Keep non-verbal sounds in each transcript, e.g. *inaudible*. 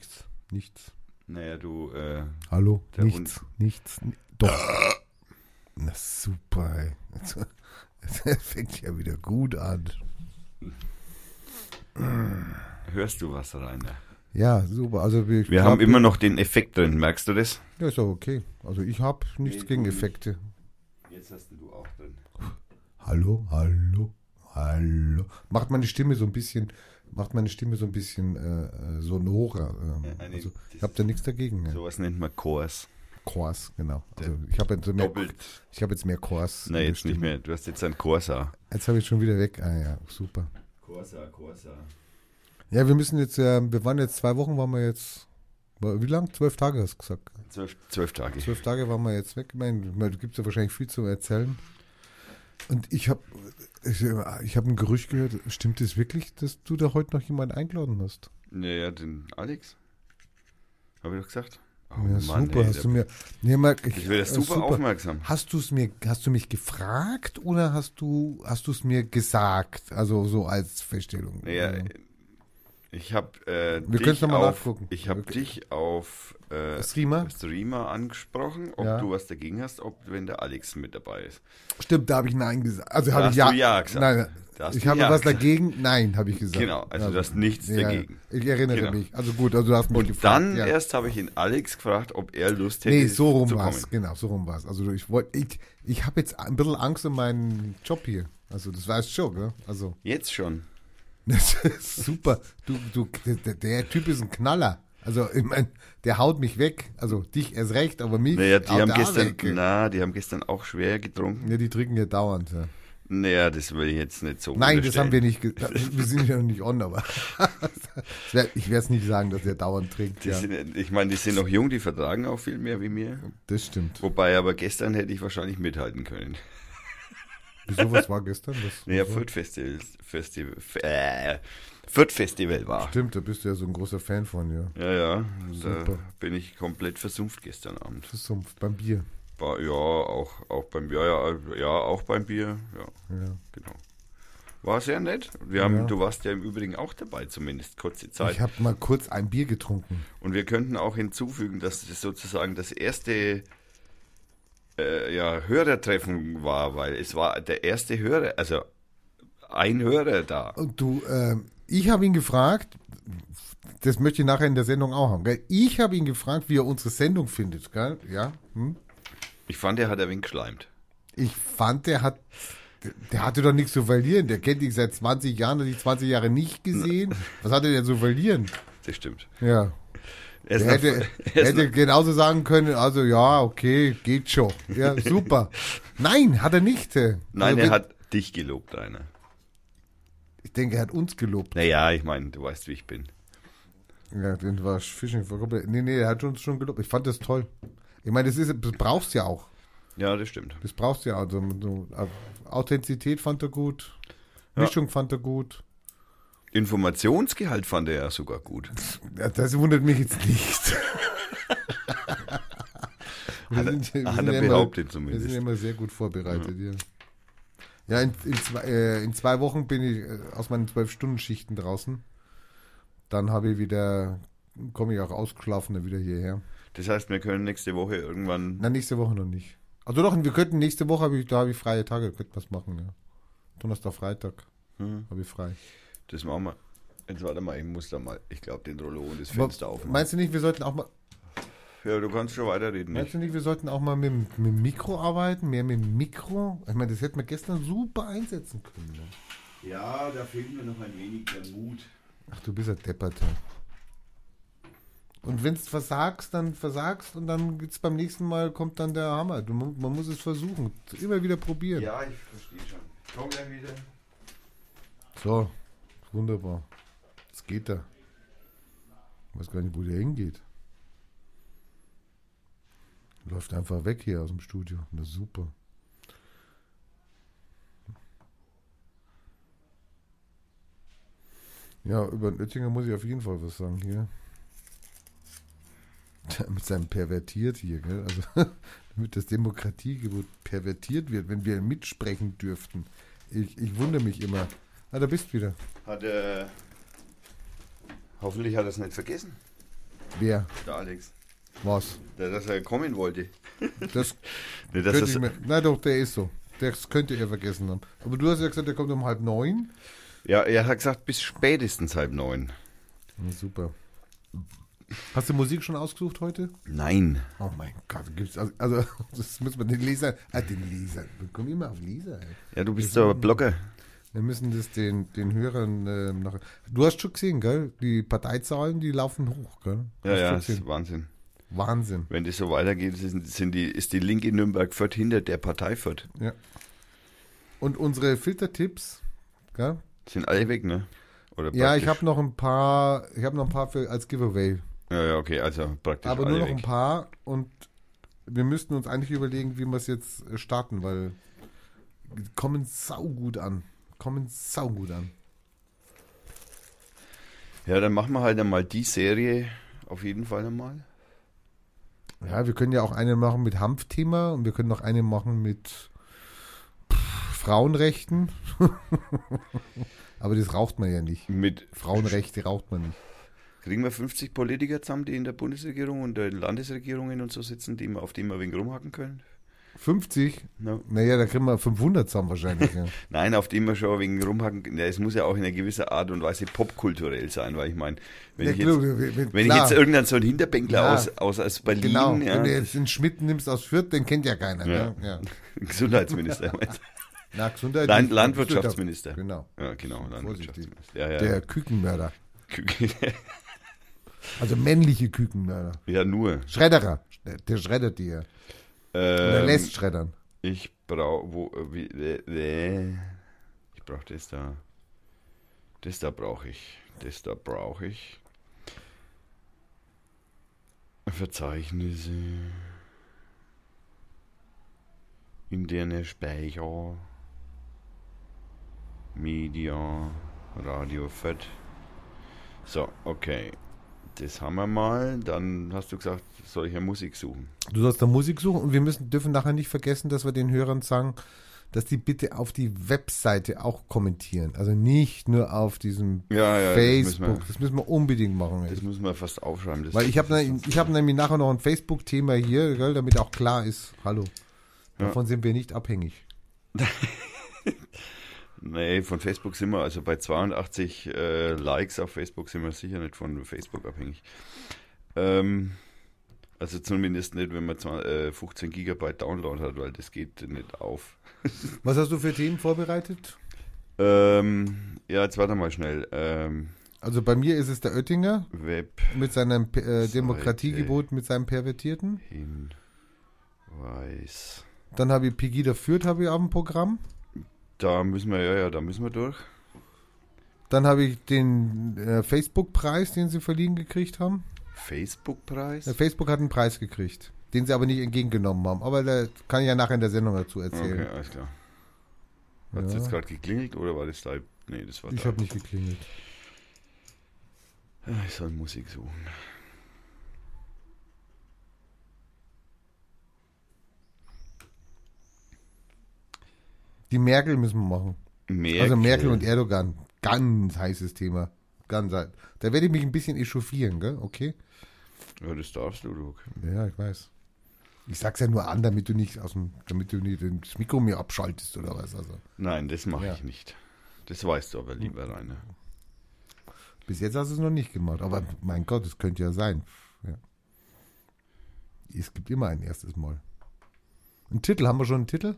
nichts. Nichts. Naja, du, äh, Hallo? Der nichts. Nichts. ni- Doch. Na super, ey. Also, *laughs* Das fängt ja wieder gut an. hörst du was, Rainer? Ja, super. Also wir, Wir haben immer noch den Effekt drin, merkst du das? Ja, ist doch okay. Also ich habe nichts Nee, gegen. Effekte. Jetzt hast du auch drin. Hallo, hallo, hallo. Macht meine Stimme so ein bisschen, macht meine Stimme so ein bisschen äh, äh, sonorer. Ähm, eine- also ich habe da nichts dagegen. Ja. Sowas nennt man Chors. Chors, genau. Also ich habe jetzt mehr, Doppelt. ich habe jetzt mehr Chors. in Nein, jetzt nicht Stimme. mehr. Du hast jetzt ein Corsa. Jetzt habe ich schon wieder weg. Ah ja, super. Corsa, Corsa. Ja, wir müssen jetzt, äh, wir waren jetzt zwei Wochen, waren wir jetzt, wie lang? Zwölf Tage hast du gesagt. Zwölf, zwölf Tage. Zwölf Tage waren wir jetzt weg. Ich meine, da gibt es ja wahrscheinlich viel zu erzählen. Und ich habe ich, ich hab ein Gerücht gehört, stimmt es wirklich, dass du da heute noch jemanden eingeladen hast? Naja, den Alex. Habe ich doch gesagt. Oh, ja, Mann, super, ey, hast du mir. Nee, Marc, ich werde äh, super, aufmerksam. Hast du es mir, hast du mich gefragt oder hast du, hast du es mir gesagt? Also so als Feststellung. Naja, Ähm, ich habe äh, Wir dich auf, nachgucken. ich habe Okay. dich auf äh, Streamer? Streamer angesprochen, ob Ja. du was dagegen hast, ob wenn der Alex mit dabei ist. Stimmt, da habe ich Nein gesagt. Also habe ich ja. Ja gesagt. Nein, ich habe Ja was gesagt. dagegen. Nein, habe ich gesagt. Genau, also du hast nichts ja, dagegen. Ich erinnere Genau. mich. Also gut, also du hast mich Und gefragt. dann ja. erst habe ich ihn Alex gefragt, ob er Lust hätte Nee, so rum war es. Genau, so rum war es. Also ich wollte, ich, ich habe jetzt ein bisschen Angst um meinen Job hier. Also das weißt du schon, gell? Also Jetzt schon. Das ist super. Du, du, der, Typ ist ein Knaller. Also ich meine, der haut mich weg. Also dich erst recht, aber mich. Naja, die haben gestern, weg. na, die haben gestern auch schwer getrunken. Ja, die trinken ja dauernd. Ja. Naja, das will ich jetzt nicht so Nein, das haben wir nicht. *laughs* Wir sind ja noch nicht on, aber *laughs* ich werde es nicht sagen, dass er dauernd trinkt. Ja, sind, ich meine, die sind noch jung, die vertragen auch viel mehr wie mir. das stimmt. Wobei, aber gestern hätte ich wahrscheinlich mithalten können. Wieso was war gestern? Das, Naja, Fürth Festival, Festival, äh, Fürth Festival war. Stimmt, da bist du ja so ein großer Fan von, ja. Ja, ja, da Super. bin ich komplett versumpft gestern Abend. So beim Bier. War, ja, auch, auch beim, ja, ja, ja, auch beim Bier, ja, Ja. genau. War sehr nett. Wir haben, Ja. du warst ja im Übrigen auch dabei, zumindest kurze Zeit. Ich habe mal kurz ein Bier getrunken. Und wir könnten auch hinzufügen, dass das sozusagen das erste äh, ja, Hörertreffen war, weil es war der erste Hörer, also ein Hörer da. Und du, ähm, ich habe ihn gefragt, das möchte ich nachher in der Sendung auch haben, gell? Ich habe ihn gefragt, wie er unsere Sendung findet, gell? Ja. Hm? Ich fand, er hat ein wenig geschleimt. Ich fand, der hat, der hatte doch nichts zu verlieren. Der kennt dich seit 20 Jahren, hat dich 20 Jahre nicht gesehen. Was hat er denn zu verlieren? Das stimmt. Ja. Er hätte, er hätte genauso sagen können, also ja, okay, geht schon. Ja, *laughs* super. Nein, hat er nicht. äh. Nein, Also, er hat dich gelobt, Rainer. Ich denke, er hat uns gelobt. Naja, ich meine, du weißt, wie ich bin. Ja, den war Fishing for Company. Nee, nee, er hat uns schon gelobt. Ich fand das toll. Ich meine, das, ist, das brauchst du ja auch. Ja, das stimmt. Das brauchst du ja. Also, so, Authentizität fand er gut. Ja. Mischung fand er gut. Informationsgehalt fand er ja sogar gut. Ja, das wundert mich jetzt nicht. *laughs* Wir Hat er- sind- wir hat sind er ja immer- behauptet Wir zumindest. sind ja immer sehr gut vorbereitet, ja. Ja, in, in, zwei, äh, in zwei Wochen bin ich äh, aus meinen zwölf Stunden Schichten draußen. Dann habe ich wieder, komme ich auch ausgeschlafen wieder hierher. Das heißt, wir können nächste Woche irgendwann. Na, nächste Woche noch nicht. Also doch, wir könnten nächste Woche, habe ich, da habe ich freie Tage, könnten wir es machen, ja. Donnerstag, Freitag Hm, habe ich frei. Das machen wir. Jetzt warte mal, ich muss da mal, ich glaube, den Rollo und das Aber Fenster aufmachen. Meinst du nicht, wir sollten auch mal, Ja, du kannst schon weiterreden. meinst Nicht? du nicht, wir sollten auch mal mit, dem- mit dem Mikro arbeiten, mehr mit dem Mikro? Ich meine, das hätten wir gestern super einsetzen können. Ne? Ja, da fehlt mir noch ein wenig der Mut. Ach, du bist ein Depperter. Und wenn du versagst, dann versagst und dann geht's beim nächsten Mal kommt dann der Hammer. Du, man muss es versuchen. Immer wieder probieren. Ja, ich verstehe schon. Komm gleich wieder. So, wunderbar. Jetzt geht er. Ich weiß gar nicht, wo der hingeht. Läuft einfach weg hier aus dem Studio. Ist super. Ja, über den Oettinger muss ich auf jeden Fall was sagen hier. Mit seinem Pervertiert hier, gell? Also, *laughs* damit das Demokratiegebot pervertiert wird, wenn wir mitsprechen dürften. Ich, ich wundere mich immer. Ah, da bist du wieder. Hat er. Hoffentlich hat er es nicht vergessen. Wer? Der Alex. Was? Der, dass er kommen wollte. Das *laughs* Nee, das, ich mir, nein, doch, der ist so. Das könnte er vergessen haben. Aber du hast ja gesagt, der kommt um halb neun. ja, er hat gesagt, bis spätestens halb neun. Na, super. Hast du Musik schon ausgesucht heute? Nein. Oh mein Gott, gibt's also, also das müssen wir den Lesern, ah, den Lesern, wir kommen immer auf Leser. Ey. Ja, du bist der Blogger. Wir müssen das den, den Hörern äh, nach. Du hast schon gesehen, gell? Die Parteizahlen, die laufen hoch, gell? Ja, ja, das ist? Wahnsinn. Wahnsinn. Wenn das so weitergeht, sind, sind die, ist die Linke Nürnberg-Fürth hinter der Partei Fürth. Ja. Und unsere Filtertipps, gell? Sind alle weg, ne? Oder Ja, ich habe noch ein paar, ich habe noch ein paar für, als Giveaway. Ja, ja, okay, also praktisch Aber nur noch weg. ein paar und wir müssten uns eigentlich überlegen, wie wir es jetzt starten, weil die kommen saugut an. Kommen saugut an. Ja, dann machen wir halt einmal die Serie auf jeden Fall einmal. Ja, wir können ja auch eine machen mit Hanfthema und wir können noch eine machen mit pff, Frauenrechten. *laughs* Aber das raucht man ja nicht. Mit Frauenrechte raucht man nicht. kriegen wir 50 Politiker zusammen, die in der Bundesregierung und den Landesregierungen und so sitzen, die wir, auf die wir ein wenig rumhacken können. 50? No. Naja, da kriegen wir 500 zusammen wahrscheinlich. Ja. *laughs* Nein, auf die wir schon wenig rumhacken. Ja, Es muss ja auch in einer gewissen Art und Weise popkulturell sein, weil ich meine, wenn, Ja, ich, klar, jetzt, wir- wenn ich klar. jetzt irgendeinen so einen Hinterbänkler Ja. aus, aus, aus Berlin, Genau, wenn du jetzt den Schmidt nimmst aus Fürth, den kennt ja keiner. Ja. *laughs* Gesundheitsminister? *laughs* Na, Gesundheit. Land, Landwirtschaftsminister. Genau. Ja, genau. Landwirtschaftsminister. Der Kükenmörder. Also männliche Kükenmörder. ja, nur. Schredderer. Der schreddert die ja. Oder Ähm, lässt schreddern. Ich brauche, wo, äh, wie, äh, äh, ich brauche das da. Das da brauche ich. Das da brauche ich. Verzeichnisse. Interne Speicher. Media. Radio Fett. So, okay. Das haben wir mal. Dann hast du gesagt, soll ich ja Musik suchen. Du sollst da Musik suchen und wir müssen, dürfen nachher nicht vergessen, dass wir den Hörern sagen, dass die bitte auf die Webseite auch kommentieren. Also nicht nur auf diesem Ja, ja, das Facebook. müssen wir- Das müssen wir unbedingt machen. Das müssen wir fast aufschreiben. Das Weil ich habe ich hab nämlich nachher noch ein Facebook-Thema hier, gell, damit auch klar ist, hallo, Ja. davon sind wir nicht abhängig. *laughs* Nee, von Facebook sind wir, also bei 82 äh, Likes auf Facebook sind wir sicher nicht von Facebook abhängig. Ähm, also zumindest nicht, wenn man zwar, äh, 15 Gigabyte Download hat, weil das geht nicht auf. *laughs* Was hast du für Themen vorbereitet? Ähm, ja, jetzt warte mal schnell. Ähm, Also bei mir ist es der Oettinger Web mit seinem äh. Demokratiegebot, mit seinem Pervertierten. Hinweis. Dann habe ich Pegida Fürth habe ich auf dem Programm. Da müssen wir, ja, ja, da müssen wir durch. Dann habe ich den äh, Facebook-Preis, den sie verliehen gekriegt haben. Facebook-Preis? Äh, Facebook hat einen Preis gekriegt, den sie aber nicht entgegengenommen haben. Aber da kann ich ja nachher in der Sendung dazu erzählen. Okay, alles klar. Hat es Ja. jetzt gerade geklingelt oder war das da? Nee, das war Ich habe nicht geklingelt. Ja, Ich soll Musik suchen. Die Merkel müssen wir machen. Merkel. Also Merkel und Erdogan. Ganz heißes Thema. Ganz heiß. Da werde ich mich ein bisschen echauffieren, gell? Okay? Ja, das darfst du, du. Ja, ich weiß. Ich sag's ja nur an, damit du nicht aus dem, damit du nicht das Mikro mir abschaltest oder was. Also Nein, das mache Ja. ich nicht. Das weißt du aber, lieber Rainer. bis jetzt hast du es noch nicht gemacht. Aber mein Gott, es könnte ja sein. Ja. Es gibt immer ein erstes Mal. Einen Titel, haben wir schon einen Titel?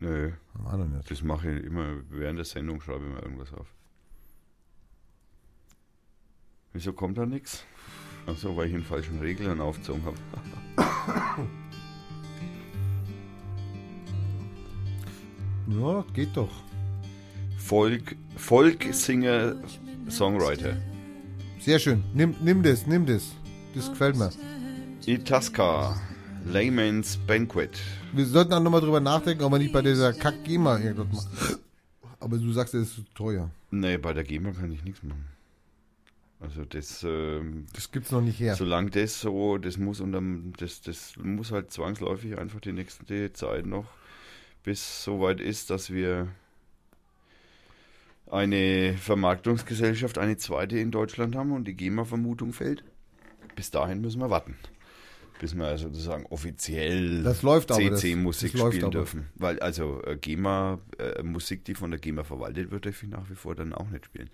Nö, noch nicht. das mache ich immer während der Sendung, schreibe ich mir irgendwas auf. Wieso kommt da nichts? Achso, weil ich in falschen Reglern aufgezogen habe. *coughs* Ja, geht doch. Folk, Folk-Singer, Songwriter. Sehr schön. Nimm, nimm das, nimm das. Das gefällt mir. Itasca, Layman's Banquet. Wir sollten auch nochmal drüber nachdenken, ob wir nicht bei dieser Kack-GEMA irgendwas machen. Aber du sagst, es ist zu teuer. Nee, bei der GEMA kann ich nichts machen. Also das, ähm, Das gibt's noch nicht her. solange das so, das muss unter, das, das muss halt zwangsläufig einfach die nächste Zeit noch, bis soweit ist, dass wir eine Vermarktungsgesellschaft, eine zweite in Deutschland haben und die GEMA-Vermutung fällt. bis dahin müssen wir warten. Bis wir also sozusagen offiziell CC-Musik spielen aber. dürfen. Weil also äh, GEMA, äh, Musik, die von der GEMA verwaltet wird, darf ich nach wie vor dann auch nicht spielen.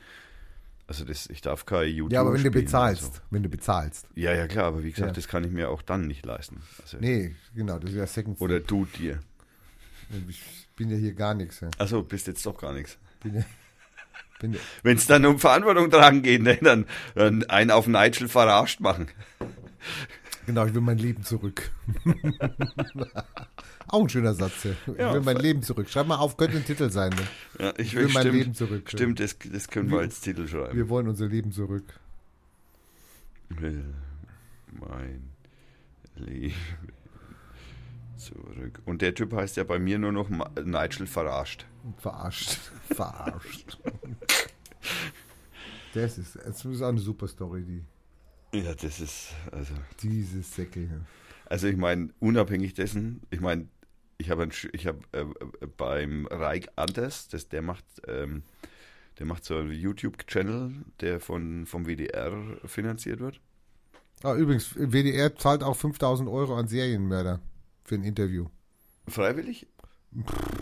Also das, ich darf kein YouTube Ja, aber wenn du bezahlst, so. wenn du bezahlst. Ja, ja, klar, aber wie gesagt, Ja. das kann ich mir auch dann nicht leisten. Also, Nee, genau, das ist ja Second Oder du dir. Ich bin ja hier gar nichts. Ja. Achso, bist jetzt doch gar nichts. Bin ja, bin ja, Wenn es dann um Verantwortung tragen geht, ne, dann, dann einen auf Nigel verarscht machen. Genau, ich will mein Leben zurück. *laughs* Auch ein schöner Satz. Ja. Ich Ja, will mein Leben zurück. Schreib mal auf, könnte ein Titel sein. Ne? Ja, ich Ich will mein stimmt, Leben zurück. Stimmt, das, das können wir als Titel schreiben. Wir wollen unser Leben zurück. will mein Leben zurück. Und der Typ heißt ja bei mir nur noch Nigel verarscht. Verarscht. Verarscht. *laughs* Das ist, das ist auch eine super Story, die, Ja, das ist, also, diese Säcke. hier. also ich meine, unabhängig dessen, ich meine, ich habe ich äh, äh, beim Reik Anders, das, der macht, ähm, der macht so einen YouTube-Channel, der von, vom WDR finanziert wird. Ah, übrigens, WDR zahlt auch 5000 Euro an Serienmörder für ein Interview. Freiwillig?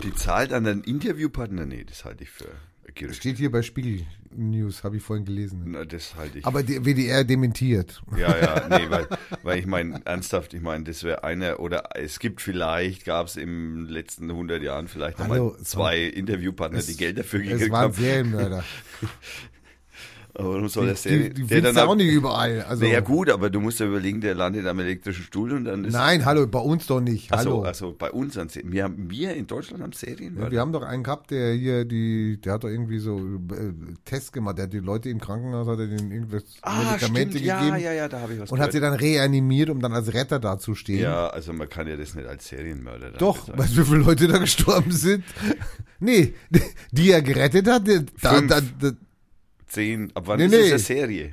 Die zahlt an einen Interviewpartner? Nee, das halte ich für Das Gerücht. steht hier bei Spiegel News, habe ich vorhin gelesen. Na, das halte ich. Aber die WDR dementiert. Ja, ja, nee, weil, weil ich meine, ernsthaft, ich meine, das wäre einer, oder es gibt vielleicht, gab es in den letzten 100 Jahren vielleicht nochmal es zwei Interviewpartner, die Geld dafür Es gekriegt waren haben. Serienmörder. *laughs* Aber warum soll Die, das die, der, die der findest dann du auch nicht überall. Also, Naja, gut, aber du musst ja überlegen, der landet am elektrischen Stuhl und dann ist. Nein, hallo, bei uns doch nicht. also, Hallo. also bei uns an Serien. Wir, haben, wir in Deutschland haben Serien. Ja, wir haben doch einen gehabt, der hier die, der hat doch irgendwie so äh, Tests gemacht, der hat die Leute im Krankenhaus, hat er denen irgendwas ah, Medikamente stimmt, ja, gegeben ja, ja, da habe ich was und hat sie gehört. dann reanimiert, um dann als Retter dazustehen. Ja, also man kann ja das nicht als Serienmörder Doch, bezeichnen. weißt du, wie viele Leute da gestorben sind? Nee, *laughs* die er gerettet hat, die- da, da, da, Zehn, ab wann Nee, ist nee. das eine Serie?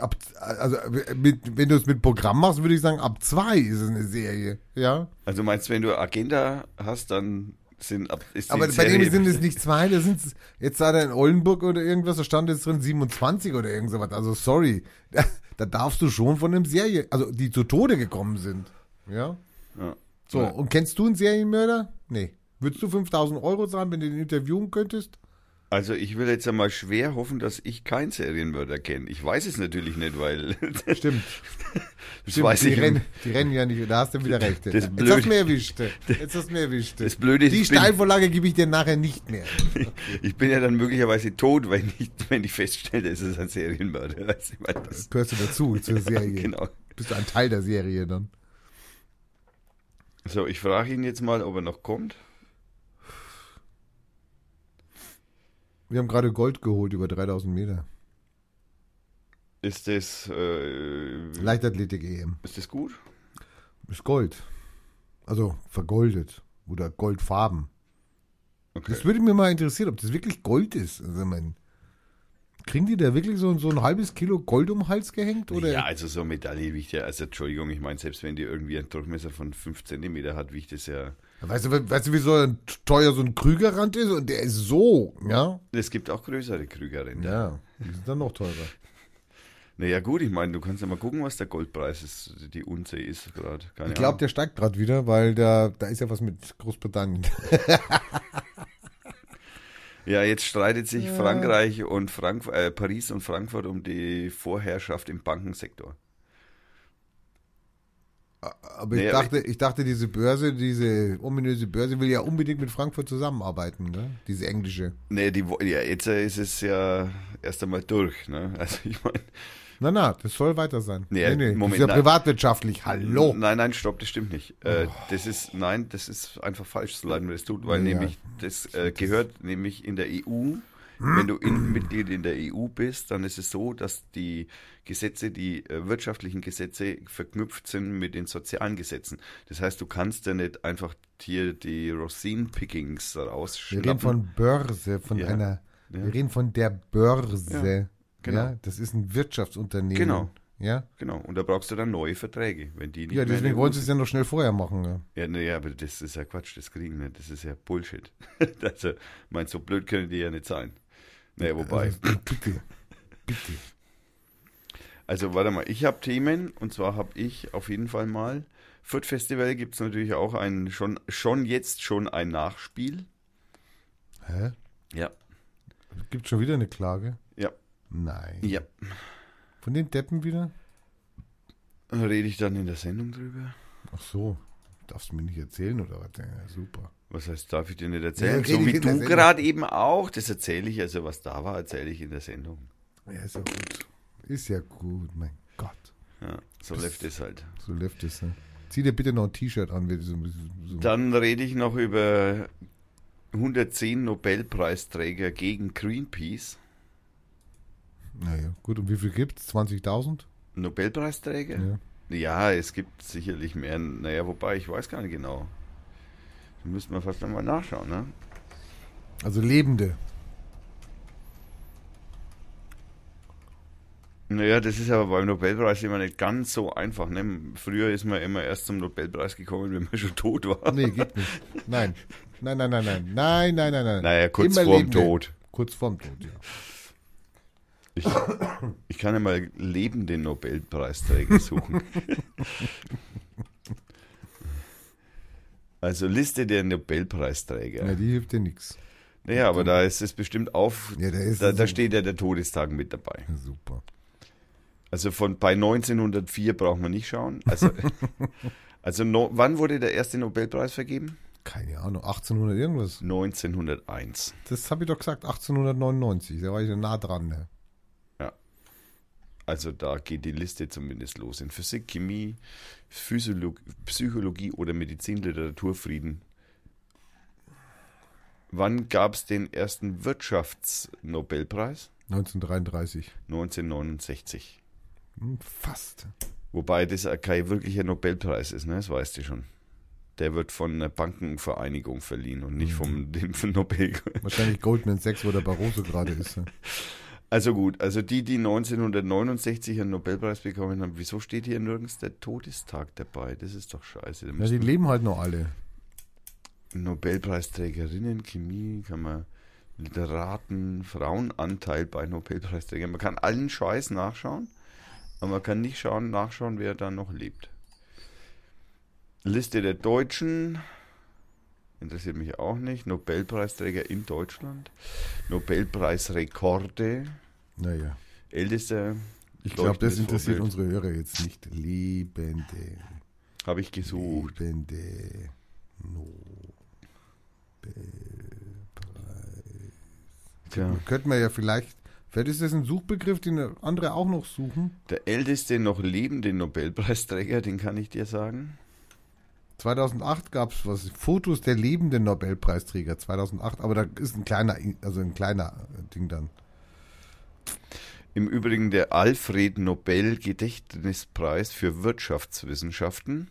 ab, also mit, wenn du es mit Programm machst, würde ich sagen, ab zwei ist es eine Serie. Ja. Also meinst du, wenn du Agenda hast, dann sind ab ist Aber bei dem sind es nicht zwei, da sind es, jetzt da in Oldenburg oder irgendwas, da stand jetzt drin 27 oder irgend sowas. Also sorry, *laughs* da, da darfst du schon von einem Serie, also die zu Tode gekommen sind. Ja. Ja. So, Ja. und kennst du einen Serienmörder? Nee. Würdest du 5000 Euro zahlen, wenn du den interviewen könntest? Also ich will jetzt einmal schwer hoffen, dass ich keinen Serienmörder kenne. Ich weiß es natürlich nicht, weil *laughs* Stimmt. das Stimmt, weiß die, ich. rennen, die rennen ja nicht, da hast du wieder recht. Das Jetzt Blöde- hast du mir erwischt. Jetzt hast du mir erwischt. Das Blöde ist, Die Steilvorlage gebe ich dir nachher nicht mehr. *laughs* Ich bin ja dann möglicherweise tot, wenn ich, wenn ich feststelle, es ist ein Serienmörder. *laughs* Also ich meine, das, Gehörst du dazu zur Serie. genau. Bist du ein Teil der Serie dann? So, ich frage ihn jetzt mal, ob er noch kommt. Wir haben gerade Gold geholt über 3000 Meter. Ist das, äh, Leichtathletik-EM. ist das gut? Ist Gold. Also vergoldet. Oder Goldfarben. Okay. Das würde mich mal interessieren, ob das wirklich Gold ist. Also, ich mein, kriegen die da wirklich so, so ein halbes Kilo Gold um den Hals gehängt? Oder? Ja, also so Medaille wiegt ja, also Entschuldigung, ich meine, selbst wenn die irgendwie einen Durchmesser von 5 cm hat, wiegt es ja. Weißt du, weißt du, wie so ein teuer so ein Krügerrand ist? Und der ist so, ja? Es gibt auch größere Krügerrennen. Ja, die sind dann noch teurer. Naja, gut, ich meine, du kannst ja mal gucken, was der Goldpreis ist, die Unze ist gerade. Ich glaube, der steigt gerade wieder, weil da, da ist ja was mit Großbritannien. *laughs* Ja, jetzt streitet sich Frankreich und Frank äh, Paris und Frankfurt um die Vorherrschaft im Bankensektor. Aber ich Nee, dachte, ich dachte, diese Börse, diese ominöse Börse will ja unbedingt mit Frankfurt zusammenarbeiten, ne? Diese englische. Nee, die, ja, jetzt äh, ist es ja erst einmal durch. Ne? *laughs* Also ich meine, Na, na, das soll weiter sein. Nee, Moment, das ist ja privatwirtschaftlich. Hallo. Nein, nein, stopp, das stimmt nicht. Äh, Oh. das ist, nein, das ist einfach falsch, so leid mir das tut, weil Ja, nämlich das äh, gehört nämlich in der EU. Wenn du in, Mitglied in der EU bist, dann ist es so, dass die Gesetze, die äh, wirtschaftlichen Gesetze verknüpft sind mit den sozialen Gesetzen. Das heißt, du kannst ja nicht einfach hier die Rosin-Pickings Wir rausschnappen. reden von Börse, von Ja. einer, Ja. wir reden von der Börse. Ja, genau. das ist ein Wirtschaftsunternehmen. Genau. Ja, Genau, und da brauchst du dann neue Verträge, wenn die nicht ja deswegen wollen EU sie es ja noch schnell vorher machen. Ja. Ja, naja, aber das ist ja Quatsch, das kriegen wir. Das ist ja Bullshit. *laughs* also, meinst so blöd können die ja nicht sein. Naja, wobei. Also, bitte, bitte. Also warte mal, ich habe Themen und zwar habe ich auf jeden Fall mal. Foot Festival gibt es natürlich auch ein, schon, schon jetzt schon ein Nachspiel. Hä? Ja. Gibt schon wieder eine Klage? Ja. Nein. Ja. Von den Deppen wieder? Rede ich dann in der Sendung drüber? Ach so. Darfst du mir nicht erzählen oder was? Ja, super. Was heißt, darf ich dir nicht erzählen? Ja, so wie du gerade eben auch. Das erzähle ich, also was da war, erzähle ich in der Sendung. Ja, ist ja gut. Ist ja gut, mein Gott. Ja, so läuft es halt. So läuft es, ne? Zieh dir bitte noch ein T-Shirt an. So, so. Dann rede ich noch über 110 Nobelpreisträger gegen Greenpeace. Naja, gut. Und wie viel gibt's? 20.000? Nobelpreisträger? Ja. Ja, es gibt sicherlich mehr. Naja, wobei, ich weiß gar nicht genau. Da müssten wir fast einmal nachschauen, ne? Also Lebende. Naja, das ist aber beim Nobelpreis immer nicht ganz so einfach. Ne? Früher ist man immer erst zum Nobelpreis gekommen, wenn man schon tot war. Nee, geht nicht. Nein. Nein, nein, nein, nein. Nein, nein, nein, nein. Naja, kurz Immer vorm Lebende. Tod. Kurz vorm Tod, ja. Ich, ich kann ja mal lebende Nobelpreisträger suchen. *laughs* also Liste der Nobelpreisträger. Ja, die hilft dir nichts. Naja, aber da ist es bestimmt auf. Ja, da da, da steht ja der Todestag mit dabei. Ja, super. Also von bei 1904 braucht man nicht schauen. Also, *laughs* also no, wann wurde der erste Nobelpreis vergeben? Keine Ahnung, 1800 irgendwas. 1901. Das habe ich doch gesagt, 1899. Da war ich ja nah dran. Ne? Also da geht die Liste zumindest los. In Physik, Chemie, Physiolog Psychologie oder Medizin, Literatur, Frieden. Wann gab es den ersten Wirtschaftsnobelpreis? 1933. 1969. Hm, fast. Wobei das kein wirklicher Nobelpreis ist, ne? das weißt du schon. Der wird von einer Bankenvereinigung verliehen und nicht vom dem Nobel. Wahrscheinlich Goldman Sachs, wo der Barroso gerade ist. *laughs* Also gut, also die, die 1969 einen Nobelpreis bekommen haben, wieso steht hier nirgends der Todestag dabei? Das ist doch scheiße. Ja, die leben halt noch alle. Nobelpreisträgerinnen, Chemie, kann man Literaten, Frauenanteil bei Nobelpreisträgern. Man kann allen Scheiß nachschauen, aber man kann nicht schauen, nachschauen, wer da noch lebt. Liste der Deutschen, interessiert mich auch nicht. Nobelpreisträger in Deutschland. Nobelpreisrekorde, Naja. ältester. Ich glaube, das interessiert Vorbild. unsere Hörer jetzt nicht. Lebende. Habe ich gesucht. Lebende. Tja. Könnten wir ja vielleicht, vielleicht ist das ein Suchbegriff, den andere auch noch suchen. Der älteste noch lebende Nobelpreisträger, den kann ich dir sagen. 2008 gab es was, Fotos der lebenden Nobelpreisträger 2008, aber da ist ein kleiner, also ein kleiner Ding dann. Im Übrigen der Alfred Nobel Gedächtnispreis für Wirtschaftswissenschaften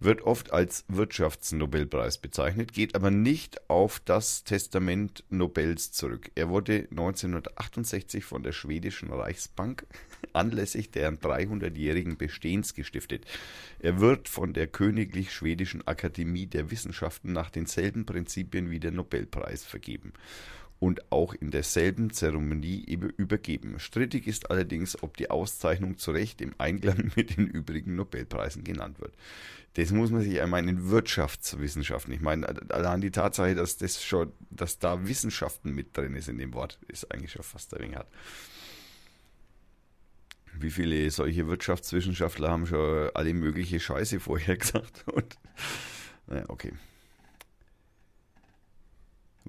wird oft als Wirtschaftsnobelpreis bezeichnet, geht aber nicht auf das Testament Nobels zurück. Er wurde 1968 von der schwedischen Reichsbank *laughs* anlässlich deren 300-jährigen Bestehens gestiftet. Er wird von der Königlich Schwedischen Akademie der Wissenschaften nach denselben Prinzipien wie der Nobelpreis vergeben und auch in derselben Zeremonie über- übergeben. Strittig ist allerdings, ob die Auszeichnung zu Recht im Einklang *laughs* mit den übrigen Nobelpreisen genannt wird. Das muss man sich einmal in Wirtschaftswissenschaften, ich meine, allein die Tatsache, dass das schon, dass da Wissenschaften mit drin ist in dem Wort, ist eigentlich schon fast ein wenig hart. Wie viele solche Wirtschaftswissenschaftler haben schon alle mögliche Scheiße vorher *laughs* gesagt? Und, naja, okay.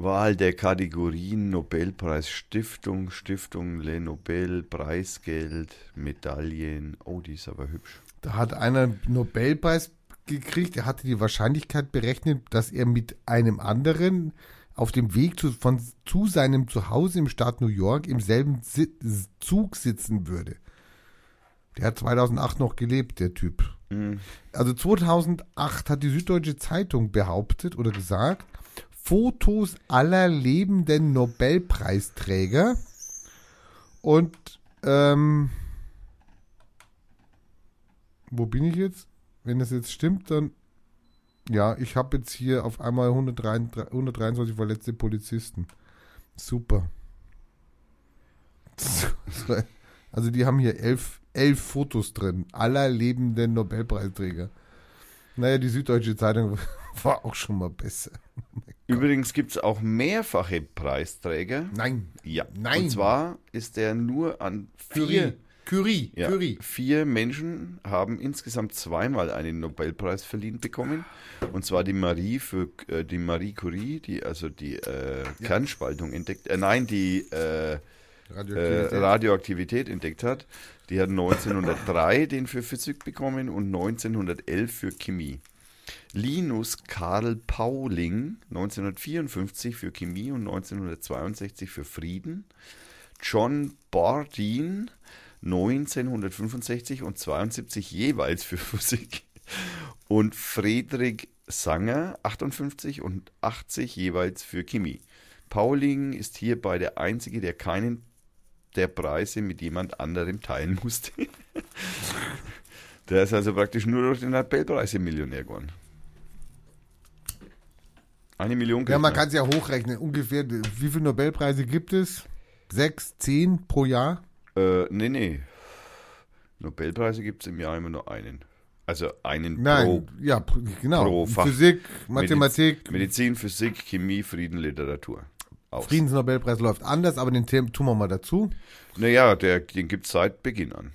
Wahl der Kategorien Nobelpreis Stiftung, Stiftung Le Nobel, Preisgeld, Medaillen. Oh, die ist aber hübsch. Da hat einer einen Nobelpreis gekriegt, er hatte die Wahrscheinlichkeit berechnet, dass er mit einem anderen auf dem Weg zu, von, zu seinem Zuhause im Staat New York im selben Si Zug sitzen würde. Der hat 2008 noch gelebt, der Typ. Hm. Also 2008 hat die Süddeutsche Zeitung behauptet oder gesagt, Fotos aller lebenden Nobelpreisträger und ähm, wo bin ich jetzt? Wenn das jetzt stimmt, dann ja, ich habe jetzt hier auf einmal 123, 123 verletzte Polizisten. Super. *laughs* Also die haben hier elf, elf Fotos drin, aller lebenden Nobelpreisträger. Naja, die Süddeutsche Zeitung *laughs* war auch schon mal besser. *laughs* Übrigens gibt es auch mehrfache Preisträger. Nein. Ja. Nein. Und zwar ist der nur an vier, Curie. ja, Curie. vier Menschen haben insgesamt zweimal einen Nobelpreis verliehen bekommen. Und zwar die Marie für äh, die Marie Curie, die also die äh, Kernspaltung entdeckt, äh, nein, die äh, äh, Radioaktivität. Radioaktivität entdeckt hat. Die hat 1903 den für Physik bekommen und 1911 für Chemie. Linus Karl Pauling 1954 für Chemie und 1962 für Frieden. John Bardeen 1965 und 72 jeweils für *laughs* Physik. Und Friedrich Sanger 58 und 80 jeweils für Chemie. Pauling ist hierbei der Einzige, der keinen der Preise mit jemand anderem teilen musste. *laughs* Der ist also praktisch nur durch den Nobelpreis Millionär geworden. Eine Million Ja, man kriegt kann es ja hochrechnen. Ungefähr, wie viele Nobelpreise gibt es? Sechs, zehn pro Jahr? Äh, nee, nee. Nobelpreise gibt es im Jahr immer nur einen. Also einen Nein, pro ja, genau. pro Fach. Physik, Mathematik, Medizin, Physik, Chemie, Frieden, Literatur. Aus. Friedensnobelpreis läuft anders, aber den Thema tun wir mal dazu. Naja, der, den gibt es seit Beginn an.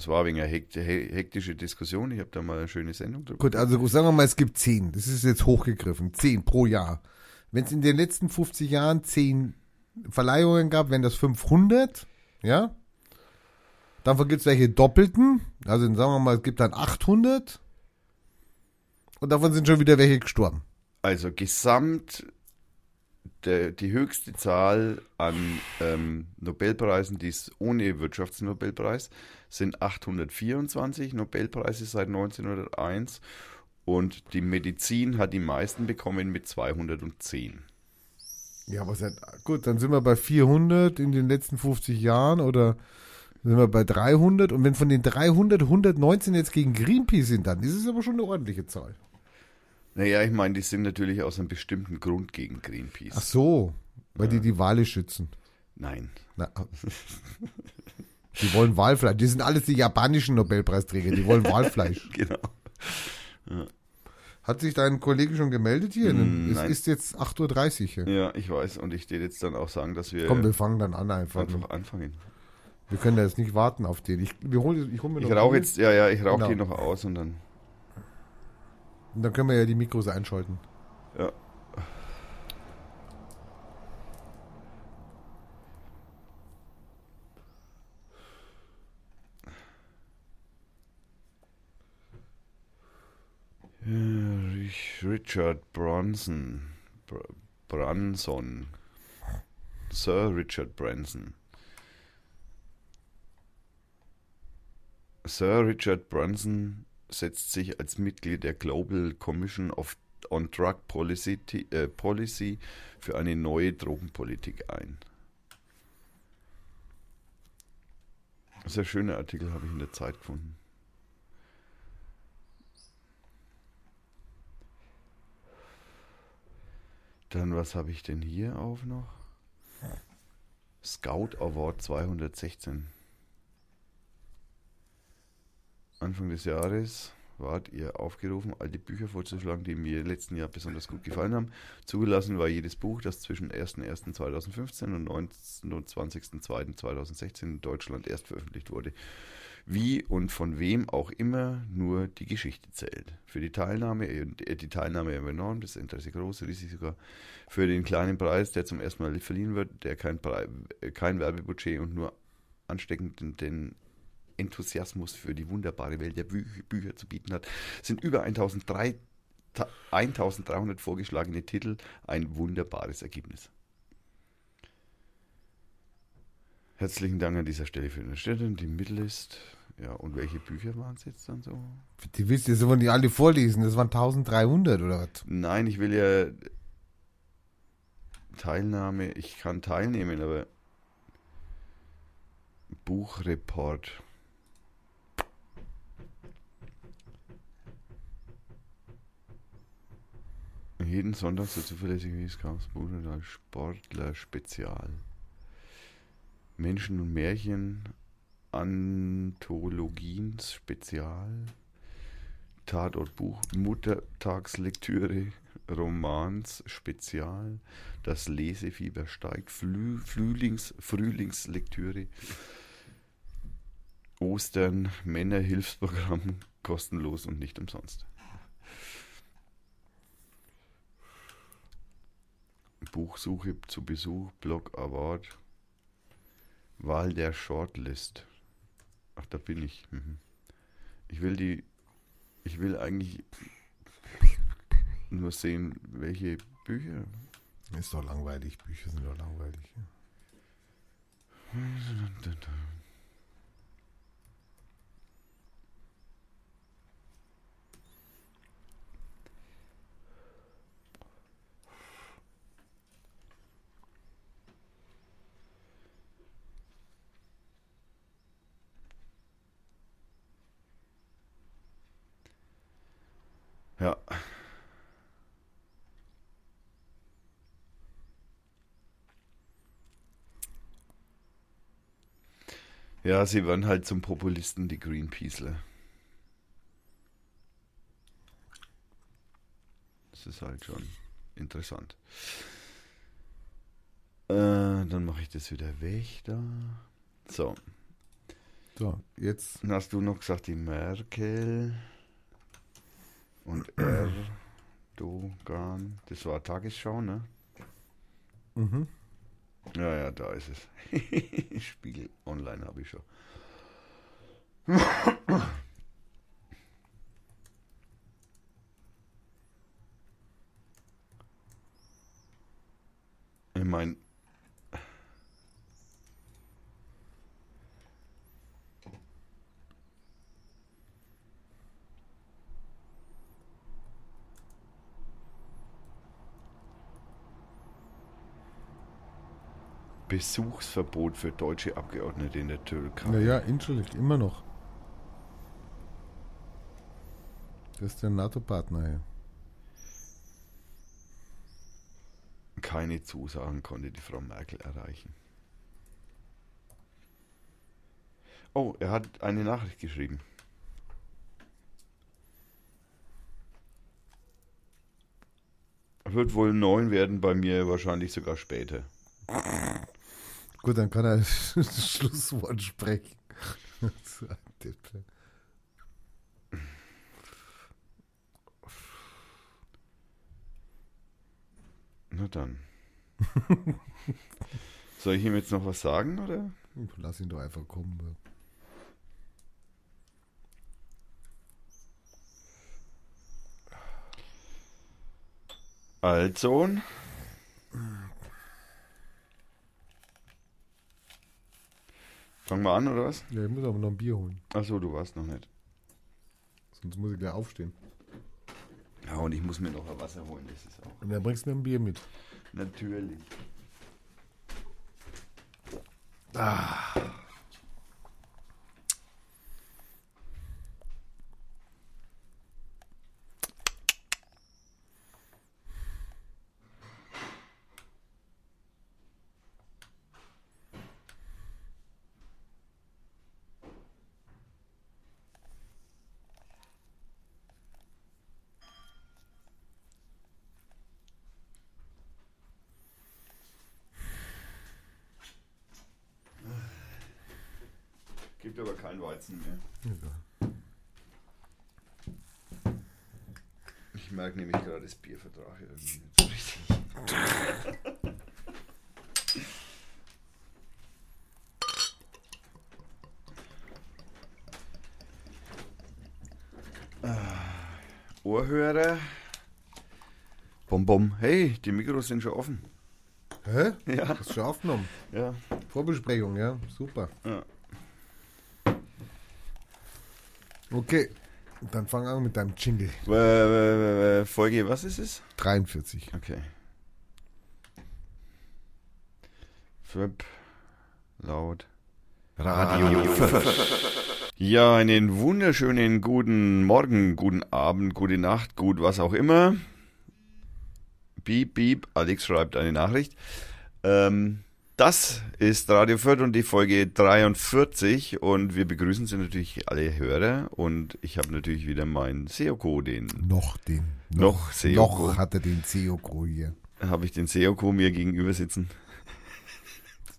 Es war wegen einer hekt he- hektische Diskussion. Ich habe da mal eine schöne Sendung drüber. Gut, also sagen wir mal, es gibt zehn. Das ist jetzt hochgegriffen. Zehn pro Jahr. Wenn es in den letzten 50 Jahren zehn Verleihungen gab, wären das 500. Ja? Dann gibt es welche Doppelten. Also sagen wir mal, es gibt dann 800. Und davon sind schon wieder welche gestorben. Also gesamt der, die höchste Zahl an ähm, Nobelpreisen, die es ohne Wirtschaftsnobelpreis, sind 824 Nobelpreise seit 1901 und die Medizin hat die meisten bekommen mit 210. Ja, aber seit, gut, dann sind wir bei 400 in den letzten 50 Jahren oder sind wir bei 300. Und wenn von den 300 119 jetzt gegen Greenpeace sind, dann ist es aber schon eine ordentliche Zahl. Naja, ich meine, die sind natürlich aus einem bestimmten Grund gegen Greenpeace. Ach so, weil die die Wale schützen. Nein. Na, *laughs* die wollen Walfleisch. Die sind alles die japanischen Nobelpreisträger. Die wollen Walfleisch. *laughs* Genau. Hat sich dein Kollege schon gemeldet hier? Mm, es nein. ist jetzt 8.30 Uhr. hier. Ja, ich weiß. Und ich stehe jetzt dann auch sagen, dass wir Komm, wir fangen dann an einfach. einfach anfangen. Wir können da jetzt nicht warten auf den. Ich, wir holen, ich hol mir Ich rauche jetzt, ja, ja, ich rauche Genau. die noch aus und dann. Und dann können wir ja die Mikros einschalten. Ja. Ja, Rich- Richard Bronson. Br Branson. Sir Richard Branson. Sir Richard Branson setzt sich als Mitglied der Global Commission of, on Drug Policy, äh, Policy für eine neue Drogenpolitik ein. Sehr schöner Artikel habe ich in der Zeit gefunden. Dann, was habe ich denn hier auf noch? Scout Award 216. Anfang des Jahres wart ihr aufgerufen, all die Bücher vorzuschlagen, die mir letzten Jahr besonders gut gefallen haben. Zugelassen war jedes Buch, das zwischen 01.01.2015 und 29.02.2016 in Deutschland erst veröffentlicht wurde. Wie und von wem auch immer nur die Geschichte zählt. Für die Teilnahme, äh, die Teilnahme enorm, das Interesse groß, riesig sogar. Für den kleinen Preis, der zum ersten Mal verliehen wird, der kein, Pre- äh, kein Werbebudget und nur ansteckenden den Enthusiasmus für die wunderbare Welt der Bü Bücher zu bieten hat, sind über 1003 ta- 1300 vorgeschlagene Titel ein wunderbares Ergebnis. Herzlichen Dank an dieser Stelle für den Städte, die Mittellist. Ja, und welche Bücher waren es jetzt dann so? Die wisst ihr, sollen die alle vorlesen? Das waren 1300 oder was? Nein, ich will ja Teilnahme, ich kann teilnehmen, aber Buchreport. Jeden Sonntag so zuverlässig wie es kam, Buch als Sportler Spezial. Menschen und Märchen, Anthologien, Spezial, Tatortbuch, Muttertagslektüre, Romans, Spezial, das Lesefieber steigt, Flü Frühlings, Frühlingslektüre, Ostern, Männerhilfsprogramm, kostenlos und nicht umsonst. Buchsuche zu Besuch, Blog Award, Wahl der Shortlist. Ach, da bin ich. Mhm. Ich will die, ich will eigentlich nur sehen, welche Bücher. Ist doch langweilig, Bücher sind doch langweilig. Ja. Ja, sie werden halt zum Populisten, die Greenpeaceler. Das ist halt schon interessant. Äh, dann mache ich das wieder weg da. So. So, jetzt. Dann hast du noch gesagt, die Merkel und Erdogan. Das war Tagesschau, ne? Mhm. Ja, ja, da ist es. *laughs* Spiegel online habe ich schon. Ich meine, Besuchsverbot für deutsche Abgeordnete in der Türkei. Naja, entschuldigt, immer noch. Das ist der NATO-Partner hier. Keine Zusagen konnte die Frau Merkel erreichen. Oh, er hat eine Nachricht geschrieben. Wird wohl neun werden, bei mir wahrscheinlich sogar später. Gut, dann kann er *laughs* das Schlusswort sprechen. *laughs* Na dann. Soll ich ihm jetzt noch was sagen, oder? Lass ihn doch einfach kommen. Also. Fangen wir an, oder was? Ja, ich muss aber noch ein Bier holen. Achso, du warst noch nicht. Sonst muss ich gleich aufstehen. Ja, und ich muss mir noch ein Wasser holen, das ist auch. Und dann bringst du mir ein Bier mit. Natürlich. Gibt aber kein Weizen mehr. Egal. Ich merke nämlich gerade das Biervertrag irgendwie nicht so richtig. Ah, Ohrhörer. Bom bom. Hey, die Mikros sind schon offen. Hä? Ja. Hast du schon aufgenommen? Ja. Vorbesprechung, ja. Super. ja. Okay. Dann fang an mit deinem Jingle. Äh, äh, Folge, was ist es? 43. Okay. Flip, laut. Radio Ja, einen wunderschönen guten Morgen, guten Abend, gute Nacht, gut was auch immer. Beep, beep, Alex schreibt eine Nachricht. Ähm, Das ist Radio Fürth und die Folge 43 und wir begrüßen Sie natürlich alle Hörer und ich habe natürlich wieder meinen Seoko, den Noch den. Noch Seoko. Noch hat er den Seoko hier. habe ich den Seoko mir gegenüber sitzen.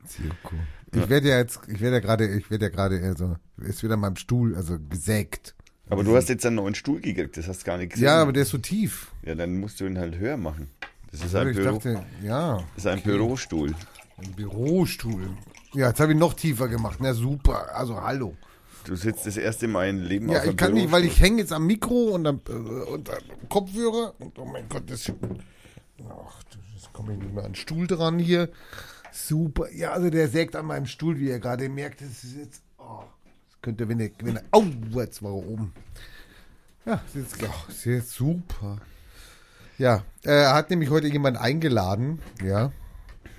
Seoko. Ich werde ja jetzt, ich werde ja gerade, ich werde ja gerade, also, ist wieder an meinem Stuhl, also gesägt. Aber du hast jetzt einen neuen Stuhl gekriegt, das hast du gar nicht gesehen. Ja, aber der ist so tief. Ja, dann musst du ihn halt höher machen. Das ist Aber ein, ich Büro, dachte, ja, das ist ein Bürostuhl. Ein Bürostuhl. Ja, jetzt habe ich noch tiefer gemacht. Na super, also hallo. Du sitzt das erste Mal im Leben Ja, auf ich kann nicht, weil ich hänge jetzt am Mikro und am, äh, und am Kopfhörer. Und oh mein Gott, das. Ach, das komme ich nicht mehr an den Stuhl dran hier. Super. Ja, also der sägt an meinem Stuhl, wie ihr gerade merkt. Das ist jetzt. Oh, das könnte, wenn er. Wenn er oh, jetzt war er oben. Ja, das ist, oh, das ist jetzt super. Ja, er hat nämlich heute jemand eingeladen. Ja.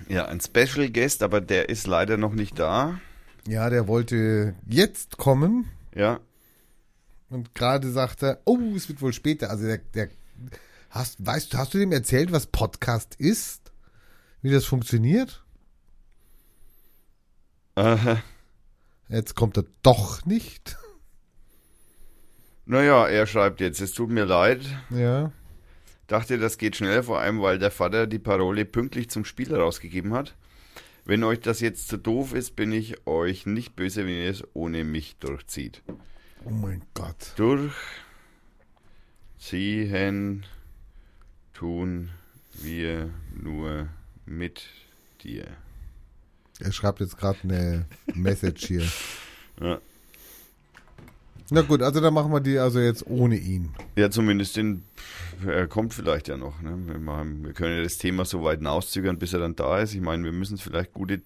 Ja, ein Special Guest, aber der ist leider noch nicht da. Ja, der wollte jetzt kommen. Ja, Und gerade sagt er, oh, es wird wohl später. Also der, der hast, weißt du, hast du dem erzählt, was Podcast ist? Wie das funktioniert? äh, Jetzt kommt er doch nicht. naja, er schreibt jetzt, es tut mir leid. Ja. Dachte, das geht schnell, vor allem weil der Vater die Parole pünktlich zum Spiel rausgegeben hat. Wenn euch das jetzt zu doof ist, bin ich euch nicht böse, wenn ihr es ohne mich durchzieht. Oh mein Gott. Durchziehen tun wir nur mit dir. Er schreibt jetzt gerade eine Message hier. Ja. Na gut, also dann machen wir die also jetzt ohne ihn. Ja, zumindest den, er kommt vielleicht ja noch. Ne? Wir, machen, wir können ja das Thema so weit hinauszögern, bis er dann da ist. Ich meine, wir müssen es vielleicht gute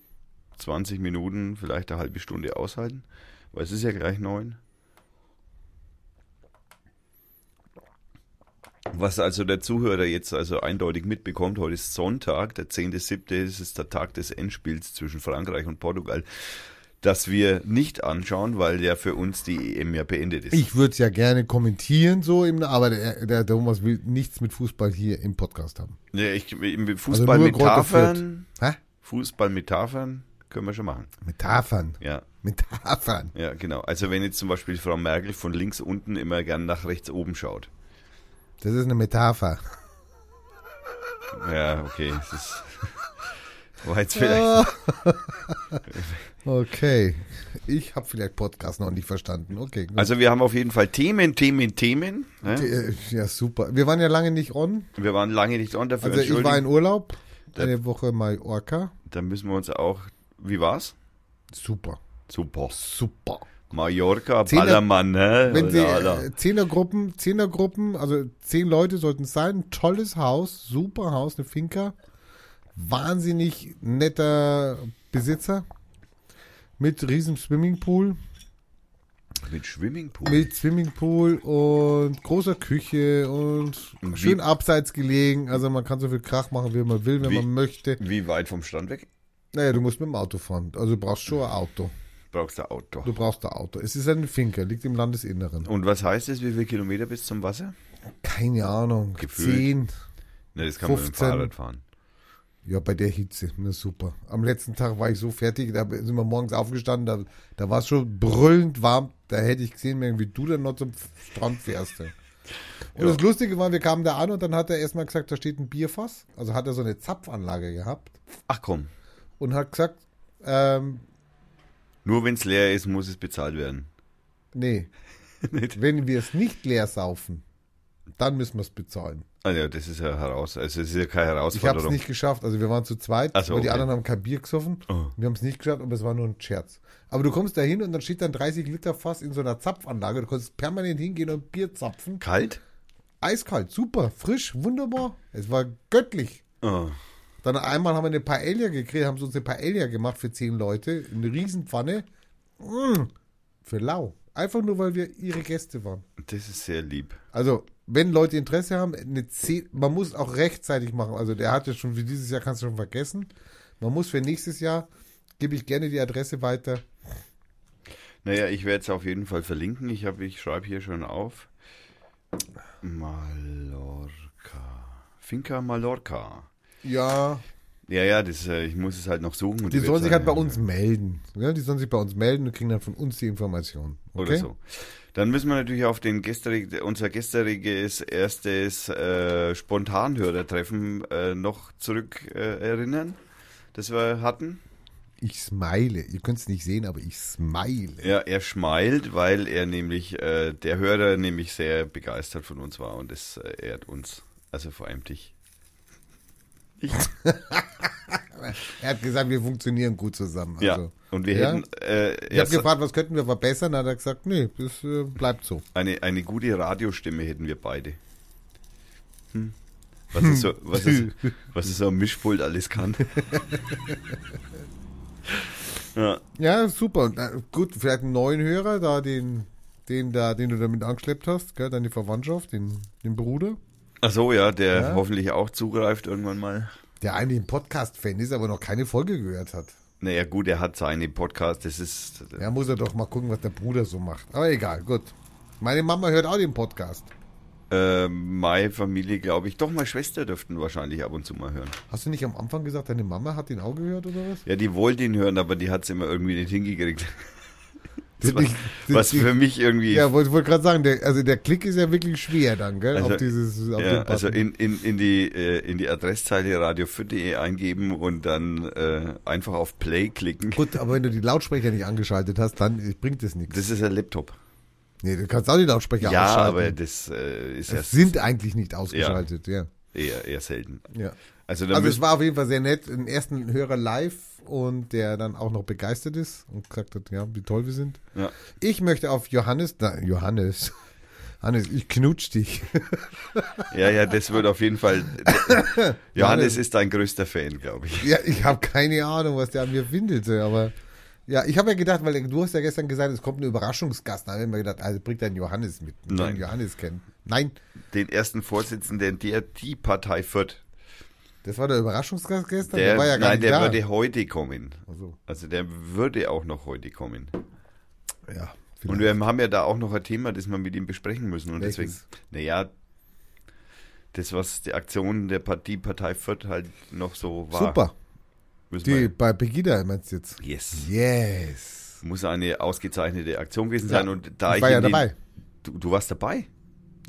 20 Minuten, vielleicht eine halbe Stunde aushalten, weil es ist ja gleich neun. Was also der Zuhörer jetzt also eindeutig mitbekommt, heute ist Sonntag, der 10.7., das ist der Tag des Endspiels zwischen Frankreich und Portugal, das wir nicht anschauen, weil ja für uns die EM ja beendet ist. Ich würde es ja gerne kommentieren, so, im, aber der, der Thomas will nichts mit Fußball hier im Podcast haben. Ja, ich, im nur Fußballmetaphern, Hä? Fußballmetaphern können wir schon machen. Metaphern. Ja, Metaphern. ja, genau. Also wenn jetzt zum Beispiel Frau Merkel von links unten immer gern nach rechts oben schaut. Das ist eine Metapher. Ja, okay. Das ist, *laughs* war jetzt vielleicht. *laughs* Okay. Ich habe vielleicht Podcast noch nicht verstanden. Okay, gut. Also wir haben auf jeden Fall Themen, Themen, Themen. Ne? Äh, ja, super. Wir waren ja lange nicht on. Wir waren lange nicht on dafür. Also ich war in. Urlaub. Eine Woche Mallorca. Da müssen wir uns auch. Wie war's? Super. Super. Super. Mallorca, Zehner- Ballermann, ne? Wenn Sie äh, Zehnergruppen, Zehnergruppen, also zehn Leute sollten es sein. Ein tolles Haus, super Haus, eine Finca. Wahnsinnig netter Besitzer. Mit riesen Swimmingpool. Mit Swimmingpool. Mit Swimmingpool und großer Küche und Und schön wie- abseits gelegen. Also man kann so viel Krach machen, wie man will, wenn Wie- man möchte. Wie weit vom Strand weg? Naja, du musst mit dem Auto fahren. Also du brauchst schon ein Auto. Brauchst du Auto. Du brauchst ein Auto. Es ist eine Finca, liegt im Landesinneren. Und was heißt es? Wie viele Kilometer bis zum Wasser? Keine Ahnung. Gefühlt. Zehn. Ne, das kann man mit dem 15. Fahrrad fahren. Ja, bei der Hitze. Na super. Am letzten Tag war ich so fertig, da sind wir morgens aufgestanden, da, da war es schon brüllend warm. Da hätte ich gesehen, wie du dann noch zum Strand fährst. Und Ja. das Lustige war, wir kamen da an und dann hat er erstmal gesagt, da steht ein Bierfass. Also hat er so eine Zapfanlage gehabt Ach komm, und hat gesagt, ähm, nur wenn es leer ist, muss es bezahlt werden. nee, *laughs* wenn wir es nicht leer saufen, dann müssen wir es bezahlen. Also das ist ja heraus, also es ist ja keine Ich habe es Herausforderung. nicht geschafft. Also wir waren zu zweit, Ach so, aber die okay. anderen haben kein Bier gesoffen. Oh. Wir haben es nicht geschafft, aber es war nur ein Scherz. Aber du kommst da hin und dann steht dann 30 Liter Fass in so einer Zapfanlage. Du kannst permanent hingehen und Bier zapfen. Kalt? Eiskalt, super, frisch, wunderbar. Es war göttlich. Oh. Dann einmal haben wir eine Paella gekriegt, haben sie uns eine Paella gemacht für 10 Leute. Eine Riesenpfanne. Mm, für lau. Einfach nur, weil wir ihre Gäste waren. Das ist sehr lieb. Also, wenn Leute Interesse haben, eine 10, man muss auch rechtzeitig machen. Also, der hat ja schon für dieses Jahr, kannst du schon vergessen. Man muss für nächstes Jahr, gebe ich gerne die Adresse weiter. Naja, ich werde es auf jeden Fall verlinken. Ich, hab- ich schreibe hier schon auf. Mallorca. Finca Mallorca. Ja, Ja, ja, das, äh, ich muss es halt noch suchen. und Die sollen sich halt bei uns melden. Ja, die sollen sich bei uns melden und kriegen dann von uns die Information. Okay? Oder so. Dann müssen wir natürlich auf den gestrig, unser gestriges erstes äh, Spontanhörertreffen äh, noch zurück äh, erinnern, das wir hatten. Ich smile. Ihr könnt es nicht sehen, aber ich smile. Ja, er schmeilt, weil er nämlich, äh, der Hörer nämlich sehr begeistert von uns war und das äh, ehrt uns. Also vor allem dich. *laughs* Er hat gesagt, wir funktionieren gut zusammen. Ja, Also, und wir ja? hätten äh, Ich habe gefragt, was könnten wir verbessern? Hat er gesagt, nee, das äh, bleibt so. eine, eine gute Radiostimme hätten wir beide. Hm. Was, ist so, was, ist, *laughs* was ist so ein Mischpult alles kann. *laughs* ja, Ja, super. Äh, gut, vielleicht einen neuen Hörer, da den, den da, den du damit angeschleppt hast, gell, deine Verwandtschaft, den, den Bruder, Ach so, ja, der Ja. hoffentlich auch zugreift irgendwann mal. der eigentlich ein Podcast-Fan ist, aber noch keine Folge gehört hat. Naja, gut, er hat seine Podcast, das ist. Ja, muss er doch mal gucken, was der Bruder so macht. Aber egal, gut. Meine Mama hört auch den Podcast. Äh, meine Familie, glaube ich, doch meine Schwester dürften wahrscheinlich ab und zu mal hören. Hast du nicht am Anfang gesagt, deine Mama hat den auch gehört oder was? Ja, die wollte ihn hören, aber die hat es immer irgendwie nicht hingekriegt. *laughs* Das was für mich irgendwie. Ja, wollte wollt gerade sagen, der, also der Klick ist ja wirklich schwer dann, gell? Also, auf dieses, auf ja, also in, in, in, die, äh, in die Adresszeile radio4.de eingeben und dann äh, einfach auf Play klicken. Gut, aber wenn du die Lautsprecher nicht angeschaltet hast, dann äh, bringt es nichts. Das ist ein Laptop. Nee, du kannst auch die Lautsprecher Ja, ausschalten. aber das äh, ist ja es sind eigentlich nicht ausgeschaltet, ja. eher, eher selten. ja. Also, Also es war auf jeden Fall sehr nett, einen ersten Hörer live und der dann auch noch begeistert ist und gesagt hat, ja, wie toll wir sind. ja. Ich möchte auf Johannes, na, Johannes, *laughs* Hannes, ich knutsch dich. ja, ja, das wird auf jeden Fall. *laughs* Johannes ist dein größter Fan, glaube ich. Ja, ich habe keine Ahnung, was der an mir findet, aber ja, ich habe ja gedacht, weil du hast ja gestern gesagt, es kommt ein Überraschungsgast. Da habe ich mir gedacht, also bringt deinen Johannes mit, Nein. den Johannes kennen. Nein, Den ersten Vorsitzenden der die Partei Fürth. Das war der Überraschungsgast gestern. Der, Der, war ja gar nein, nicht der da. würde heute kommen. also, Also der würde auch noch heute kommen. ja, Und wir haben ja da auch noch ein Thema, das wir mit ihm besprechen müssen. Und deswegen, Welches? naja, das, was die Aktion der Partie Partei Fürth halt noch so war. super. Müssen Die wir, bei Pegida meinst du jetzt? yes. Yes. Muss eine ausgezeichnete Aktion gewesen Ja, sein. Und da ich ich war ja in den- dabei. Du, du warst dabei?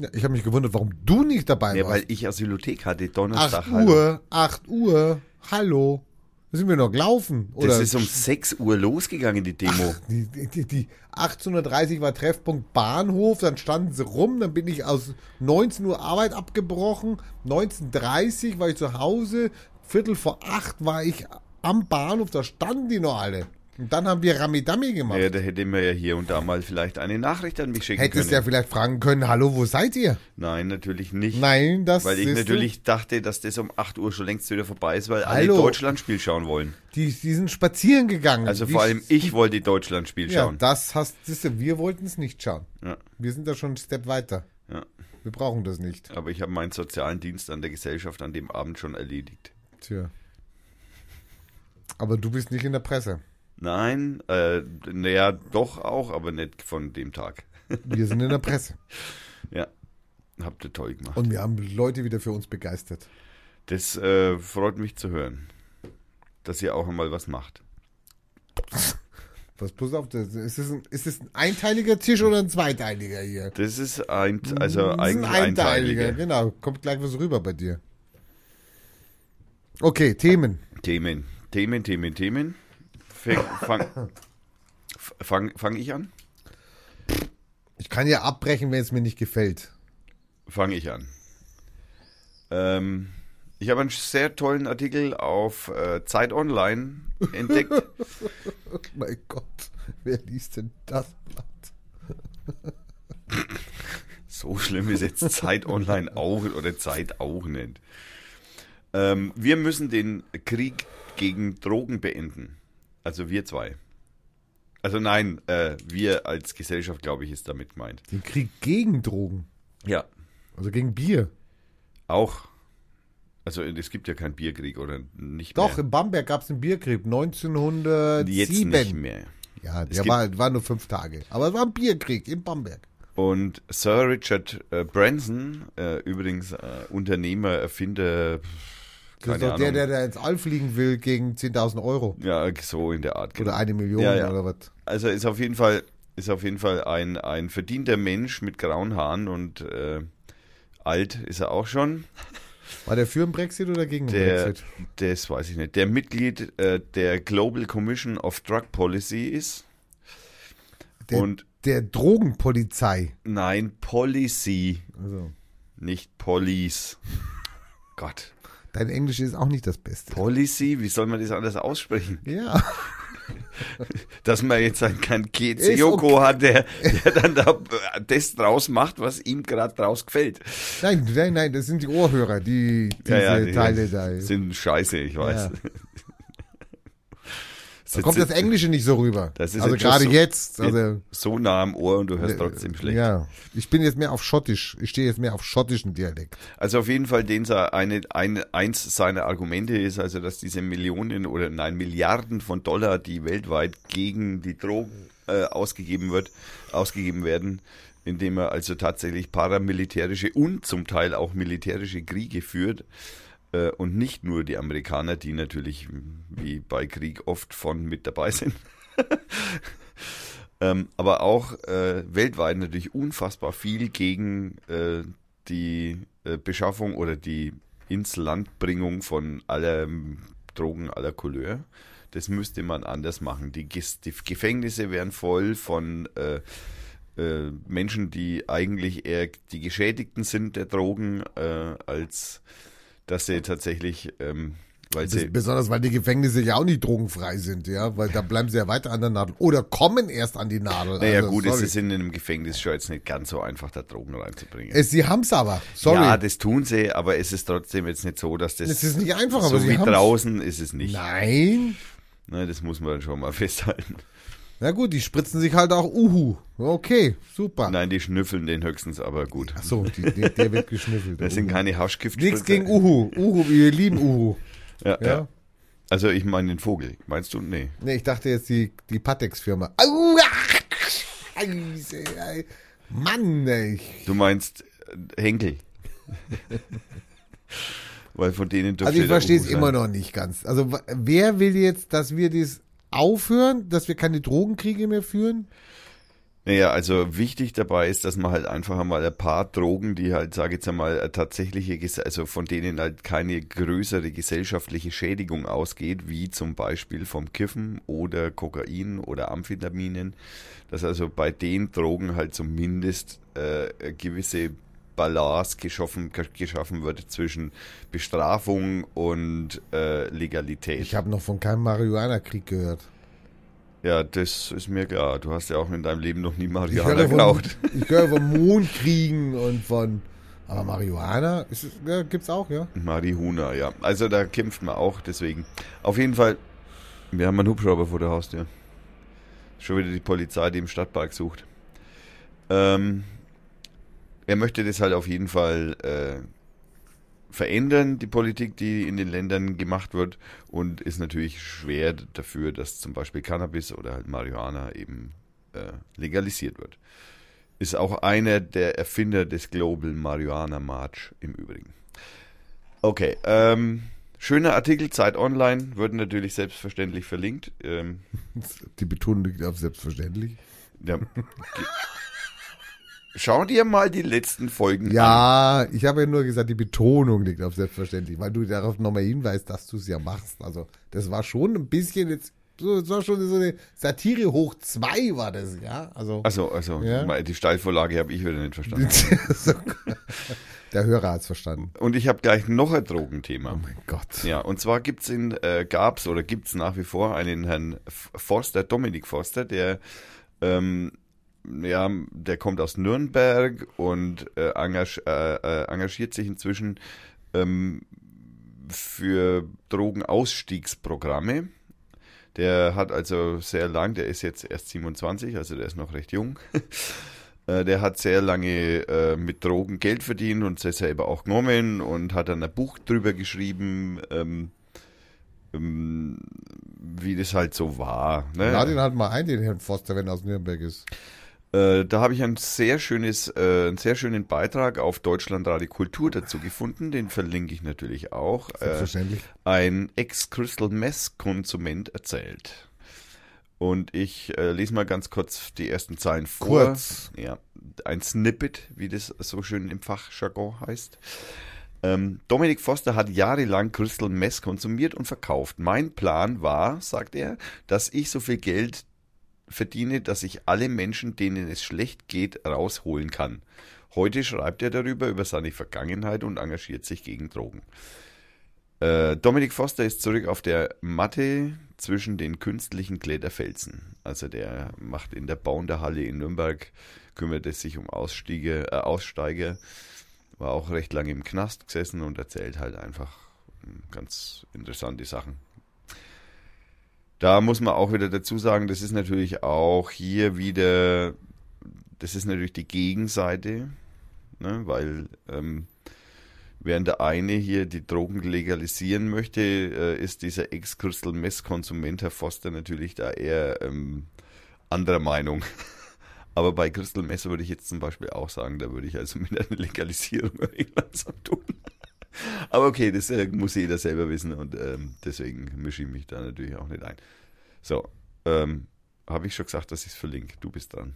Ja, ich habe mich gewundert, warum du nicht dabei Ja, warst. weil ich Asylothek hatte, Donnerstag. 8 hallo. Uhr, 8 Uhr, hallo. Da sind wir noch gelaufen. Oder Das ist um 6 Uhr losgegangen, die Demo. die, die, die 18.30 Uhr war Treffpunkt Bahnhof, dann standen sie rum, dann bin ich aus 19 Uhr Arbeit abgebrochen, 19.30 Uhr war ich zu Hause, Viertel vor 8 war ich am Bahnhof, da standen die noch alle. Und dann haben wir Ramidami gemacht. Ja, da hätte man ja hier und da mal vielleicht eine Nachricht an mich schicken Hättest können. ja vielleicht fragen können, hallo, wo seid ihr? Nein, natürlich nicht. Nein, das Weil ich siehst du, natürlich dachte, dass das um 8 Uhr schon längst wieder vorbei ist, weil Hallo. alle Deutschlandspiel schauen wollen. die, die sind spazieren gegangen. Also Die- vor allem ich wollte Deutschlandspiel Ja, schauen. das hast siehst du, wir wollten es nicht schauen. Ja, Wir sind da schon einen Step weiter. ja. Wir brauchen das nicht. Aber ich habe meinen sozialen Dienst an der Gesellschaft an dem Abend schon erledigt. Tja. Aber du bist nicht in der Presse. Nein, äh, naja, doch auch, aber nicht von dem Tag. *laughs* Wir sind in der Presse. Ja, habt ihr toll gemacht. Und wir haben Leute wieder für uns begeistert. Das äh, freut mich zu hören, dass ihr auch einmal was macht. Was bloß auf, das, ist, es ein, ist es ein einteiliger Tisch oder ein zweiteiliger hier? Das ist ein, also Das ist eigentlich ein einteiliger. einteiliger, genau. Kommt gleich was rüber bei dir. Okay, Themen. Themen, Themen, Themen, Themen. Fang, fang, fang, fang ich an? Ich kann ja abbrechen, wenn es mir nicht gefällt. Fange ich an. Ähm, ich habe einen sehr tollen Artikel auf äh, Zeit Online entdeckt. Oh *laughs* mein Gott, wer liest denn das Blatt? *laughs* so schlimm ist jetzt Zeit Online auch oder Zeit auch nicht. Ähm, wir müssen den Krieg gegen Drogen beenden. Also wir zwei. Also nein, äh, wir als Gesellschaft, glaube ich, ist damit gemeint. Den Krieg gegen Drogen. Ja, Also gegen Bier. auch. Also es gibt ja keinen Bierkrieg oder nicht Doch, mehr. in Bamberg gab es einen Bierkrieg 1907. Jetzt nicht mehr. Ja, der war, war nur fünf Tage. Aber es war ein Bierkrieg in Bamberg. Und Sir Richard äh, Branson, äh, übrigens äh, Unternehmer, Erfinder, Das ist doch der, der da ins All fliegen will gegen 10.000 Euro. Ja, so in der Art. genau. Oder eine Million Ja, ja. oder was. Also ist auf jeden Fall, ist auf jeden Fall ein, ein verdienter Mensch mit grauen Haaren und äh, alt ist er auch schon. War der für den Brexit oder gegen den Der, Brexit? das weiß ich nicht. Der Mitglied äh, der Global Commission of Drug Policy ist. Der, und der Drogenpolizei. nein, Policy, Also, nicht Police. *laughs* Gott. Dein Englisch ist auch nicht das Beste. Policy, wie soll man das anders aussprechen? Ja. *laughs* Dass man jetzt einen keinen Kiyoko okay. hat, der, der dann da äh, das draus macht, was ihm gerade draus gefällt. Nein, nein, nein, das sind die Ohrhörer, die diese die Teile da. sind scheiße, ich weiß. Ja. *laughs* Da kommt das Englische nicht so rüber. Das ist also gerade so- jetzt. Also, so nah am Ohr und du hörst trotzdem schlecht. Ja, ich bin jetzt mehr auf Schottisch. Ich stehe jetzt mehr auf schottischen Dialekt. Also auf jeden Fall, den eine, eine, eins seiner Argumente ist also, dass diese Millionen oder nein Milliarden von Dollar, die weltweit gegen die Drogen äh, ausgegeben wird, ausgegeben werden, indem er also tatsächlich paramilitärische und zum Teil auch militärische Kriege führt. Äh, und nicht nur die Amerikaner, die natürlich wie bei Krieg oft von mit dabei sind. *laughs* ähm, aber auch äh, weltweit natürlich unfassbar viel gegen äh, die äh, Beschaffung oder die ins Land Bringung von aller ähm, Drogen aller Couleur. Das müsste man anders machen. Die, die Gefängnisse wären voll von äh, äh, Menschen, die eigentlich eher die Geschädigten sind der Drogen, als dass sie tatsächlich, ähm, weil Bes sie besonders, weil die Gefängnisse ja auch nicht drogenfrei sind, ja, weil da bleiben sie ja weiter an der Nadel. Oder kommen erst an die Nadel. Naja, also, gut, sorry. es ist in einem Gefängnis schon jetzt nicht ganz so einfach, da Drogen reinzubringen. es, Sie haben's aber. Sorry. Ja, das tun sie, aber es ist trotzdem jetzt nicht so, dass das. Es ist nicht einfach, so aber sie wie haben's. draußen ist es nicht. Nein. Ne, das muss man schon mal *laughs* festhalten. Na gut, die spritzen sich halt auch Uhu. Okay, super. Nein, die schnüffeln den höchstens, aber gut. Ach so, die, die, der wird geschnüffelt. Das sind Uhu. keine Haschgift. Nichts gegen Uhu. Uhu, wir lieben Uhu. Ja, Ja. ja. Also ich meine den Vogel. Meinst du? Nee. Nee, ich dachte jetzt die, die Patex-Firma. Mann, ey. Ich- Du meinst äh, Henkel. *laughs* Weil von denen Also ich verstehe es immer noch nicht ganz. Also wer will jetzt, dass wir das aufhören, dass wir keine Drogenkriege mehr führen? Naja, also wichtig dabei ist, dass man halt einfach einmal ein paar Drogen, die halt, sage ich jetzt einmal, tatsächliche, also von denen halt keine größere gesellschaftliche Schädigung ausgeht, wie zum Beispiel vom Kiffen oder Kokain oder Amphetaminen, dass also bei den Drogen halt zumindest äh, gewisse Balance geschaffen, geschaffen wird zwischen Bestrafung und äh, Legalität. Ich habe noch von keinem Marihuana-Krieg gehört. ja, das ist mir klar. Du hast ja auch in deinem Leben noch nie Marihuana geraucht. ich höre von Mondkriegen und von. Aber Marihuana ist, es- ja, gibt's auch, ja. Marihuna, ja. Also da kämpft man auch, deswegen. Auf jeden Fall, wir haben einen Hubschrauber vor der Haustür. Schon wieder die Polizei, die im Stadtpark sucht. Ähm, er möchte das halt auf jeden Fall äh, verändern, die Politik, die in den Ländern gemacht wird und ist natürlich schwer dafür, dass zum Beispiel Cannabis oder halt Marihuana eben äh, legalisiert wird. Ist auch einer der Erfinder des Global Marihuana March im Übrigen. Okay, ähm, schöner Artikel, Zeit Online, wird natürlich selbstverständlich verlinkt. Ähm, *laughs* Die Betonung liegt auf selbstverständlich. ja. *laughs* Schau dir mal die letzten Folgen an. Ja, ich habe ja nur gesagt, die Betonung liegt auf selbstverständlich, weil du darauf nochmal hinweist, dass du es ja machst. Also, das war schon ein bisschen jetzt, so, das war schon so eine Satire hoch zwei war das, ja. Also, Also, also Ja. die Steilvorlage habe ich wieder nicht verstanden. *laughs* der Hörer hat's verstanden. Und ich habe gleich noch ein Drogenthema. Oh mein Gott. Ja, und zwar gibt's in, äh, gab's oder gibt's nach wie vor einen Herrn Forster, Dominik Forster, der, ähm, ja, der kommt aus Nürnberg und äh, engag äh, äh, engagiert sich inzwischen ähm, für Drogenausstiegsprogramme. Der hat also sehr lang, der ist jetzt erst 27, also der ist noch recht jung. *laughs* Äh, Der hat sehr lange äh, mit Drogen Geld verdient und das selber auch genommen und hat dann ein Buch drüber geschrieben, ähm, ähm, wie das halt so war. Ne? Lade ihn halt mal ein, den Herrn Forster, wenn er aus Nürnberg ist. Äh, da habe ich ein sehr schönes, äh, einen sehr schönen Beitrag auf Deutschlandradio Kultur dazu gefunden. Den verlinke ich natürlich auch. Äh, Selbstverständlich. ein Ex-Crystal Mess-Konsument erzählt. Und ich äh, lese mal ganz kurz die ersten Zeilen vor. Kurz. Ja, ein Snippet, wie das so schön im Fachjargon heißt. Ähm, Dominik Foster hat jahrelang Crystal Mess konsumiert und verkauft. Mein Plan war, sagt er, dass ich so viel Geld verdiene, dass ich alle Menschen, denen es schlecht geht, rausholen kann. Heute schreibt er darüber, über seine Vergangenheit und engagiert sich gegen Drogen. Äh, Dominik Foster ist zurück auf der Matte zwischen den künstlichen Kletterfelsen. Also der macht in der Bauenderhalle in Nürnberg, kümmert es sich um Ausstiege, äh, Aussteiger, war auch recht lange im Knast gesessen und erzählt halt einfach hm, ganz interessante Sachen. Da muss man auch wieder dazu sagen, das ist natürlich auch hier wieder, das ist natürlich die Gegenseite, ne, weil ähm, während der eine hier die Drogen legalisieren möchte, äh, ist dieser Ex-Crystal Mess-Konsument Herr Foster natürlich da eher ähm, anderer Meinung. *laughs* Aber bei Crystal Mess würde ich jetzt zum Beispiel auch sagen, da würde ich also mit einer Legalisierung *laughs* langsam tun. *laughs* Aber okay, das äh, muss jeder selber wissen und ähm, deswegen mische ich mich da natürlich auch nicht ein. So, ähm, habe ich schon gesagt, dass ich es verlinke. Du bist dran.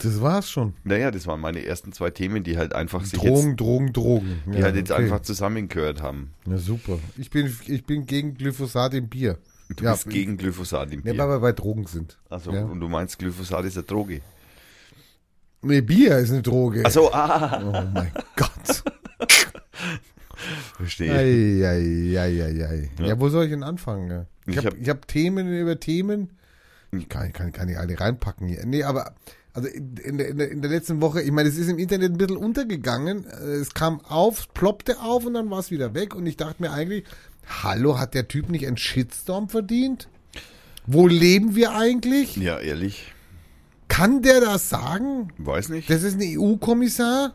Das war's schon. Naja, das waren meine ersten zwei Themen, die halt einfach sich Drogen, jetzt, Drogen, Drogen. die halt jetzt einfach zusammengehört haben. Ja, super. Ich bin, ich bin gegen Glyphosat im Bier. Du Ja, bist gegen Glyphosat im Ja, Bier. weil wir bei Drogen sind. also, ja. und du meinst, Glyphosat ist eine Droge. Nee, Bier ist eine Droge. Also, ah, Oh mein Gott. *laughs* verstehe. Ei, ei, ei, ei, ei. Ja. Ja. wo soll ich denn anfangen? ja? Ich Ich habe hab- ich hab Themen über Themen. Ich kann, kann, kann ich alle reinpacken hier. Nee, aber also in, in, in, der, in der letzten Woche, ich meine, es ist im Internet ein bisschen untergegangen. Es kam auf, ploppte auf und dann war es wieder weg. Und ich dachte mir eigentlich, hallo, hat der Typ nicht einen Shitstorm verdient? Wo leben wir eigentlich? Ja, ehrlich, Kann der das sagen? weiß nicht. Das ist ein EU-Kommissar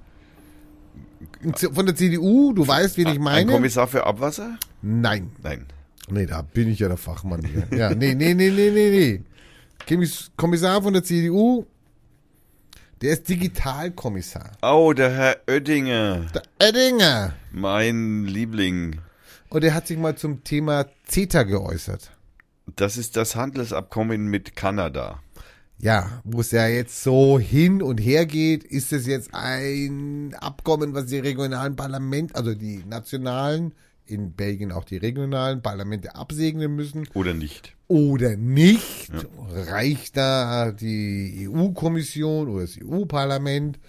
von der CDU. Du weißt, wen ich Ein meine. Kommissar für Abwasser? Nein. Nein. Nee, da bin ich ja der Fachmann. Hier. Ja, nee, nee, nee, nee, nee, nee. Kommiss- Kommissar von der CDU, der ist Digitalkommissar. Oh, der Herr Oettinger, Der Oettinger. mein Liebling. Und er hat sich mal zum Thema CETA geäußert. Das ist das Handelsabkommen mit Kanada. Ja, wo es ja jetzt so hin und her geht, ist es jetzt ein Abkommen, was die regionalen Parlamente, also die nationalen, in Belgien auch die regionalen Parlamente absegnen müssen Oder nicht? oder nicht. Reicht da die EU-Kommission oder das EU-Parlament?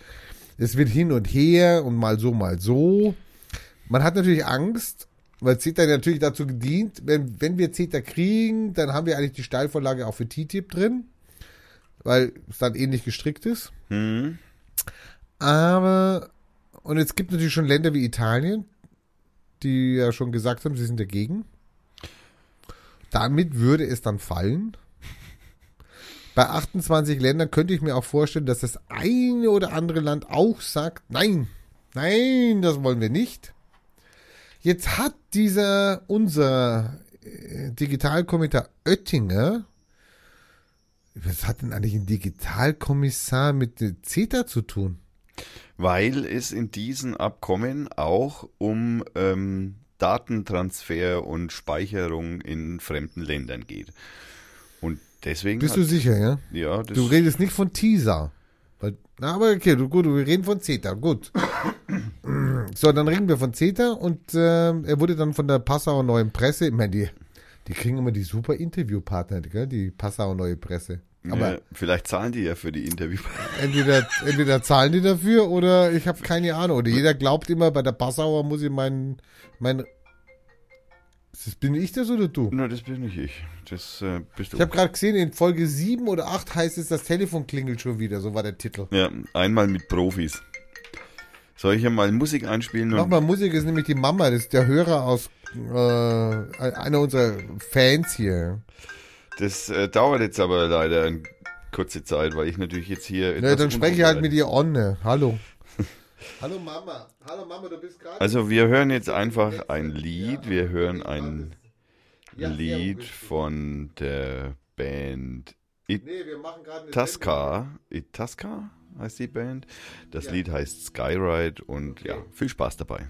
Es wird hin und her und mal so, mal so. Man hat natürlich Angst, weil CETA natürlich dazu gedient, wenn, wenn wir CETA kriegen, dann haben wir eigentlich die Steilvorlage auch für TTIP drin, weil es dann ähnlich gestrickt ist. Hm? Aber, und es gibt natürlich schon Länder wie Italien, die ja schon gesagt haben, sie sind dagegen. Damit würde es dann fallen. Bei 28 Ländern könnte ich mir auch vorstellen, dass das eine oder andere Land auch sagt, nein, nein, das wollen wir nicht. Jetzt hat dieser, unser äh, Digitalkommissar Oettinger, was hat denn eigentlich ein Digitalkommissar mit CETA zu tun? Weil es in diesen Abkommen auch um ähm, Datentransfer und Speicherung in fremden Ländern geht. Und deswegen. Bist hat, du sicher, ja? Ja, Du redest nicht von TISA. Weil, na, aber okay, du, gut, wir reden von CETA, gut. *coughs* So, dann reden wir von CETA und ähm, er wurde dann von der Passauer Neuen Presse, ich meine, die, die kriegen immer die super Interviewpartner, gell? die Passauer Neue Presse. Aber ja, vielleicht zahlen die ja für die Interviews. entweder, *laughs* entweder zahlen die dafür oder ich habe keine Ahnung. Oder jeder glaubt immer, bei der Passauer muss ich mein, mein das bin ich das oder du? Na, das bin nicht ich. Das äh, bist du. Ich habe gerade gesehen, in Folge 7 oder 8 heißt es, das Telefon klingelt schon wieder. So war der Titel. ja, einmal mit Profis. Soll ich ja mal Musik einspielen? Mach mal Musik, ist nämlich die Mama, das ist der Hörer aus, äh, einer unserer Fans hier. Das äh, dauert jetzt aber leider eine kurze Zeit, weil ich natürlich jetzt hier. Ja, etwas dann spreche ich halt mit ihr on. Hallo. *laughs* Hallo Mama. Hallo Mama, du bist gerade. Also wir hören jetzt einfach ein Lied. Wir hören ein Lied von der Band It Nee, wir machen gerade eine Tasca, Itasca heißt die Band. Das Ja. Lied heißt Skyride und Okay. ja, viel Spaß dabei.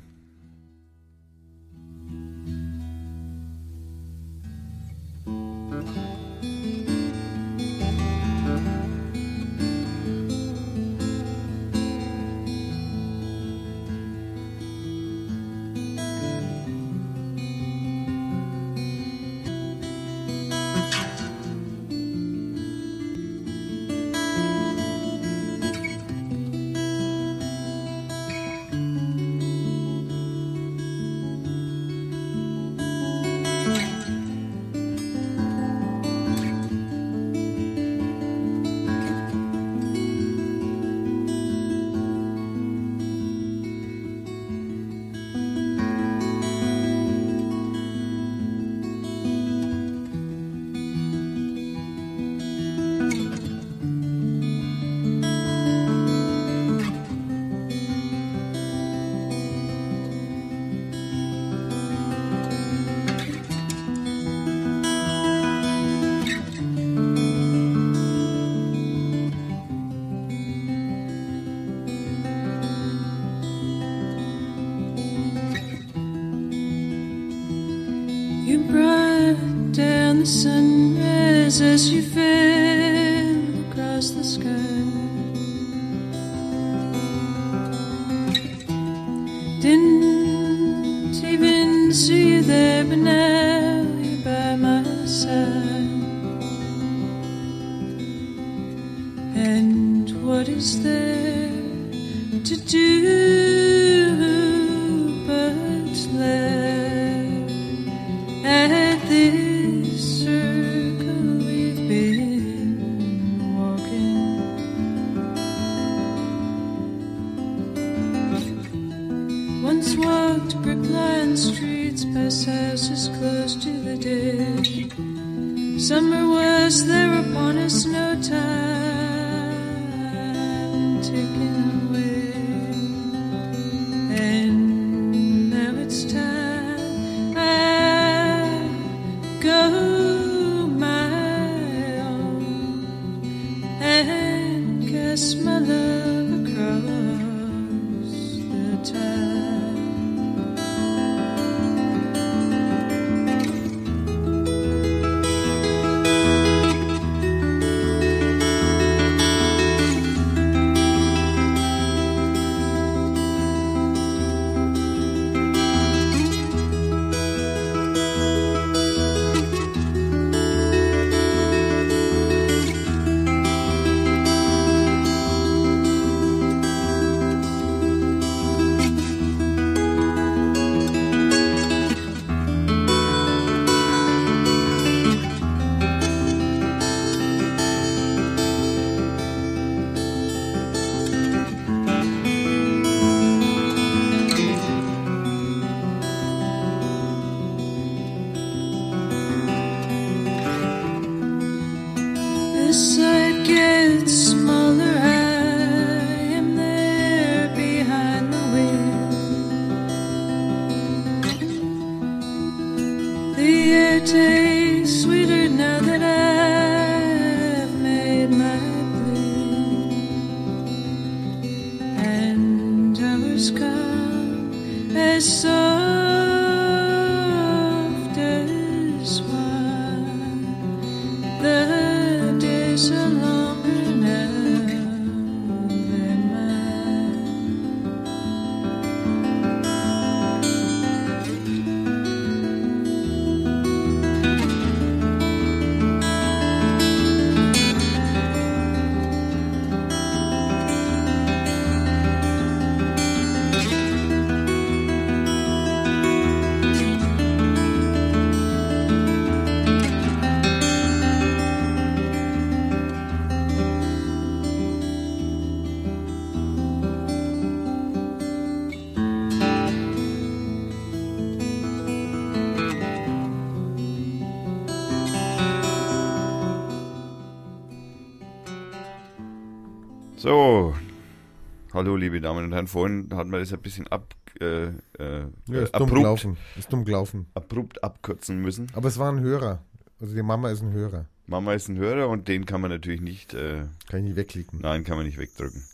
Hallo liebe Damen und Herren, vorhin hatten wir das ein bisschen ab, äh, äh, Ja, ist äh, dumm abrupt, gelaufen. Ist dumm gelaufen. abrupt abkürzen müssen. Aber es war ein Hörer. Also die Mama ist ein Hörer. Mama ist ein Hörer und den kann man natürlich nicht, äh, Kann ich nicht wegklicken. nein, kann man nicht wegdrücken.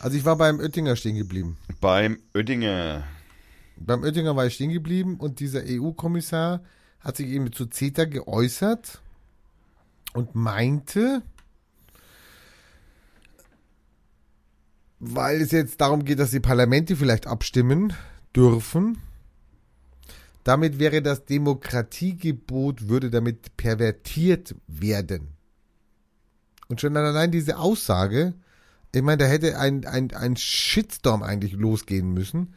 Also ich war beim Oettinger stehen geblieben. Beim Oettinger. Beim Oettinger war ich stehen geblieben und dieser EU-Kommissar hat sich eben zu CETA geäußert und meinte, weil es jetzt darum geht, dass die Parlamente vielleicht abstimmen dürfen, damit wäre das Demokratiegebot, würde damit pervertiert werden. Und schon allein diese Aussage, ich meine, da hätte ein, ein, ein Shitstorm eigentlich losgehen müssen.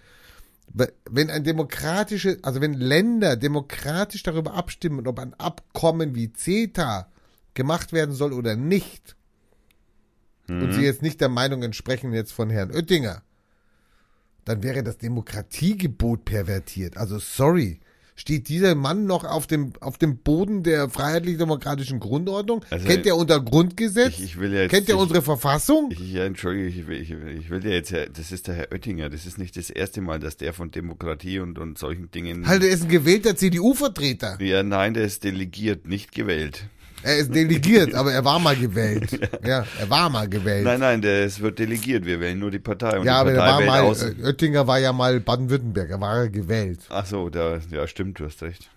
Wenn ein demokratische, also wenn Länder demokratisch darüber abstimmen, ob ein Abkommen wie CETA gemacht werden soll oder nicht, und sie jetzt nicht der Meinung entsprechen jetzt von Herrn Oettinger, dann wäre das Demokratiegebot pervertiert. Also sorry. Steht dieser Mann noch auf dem, auf dem Boden der freiheitlich-demokratischen Grundordnung? Also, Kennt er unser Grundgesetz? Ich, ich will ja jetzt. Kennt er unsere Verfassung? Ich, ja, entschuldige, ich will, ich, ich will ja jetzt, das ist der Herr Oettinger, das ist nicht das erste Mal, dass der von Demokratie und, und solchen Dingen. Halt, er ist ein gewählter CDU-Vertreter. Ja, nein, der ist delegiert, nicht gewählt. Er ist delegiert, aber er war mal gewählt. Ja, er war mal gewählt. Nein, nein, der es wird delegiert, wir wählen nur die Partei. Und ja, die aber er Partei war wählt mal, äh, Oettinger war ja mal Baden-Württemberg, er war ja gewählt. Ach so, da, ja, stimmt, du hast recht.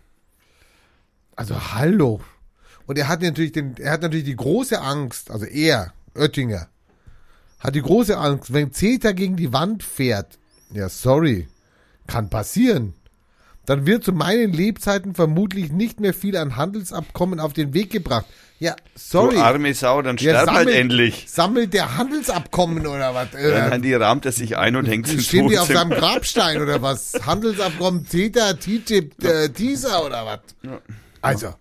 Also hallo. Und er hat natürlich den, er hat natürlich die große Angst, also er, Oettinger, hat die große Angst, wenn CETA gegen die Wand fährt, ja sorry, kann passieren, dann wird zu meinen Lebzeiten vermutlich nicht mehr viel an Handelsabkommen auf den Weg gebracht. Ja, sorry. Du arme Sau, dann Ja, sterb halt sammelt- endlich. Sammelt der Handelsabkommen oder was? Dann, Äh, dann die rahmt er sich ein und hängt ins stehen die auf seinem *laughs* Grabstein oder was? Handelsabkommen CETA, TTIP, äh, TISA oder was? Also,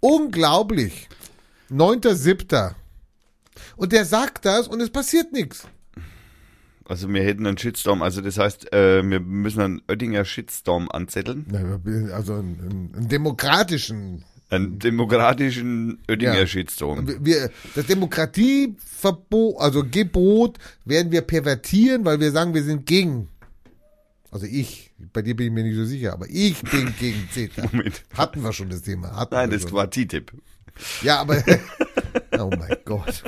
unglaublich. 9.7. Und der sagt das und es passiert nichts. Also wir hätten einen Shitstorm, also das heißt, äh, wir müssen einen Oettinger Shitstorm anzetteln. Also einen, einen demokratischen. Einen demokratischen Oettinger Ja. Shitstorm. Wir, das Demokratieverbot, also Gebot, werden wir pervertieren, weil wir sagen, wir sind gegen. Also ich, bei dir bin ich mir nicht so sicher, aber ich bin *laughs* gegen CETA. Moment. Hatten wir schon das Thema. Hatten Nein, das schon. war TTIP. Ja, aber. *laughs* oh mein Gott.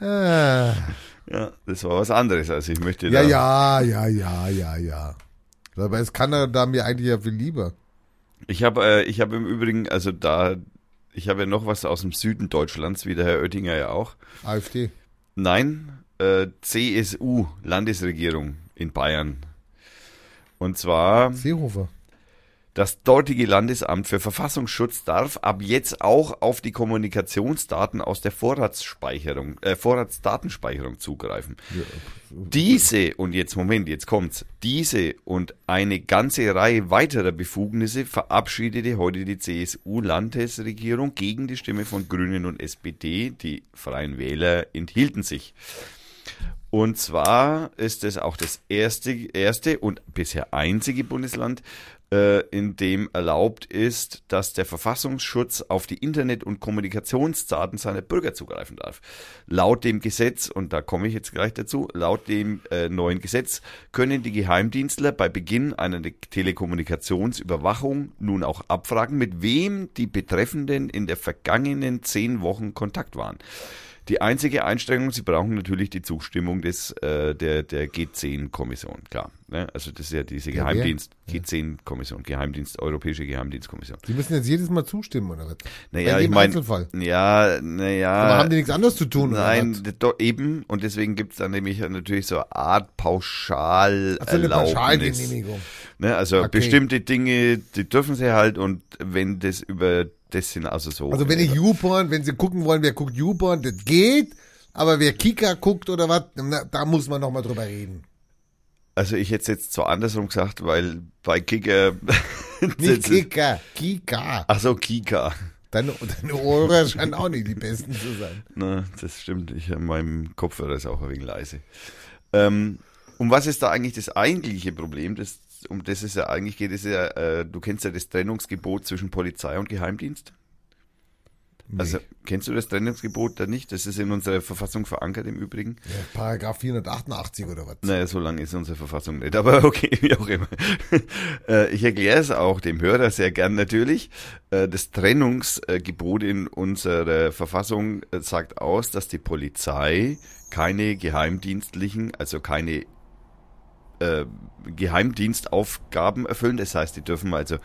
Ah. Ja, das war was anderes. Also ich möchte Ja, ja, ja, ja, ja, ja. Aber es kann er da mir eigentlich ja viel lieber. Ich habe äh, ich habe im Übrigen, also da, ich habe ja noch was aus dem Süden Deutschlands, wie der Herr Oettinger ja auch. AfD. Nein, äh, CSU, Landesregierung in Bayern. Und zwar, Seehofer. Das dortige Landesamt für Verfassungsschutz darf ab jetzt auch auf die Kommunikationsdaten aus der Vorratsspeicherung, äh, Vorratsdatenspeicherung zugreifen. Diese, und jetzt Moment, jetzt kommt's, diese und eine ganze Reihe weiterer Befugnisse verabschiedete heute die CSU-Landesregierung gegen die Stimme von Grünen und SPD. Die Freien Wähler enthielten sich. Und zwar ist es auch das erste, erste und bisher einzige Bundesland, äh, in dem erlaubt ist, dass der Verfassungsschutz auf die Internet- und Kommunikationsdaten seiner Bürger zugreifen darf. Laut dem Gesetz, und da komme ich jetzt gleich dazu, laut dem äh, neuen Gesetz können die Geheimdienstler bei Beginn einer Telekommunikationsüberwachung nun auch abfragen, mit wem die Betreffenden in der vergangenen zehn Wochen Kontakt waren. Die einzige Einschränkung, sie brauchen natürlich die Zustimmung des, äh, der, der G10-Kommission, klar. Ne? Also das ist ja diese Ja? Geheimdienst, G10-Kommission, Geheimdienst, Europäische Geheimdienstkommission. Die müssen jetzt jedes Mal zustimmen, oder was? Naja, ich meine, Einzelfall. ja, naja. Aber haben die nichts anderes zu tun, oder Nein, doch, eben. Und deswegen gibt es dann nämlich natürlich so eine Art Pauschal Ach so, eine Pauschalgenehmigung. Ne, also Okay. bestimmte Dinge, die dürfen sie halt und wenn das über das sind also so. Also wenn ich YouPorn, wenn sie gucken wollen, wer guckt YouPorn, das geht. Aber wer Kika guckt oder was, da muss man nochmal drüber reden. Also ich hätte es jetzt zwar andersrum gesagt, weil bei Kicker. *laughs* Nicht Kika, Kika. Ach so, Kika. Deine, deine Ohren scheinen auch nicht die besten zu sein. Na, das stimmt. Ich in meinem Kopfhörer ist auch ein wenig leise. Ähm, um was ist da eigentlich das eigentliche Problem? Das, um das es ja eigentlich geht, ist ja, äh, du kennst ja das Trennungsgebot zwischen Polizei und Geheimdienst. Also, kennst du das Trennungsgebot da nicht? Das ist in unserer Verfassung verankert im Übrigen. Ja, Paragraph 488 oder was? Naja, so lang ist unsere Verfassung nicht, aber *laughs* okay, wie auch immer. *laughs* Äh, Ich erkläre es auch dem Hörer sehr gern natürlich. Äh, Das Trennungsgebot in unserer Verfassung äh, sagt aus, dass die Polizei keine geheimdienstlichen, also keine äh, Geheimdienstaufgaben erfüllen. Das heißt, die dürfen also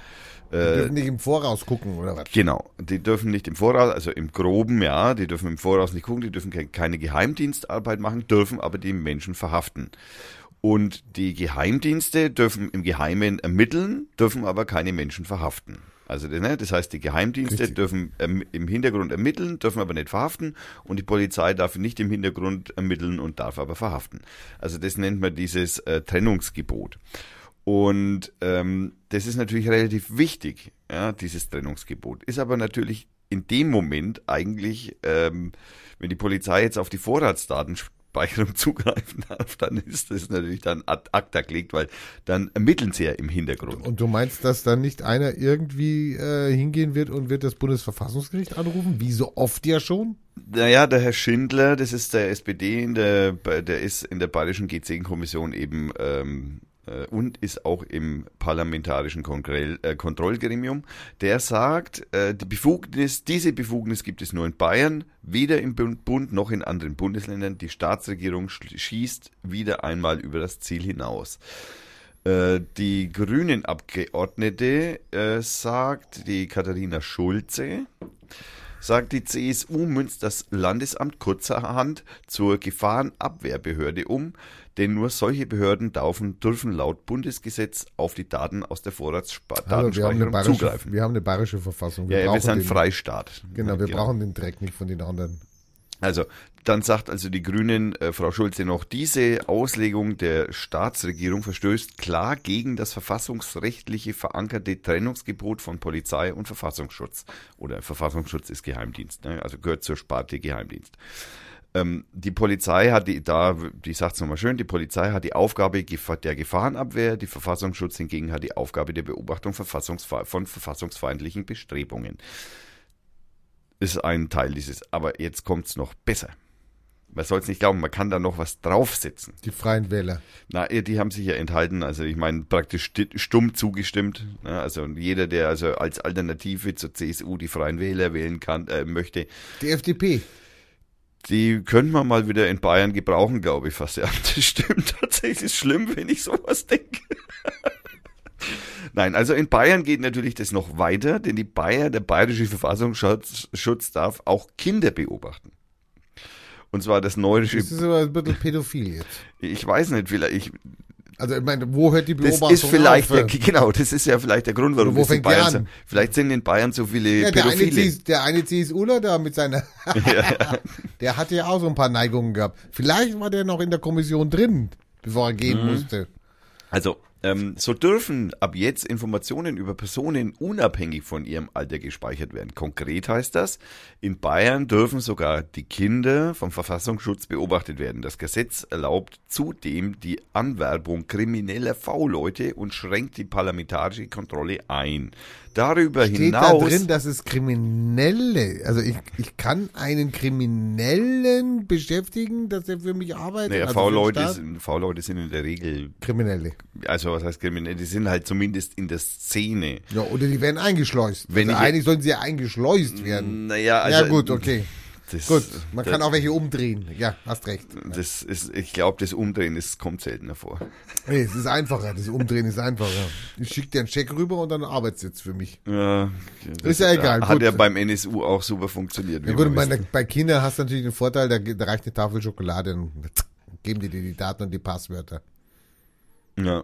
Die dürfen nicht im Voraus gucken oder was? Genau, die dürfen nicht im Voraus, also im Groben, ja, die dürfen im Voraus nicht gucken, die dürfen ke- keine Geheimdienstarbeit machen, dürfen aber die Menschen verhaften. Und die Geheimdienste dürfen im Geheimen ermitteln, dürfen aber keine Menschen verhaften. Also ne, das heißt, die Geheimdienste Richtig. dürfen ähm, im Hintergrund ermitteln, dürfen aber nicht verhaften und die Polizei darf nicht im Hintergrund ermitteln und darf aber verhaften. Also das nennt man dieses äh, Trennungsgebot. Und ähm, das ist natürlich relativ wichtig, ja, dieses Trennungsgebot. Ist aber natürlich in dem Moment eigentlich, ähm, wenn die Polizei jetzt auf die Vorratsdatenspeicherung *laughs* zugreifen darf, dann ist das natürlich dann ad acta gelegt, weil dann ermitteln sie ja im Hintergrund. Und du meinst, dass dann nicht einer irgendwie äh, hingehen wird und wird das Bundesverfassungsgericht anrufen? Wie so oft ja schon? Naja, der Herr Schindler, das ist der SPD, in der, der ist in der Bayerischen G10-Kommission eben ähm, äh, und ist auch im parlamentarischen Kontroll, äh, Kontrollgremium. Der sagt, äh, die Befugnis, diese Befugnis gibt es nur in Bayern, weder im Bund noch in anderen Bundesländern. Die Staatsregierung sch- schießt wieder einmal über das Ziel hinaus. Äh, Die grünen Abgeordnete äh, sagt die Katharina Schulze, sagt die CSU münzt das Landesamt kurzerhand zur Gefahrenabwehrbehörde um, denn nur solche Behörden dürfen, dürfen laut Bundesgesetz auf die Daten aus der wir, Vorratsdatenspeicherung zugreifen. wir haben eine bayerische Verfassung. Ja, ja, wir brauchen sind den, Freistaat. Genau, wir brauchen den Dreck nicht von den anderen. Also, dann sagt also die Grünen, äh, Frau Schulze noch, diese Auslegung der Staatsregierung verstößt klar gegen das verfassungsrechtliche verankerte Trennungsgebot von Polizei und Verfassungsschutz. Oder Verfassungsschutz ist Geheimdienst, ne? also gehört zur Sparte Geheimdienst. Ähm, die Polizei hat die, da, die sagt es nochmal schön, die Polizei hat die Aufgabe der Gefahrenabwehr, die Verfassungsschutz hingegen hat die Aufgabe der Beobachtung von verfassungsfeindlichen Bestrebungen ist ein Teil dieses. Aber jetzt kommt's noch besser. Man soll es nicht glauben, man kann da noch was draufsetzen. Die Freien Wähler. Na, die haben sich ja enthalten, also ich meine praktisch stumm zugestimmt. Ja, also jeder, der also als Alternative zur CSU die Freien Wähler wählen kann, äh, möchte, Die FDP. die könnte man mal wieder in Bayern gebrauchen, glaube ich fast. Ja, *laughs* das stimmt tatsächlich. Ist schlimm, wenn ich sowas denke. Nein, also in Bayern geht natürlich das noch weiter, denn die Bayer, der bayerische Verfassungsschutz Schutz darf auch Kinder beobachten. Und zwar das neuerische, Das ist aber ein bisschen pädophil jetzt. ich weiß nicht, vielleicht, ich, Also ich meine, wo hört die das Beobachtung ist vielleicht, der, auf? genau, das ist ja vielleicht der Grund, warum wo das in fängt Bayern an? vielleicht sind in Bayern so viele ja, der, eine Pädophile. Der eine CSUler da mit seiner, *laughs* der hatte ja auch so ein paar Neigungen gehabt. Vielleicht war der noch in der Kommission drin, bevor er gehen Mhm. musste. Also, ähm, so dürfen ab jetzt Informationen über Personen unabhängig von ihrem Alter gespeichert werden. Konkret heißt das, in Bayern dürfen sogar die Kinder vom Verfassungsschutz beobachtet werden. Das Gesetz erlaubt zudem die Anwerbung krimineller V-Leute und schränkt die parlamentarische Kontrolle ein. Darüber Steht hinaus da drin, dass es Kriminelle, also ich, ich kann einen Kriminellen beschäftigen, dass er für mich arbeitet. naja, also V-Leute sind, V-Leute sind in der Regel, Kriminelle. also was heißt kriminell, die sind halt zumindest in der Szene. Ja, oder die werden eingeschleust. Wenn also ich- eigentlich sollen sie ja eingeschleust werden. Naja, also, ja gut, okay. Das, Gut, man da- kann auch welche umdrehen. Ja, hast recht. Das ist, ich glaube, das Umdrehen, das kommt seltener vor. Nee, es ist einfacher. Das Umdrehen ist einfacher. Ich schicke dir einen Check rüber und dann Arbeitssitz für mich. Ja, das Ist ja egal, Hat gut. ja beim NSU auch super funktioniert. Ja wie gut, bei, bei Kindern hast du natürlich den Vorteil, da, da reicht eine Tafel Schokolade und *laughs* geben die dir die Daten und die Passwörter. ja.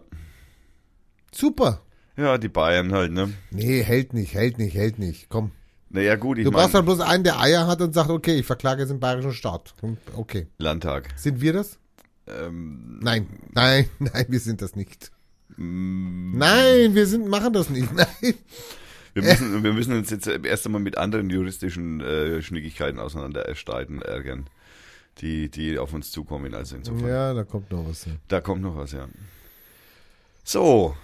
Super. ja, die Bayern halt, ne? Nee, hält nicht, hält nicht, hält nicht. Komm. Naja, gut, ich Du brauchst meine, halt bloß einen, der Eier hat und sagt, okay, ich verklage jetzt den bayerischen Staat. Okay. Landtag. Sind wir das? Ähm, Nein, nein, *laughs* nein, wir sind das nicht. mm, Nein, wir sind, machen das nicht. *laughs* Nein. wir, müssen, wir müssen uns jetzt erst einmal mit anderen juristischen äh, Schnickigkeiten auseinander erstreiten, ärgern, die, die auf uns zukommen. Also insofern. Ja, da kommt noch was. Ja. Da kommt noch was, ja. So.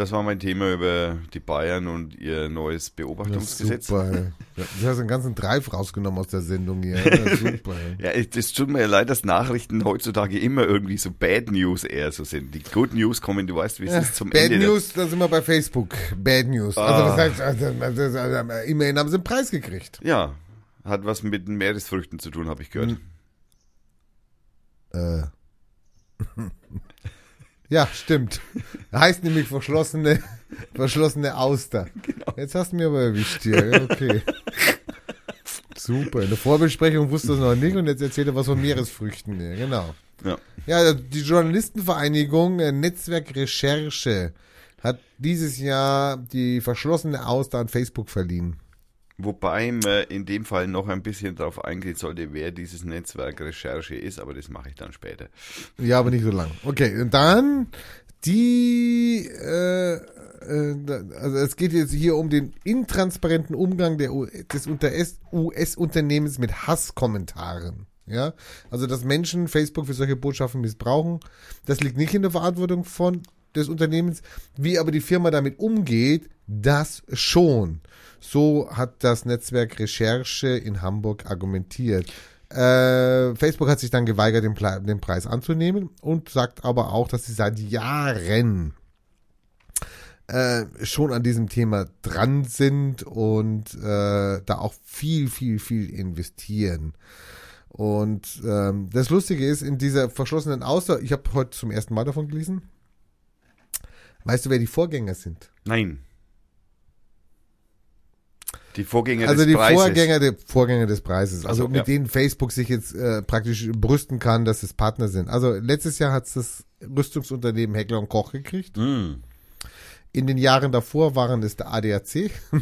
Das war mein Thema über die Bayern und ihr neues Ja, Beobachtungsgesetz. super. Ja, Du hast einen ganzen Dreif rausgenommen aus der Sendung hier. Ja, *laughs* super. Ja, es tut mir ja leid, dass Nachrichten heutzutage immer irgendwie so Bad News eher so sind. Die Good News kommen, du weißt, wie es ist zum Bad Ende. der- News, da sind wir bei Facebook. Bad News. Also Ah. was heißt, also, also, also, immerhin haben sie einen Preis gekriegt. Ja, hat was mit den Meeresfrüchten zu tun, habe ich gehört. Äh. *laughs* ja, stimmt. Heißt nämlich verschlossene, verschlossene Auster. Genau. Jetzt hast du mir aber erwischt hier. Okay. Super. In der Vorbesprechung wusste es noch nicht und jetzt erzählt er was von Meeresfrüchten. Ja, genau. Ja. Ja, die Journalistenvereinigung äh, Netzwerk Recherche hat dieses Jahr die verschlossene Auster an Facebook verliehen. Wobei man in dem Fall noch ein bisschen darauf eingehen sollte, wer dieses Netzwerk Recherche ist, aber das mache ich dann später. Ja, aber nicht so lang. Okay, und dann die, äh, äh, also es geht jetzt hier um den intransparenten Umgang der, des unter- US-Unternehmens mit Hasskommentaren. Ja, also dass Menschen Facebook für solche Botschaften missbrauchen, das liegt nicht in der Verantwortung von des Unternehmens. Wie aber die Firma damit umgeht, das schon. So hat das Netzwerk Recherche in Hamburg argumentiert. Äh, Facebook hat sich dann geweigert, den, den Preis anzunehmen und sagt aber auch, dass sie seit Jahren äh, schon an diesem Thema dran sind und äh, da auch viel, viel, viel investieren. Und ähm, das Lustige ist, in dieser verschlossenen Außer, ich habe heute zum ersten Mal davon gelesen. Weißt du, wer die Vorgänger sind? Nein. Die Vorgänger also des die Preises. Vorgänger, der Vorgänger des Preises, also so, mit ja. denen Facebook sich jetzt äh, praktisch brüsten kann, dass es Partner sind. Also letztes Jahr hat das Rüstungsunternehmen Heckler und Koch gekriegt. Mm. In den Jahren davor waren es der ADAC. *laughs*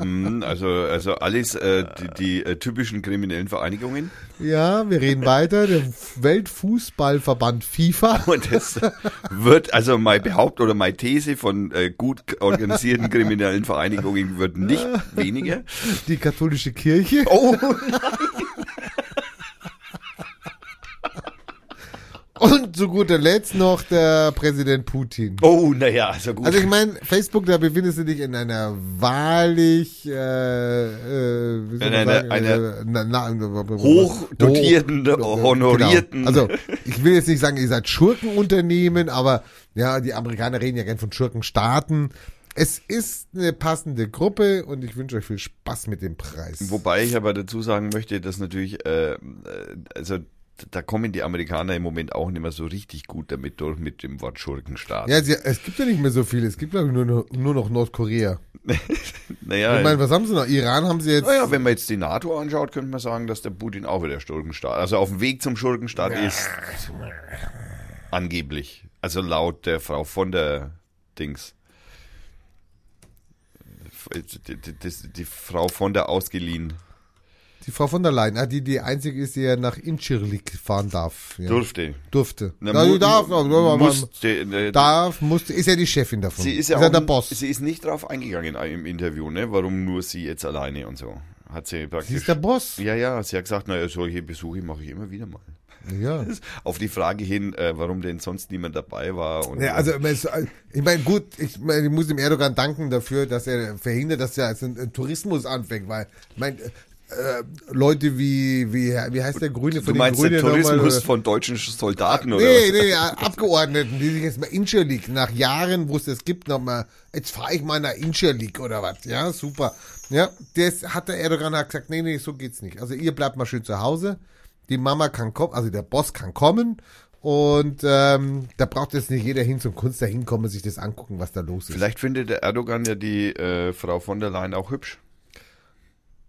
Mm, Also, also alles äh, die, die äh, typischen kriminellen Vereinigungen. Ja, wir reden weiter. Der Weltfußballverband FIFA. *laughs* Und das wird, also meine Behauptung oder meine These von äh, gut organisierten kriminellen Vereinigungen wird nicht weniger. Die katholische Kirche. Oh, Und zu guter Letzt noch der Präsident Putin. oh, naja, also gut. Also ich meine, Facebook, da befindest du dich in einer wahrlich äh, äh, wie soll In man einer- sagen, einer äh, na, na, hochdotierten, hoch- honorierten- Genau. Also ich will jetzt nicht sagen, ihr seid Schurkenunternehmen, aber ja, die Amerikaner reden ja gern von Schurkenstaaten. Es ist eine passende Gruppe und ich wünsche euch viel Spaß mit dem Preis. Wobei ich aber dazu sagen möchte, dass natürlich, äh, äh, also da kommen die Amerikaner im Moment auch nicht mehr so richtig gut damit durch mit dem Wort Schurkenstaat. ja, es gibt ja nicht mehr so viele. Es gibt glaube ich nur, noch- nur noch Nordkorea. *laughs* naja, Ich meine, was haben sie noch? Iran haben sie jetzt. naja, wenn man jetzt die NATO anschaut, könnte man sagen, dass der Putin auch wieder Schurkenstaat, also auf dem Weg zum Schurkenstaat ist. Angeblich. Also laut der Frau von der Dings. Die, die, die, die Frau von der ausgeliehen Die Frau von der Leyen, ah, die die einzige ist, die ja nach Inchirlik fahren darf. Ja. durfte. Durfte. Na, ja, mu- darf, musste, äh, darf, musste, ist ja die Chefin davon. Sie ist ja, ist auch, der Boss. Sie ist nicht drauf eingegangen im Interview, ne? Warum nur sie jetzt alleine und so. Hat sie praktisch. Sie ist der Boss. ja, ja, sie hat gesagt, naja, solche Besuche mache ich immer wieder mal. Ja. *laughs* Auf die Frage hin, äh, warum denn sonst niemand dabei war. Und Ja, also ich meine, gut, ich, meine, ich muss dem Erdogan danken dafür, dass er verhindert, dass ja ein, Tourismus anfängt, weil ich meine, äh, Leute wie, wie, wie heißt der Grüne du von den meinst Grünen den nochmal, Tourismus oder? von deutschen Soldaten oder Nee, nee, ja, Abgeordneten, die sich jetzt mal Incherlik, nach Jahren, wo es das gibt, nochmal, jetzt fahre ich mal nach Incherlik oder was, ja, super. Ja, das hat der Erdogan hat gesagt, nee, nee, so geht's nicht. Also ihr bleibt mal schön zu Hause, die Mama kann kommen, also der Boss kann kommen und ähm, da braucht jetzt nicht jeder hin zum Kunst da hinkommen und sich das angucken, was da los ist. Vielleicht findet der Erdogan ja die äh, Frau von der Leyen auch hübsch,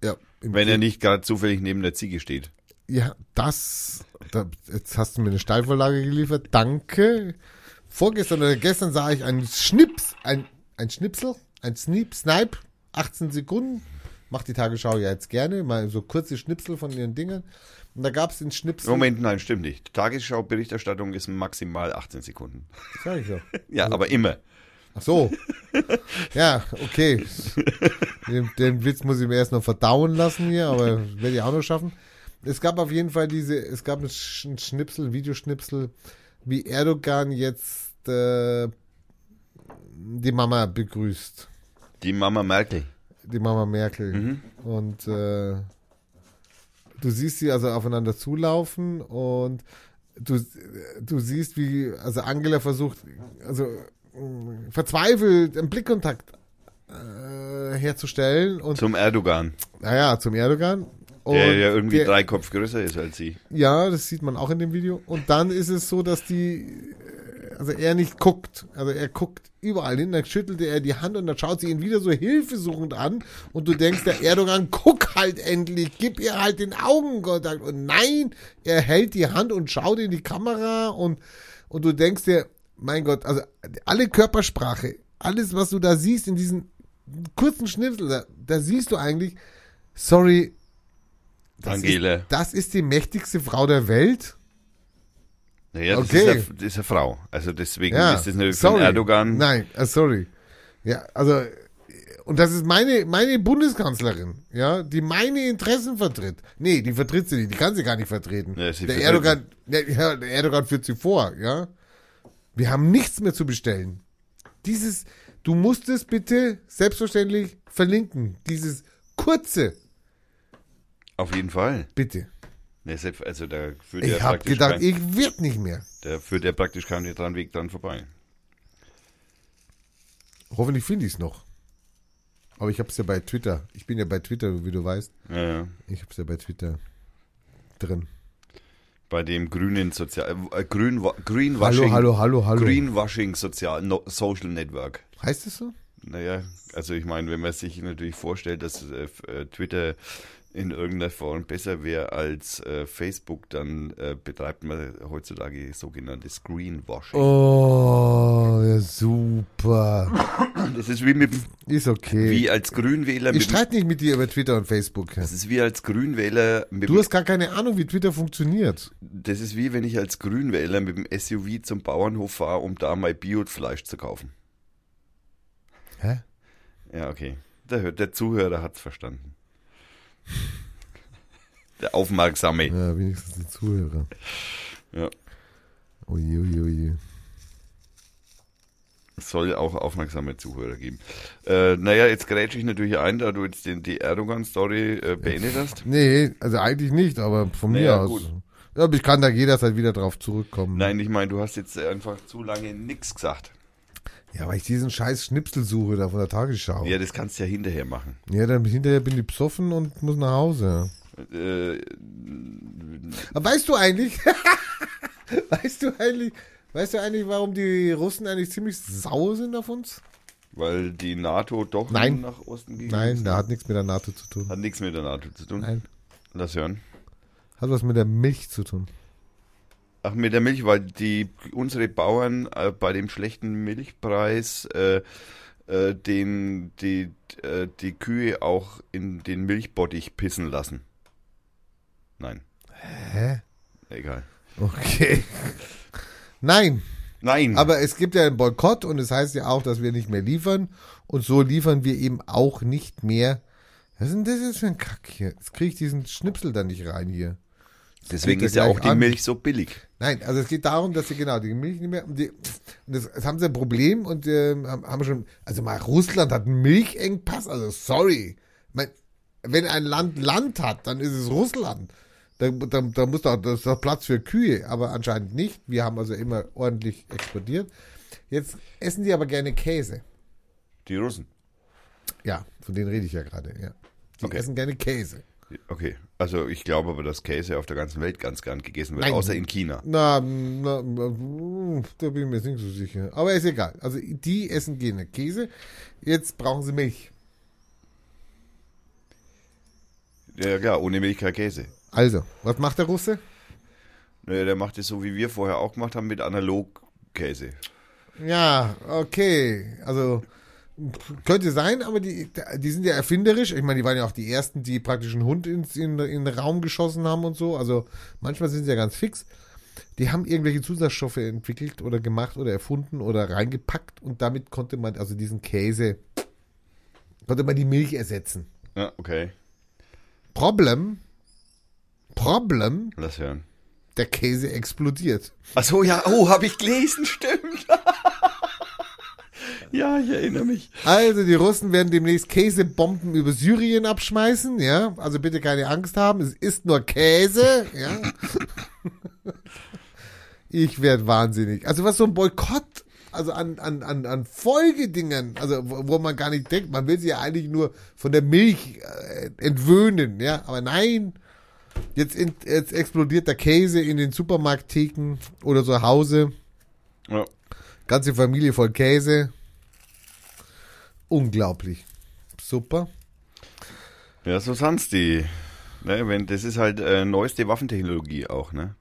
ja, wenn er nicht gerade zufällig neben der Ziege steht. Ja, das, da, jetzt hast du mir eine Steilvorlage geliefert. Danke. Vorgestern oder gestern sah ich einen Schnips, ein, ein Schnipsel, ein Snipe, Snipe, 18 Sekunden. Macht die Tagesschau ja jetzt gerne, mal so kurze Schnipsel von ihren Dingern. Und da gab es den Schnipsel. Moment, nein, stimmt nicht. Tagesschau-Berichterstattung ist maximal 18 Sekunden. Sag ich ja. *laughs* Ja, aber immer. Ach so. Ja, okay. Den, den Witz muss ich mir erst noch verdauen lassen hier, aber werde ich auch noch schaffen. Es gab auf jeden Fall diese, es gab ein Sch- ein Schnipsel, ein Videoschnipsel, wie Erdogan jetzt äh, die Mama begrüßt. Die Mama Merkel. Die Mama Merkel. Mhm. Und äh, du siehst sie also aufeinander zulaufen und du, du siehst, wie also Angela versucht, also verzweifelt einen Blickkontakt äh, herzustellen und Zum Erdogan. naja, zum Erdogan. Und Der ja irgendwie der- drei Kopf größer ist als sie. Ja, das sieht man auch in dem Video. Und dann ist es so, dass die, äh, also er nicht guckt. Also er guckt überall hin, dann schüttelte er die Hand und dann schaut sie ihn wieder so hilfesuchend an. Und du denkst, der Erdogan, guck halt endlich, gib ihr halt den Augenkontakt. Und nein, er hält die Hand und schaut in die Kamera und, und du denkst dir, mein Gott, also alle Körpersprache, alles, was du da siehst in diesen kurzen Schnipsel, da, da siehst du eigentlich, sorry, das Angela. Ist, das ist die mächtigste Frau der Welt. Naja, das, Okay. ist eine, das ist eine Frau. Also deswegen Ja, ist das natürlich sorry. Erdogan. Nein, äh, sorry. Ja, also und das ist meine meine Bundeskanzlerin, ja, die meine Interessen vertritt. Nee, die vertritt sie nicht, die kann sie gar nicht vertreten. Ja, der Erdogan, der, der Erdogan führt sie vor, ja. Wir haben nichts mehr zu bestellen. Dieses, du musst es bitte selbstverständlich verlinken. Dieses kurze, Auf jeden Fall. bitte. Also da führt Ich habe gedacht, kein, ich wird nicht mehr. da führt ja praktisch kein dran Weg dran vorbei. Hoffentlich finde ich es noch. Aber ich habe es ja bei Twitter. Ich bin ja bei Twitter, wie du weißt. Ja, ja. Ich habe es ja bei Twitter drin. Bei dem grünen Sozial äh, Grün Hallo, Greenwashing hallo, hallo, hallo. Greenwashing Sozial no, Social Network. Heißt es so? Naja, also ich meine, wenn man sich natürlich vorstellt, dass äh, äh, Twitter in irgendeiner Form besser wäre als äh, Facebook, dann äh, betreibt man heutzutage sogenanntes Greenwashing. Oh, ja, super. Das ist wie mit Ist okay. wie als Grünwähler ich streite nicht mit dir über Twitter und Facebook. das ist wie als Grünwähler mit Du hast gar keine Ahnung, wie Twitter funktioniert. das ist wie wenn ich als Grünwähler mit dem SUV zum Bauernhof fahre, um da mein Biofleisch zu kaufen. Hä? Ja, okay. Der, der Zuhörer hat's verstanden. Der Aufmerksame. Ja, wenigstens die Zuhörer. Ja. Oje, oje. Es soll auch aufmerksame Zuhörer geben. Äh, naja, jetzt grätsche ich natürlich ein, da du jetzt den, die Erdogan-Story äh, beendet hast. Nee, also eigentlich nicht, aber von Naja, mir aus. gut. Ja, aber ich kann da jederzeit wieder drauf zurückkommen. Nein, ich meine, du hast jetzt einfach zu lange nichts gesagt. Ja, weil ich diesen scheiß Schnipsel suche da von der Tagesschau. Ja, das kannst du ja hinterher machen. Ja, dann hinterher bin ich besoffen und muss nach Hause. Äh, Aber weißt du eigentlich, *laughs* weißt du eigentlich, weißt du eigentlich, warum die Russen eigentlich ziemlich sauer sind auf uns? weil die NATO doch Nein. nach Osten gegangen Nein, da hat nichts mit der NATO zu tun. Hat nichts mit der NATO zu tun. Nein, Lass hören. hat was mit der Milch zu tun. Ach, mit der Milch, weil die unsere Bauern äh, bei dem schlechten Milchpreis äh, äh, den, die, äh, die Kühe auch in den Milchbottich pissen lassen. Nein, Hä? egal. Okay. Nein, Nein, aber es gibt ja einen Boykott und es heißt ja auch, dass wir nicht mehr liefern und so liefern wir eben auch nicht mehr. Was ist denn das jetzt für ein Kack hier? Jetzt kriege ich diesen Schnipsel da nicht rein hier. deswegen ist ja auch die an. Milch so billig. Nein, also es geht darum, dass sie genau die Milch nicht mehr. und Die, und das, das haben sie ein Problem und äh, haben schon. Also mal Russland hat einen Milchengpass. Also sorry, mein, wenn ein Land Land hat, dann ist es Russland. Da, da, da muss doch, das ist doch Platz für Kühe, aber anscheinend nicht. Wir haben also immer ordentlich exportiert. Jetzt essen die aber gerne Käse. Die Russen. Ja, von denen rede ich ja gerade. Ja. Die Okay. essen gerne Käse. Okay, also ich glaube aber, dass Käse auf der ganzen Welt ganz gern gegessen wird, Nein. außer in China. Na, na, da bin ich mir jetzt nicht so sicher. Aber ist egal. Also die essen gerne Käse. Jetzt brauchen sie Milch. Ja, klar, ohne Milch kein Käse. Also, was macht der Russe? Naja, der macht es so, wie wir vorher auch gemacht haben, mit Analogkäse. Ja, okay. Also könnte sein, aber die, die sind ja erfinderisch. Ich meine, die waren ja auch die ersten, die praktisch einen Hund ins, in, in den Raum geschossen haben und so. Also manchmal sind sie ja ganz fix. Die haben irgendwelche Zusatzstoffe entwickelt oder gemacht oder erfunden oder reingepackt und damit konnte man also diesen Käse, konnte man die Milch ersetzen. Ja, okay. Problem, Problem, Lass hören. der Käse explodiert. Ach so, ja, oh, habe ich gelesen, stimmt. *laughs* Ja, ich erinnere mich. Also, die Russen werden demnächst Käsebomben über Syrien abschmeißen, ja. Also bitte keine Angst haben. Es ist nur Käse, ja. *laughs* Ich werde wahnsinnig. Also was so ein Boykott, also an, an, an, an Folgedingen, also wo, wo man gar nicht denkt, man will sie ja eigentlich nur von der Milch äh, entwöhnen, ja. Aber nein, jetzt, in, jetzt explodiert der Käse in den Supermarkttheken oder zu Hause. Ja. Ganze Familie voll Käse. Unglaublich. Super. Ja, so sind's die. Ne, wenn, das ist halt äh, neueste Waffentechnologie auch, ne?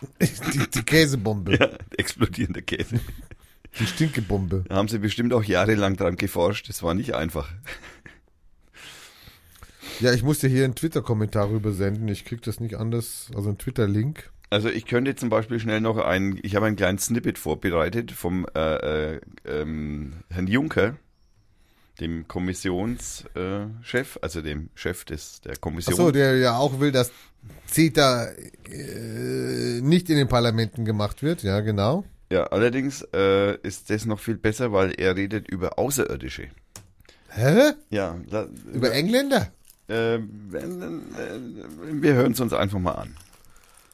*laughs* Die, die Käsebombe. Ja, explodierende Käse. Die Stinkebombe. Da haben sie bestimmt auch jahrelang dran geforscht. Das war nicht einfach. Ja, ich musste hier einen Twitter-Kommentar rübersenden. Ich krieg das nicht anders. Also einen Twitter-Link. Also ich könnte zum Beispiel schnell noch ein, ich habe einen kleinen Snippet vorbereitet vom äh, äh, ähm, Herrn Juncker, dem Kommissionschef, äh, also dem Chef des der Kommission. Achso, der ja auch will, dass CETA äh, nicht in den Parlamenten gemacht wird. Ja, genau. Ja, allerdings äh, ist das noch viel besser, weil er redet über Außerirdische. Hä? Ja, da, Über Engländer? äh, wir hören es uns einfach mal an.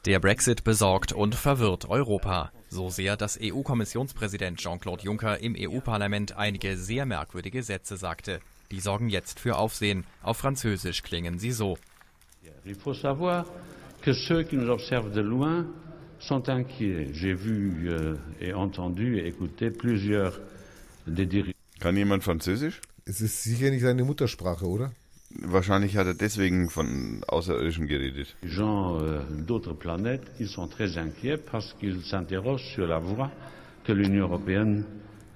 Der Brexit besorgt und verwirrt Europa. So sehr, dass EU-Kommissionspräsident Jean-Claude Juncker im EU-Parlament einige sehr merkwürdige Sätze sagte. Die sorgen jetzt für Aufsehen. Auf Französisch klingen sie so. Il faut savoir que ceux qui nous observent de loin sont inquiets. J'ai vu euh, et entendu et écouté plusieurs des dirigeants Kann jemand Französisch? Es ist sicher nicht seine Muttersprache, oder? Wahrscheinlich hat er deswegen von Außerirdischen geredet. euh, d'autres planètes qui sont très inquiets parce qu'ils s'interrogent sur la voie que l'Union européenne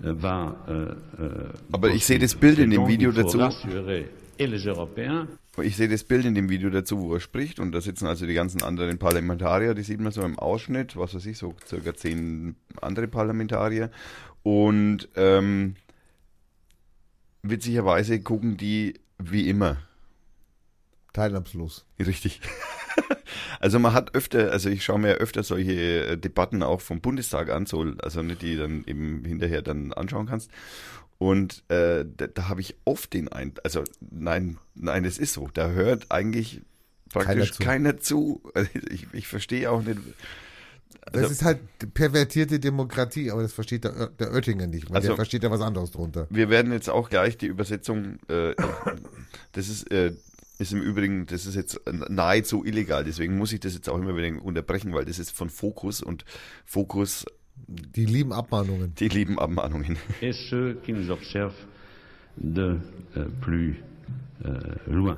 euh, va. euh, Aber ich sehe das. Bild in dem Video dazu. Ich sehe das Bild in dem Video dazu, wo er spricht und da sitzen also die ganzen anderen Parlamentarier, die sieht man so im Ausschnitt, was weiß ich, so circa zehn andere Parlamentarier und ähm, witzigerweise gucken die wie immer. Teilnahmslos. Richtig. *laughs* Also man hat öfter, also ich schaue mir öfter solche äh, Debatten auch vom Bundestag an, so, also nicht die dann eben hinterher dann anschauen kannst. Und äh, da, da habe ich oft den ein, also nein, nein, es ist so. Da hört eigentlich praktisch keiner zu. Also ich, ich verstehe auch nicht. Das Also- ist halt pervertierte Demokratie, aber das versteht der, der Oettinger nicht, weil Also- der versteht ja was anderes drunter. Wir werden jetzt auch gleich die Übersetzung, äh, das ist, äh, ist im Übrigen, das ist jetzt nahezu illegal, deswegen muss ich das jetzt auch immer wieder unterbrechen, weil das ist von Fokus und Fokus, Die lieben Abmahnungen. die lieben Abmahnungen. et ceux qui nous observent de euh, plus euh, loin.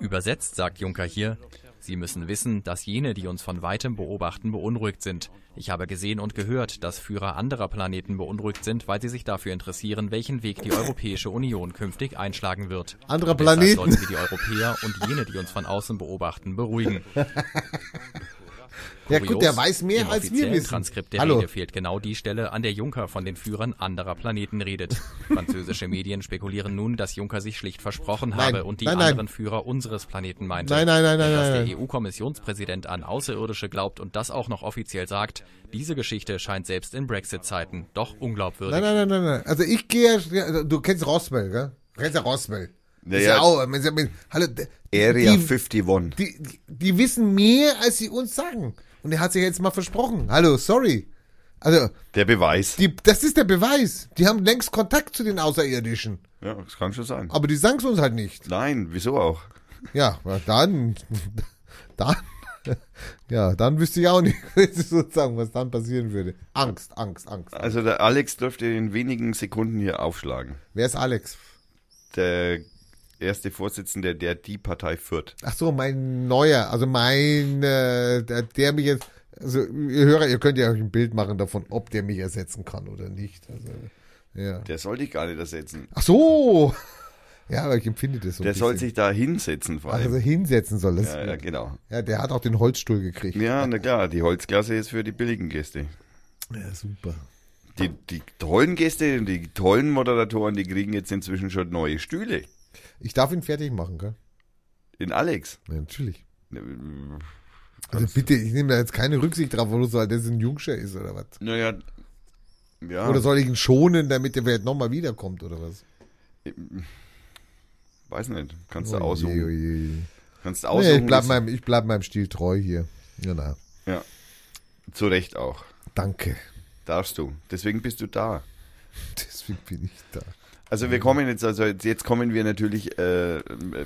Übersetzt sagt Juncker hier, Sie müssen wissen, dass jene, die uns von weitem beobachten, beunruhigt sind. Ich habe gesehen und gehört, dass Führer anderer Planeten beunruhigt sind, weil sie sich dafür interessieren, welchen Weg die Europäische Union künftig einschlagen wird. Deshalb Planeten. sollten wir die Europäer und jene, die uns von außen beobachten, beruhigen. *laughs* Ja gut, der weiß mehr als wir wissen. Transkript der Hallo. Rede fehlt genau die Stelle, an der Juncker von den Führern anderer Planeten redet. *laughs* Französische Medien spekulieren nun, dass Juncker sich schlicht versprochen Nein, habe und die nein, nein. anderen Führer unseres Planeten meinte. Nein, nein, nein, nein, dass der. EU-Kommissionspräsident an Außerirdische glaubt und das auch noch offiziell sagt, diese Geschichte scheint selbst in Brexit-Zeiten doch unglaubwürdig. Nein, nein, nein, nein. Also ich gehe, du kennst Roswell, gell? Du kennst ja Roswell. Ja, ist ja. ja auch, man sagt, man- hallo, Area die, 51. die, die, die wissen mehr, als sie uns sagen. Und er hat sich jetzt mal versprochen. Hallo, sorry. Also, Der Beweis. die, das ist der Beweis. Die haben längst Kontakt zu den Außerirdischen. Ja, das kann schon sein. Aber die sagen es uns halt nicht. Nein, wieso auch? Ja, dann, *laughs* dann, *laughs* ja, dann wüsste ich auch nicht, *laughs* sozusagen, was dann passieren würde. Angst, Angst, Angst. Also der Alex dürfte in wenigen Sekunden hier aufschlagen. Wer ist Alex? Der erste Vorsitzende der Die Partei führt. Ach so, mein neuer, also mein, äh, der, der mich jetzt, also ihr Hörer, ihr könnt ja euch ein Bild machen davon, ob der mich ersetzen kann oder nicht. Also, ja. Der soll dich gar nicht ersetzen. Ach so, ja, aber ich empfinde das so. Der soll sich da hinsetzen vor also allem. hinsetzen soll. Das, Ja, ja, genau. ja, der hat auch den Holzstuhl gekriegt. Ja, na klar, die Holzklasse ist für die billigen Gäste. ja super. Die, die tollen Gäste und die tollen Moderatoren, die kriegen jetzt inzwischen schon neue Stühle. Ich darf ihn fertig machen, gell? In Alex. Ja, natürlich. Also bitte, ich nehme da jetzt keine Rücksicht drauf, weil das ein Jungscher ist oder was. Naja, Ja, Oder soll ich ihn schonen, damit der vielleicht nochmal wiederkommt oder was? weiß nicht. Kannst du Oje, aussuchen. oje. Kannst Nee, aussuchen. ich bleib, meinem, ich bleib meinem Stil treu hier. Genau. ja. Zu Recht auch. Danke. Darfst du. Deswegen bist du da. *laughs* Deswegen bin ich da. Also wir kommen jetzt, also jetzt, jetzt kommen wir natürlich, äh,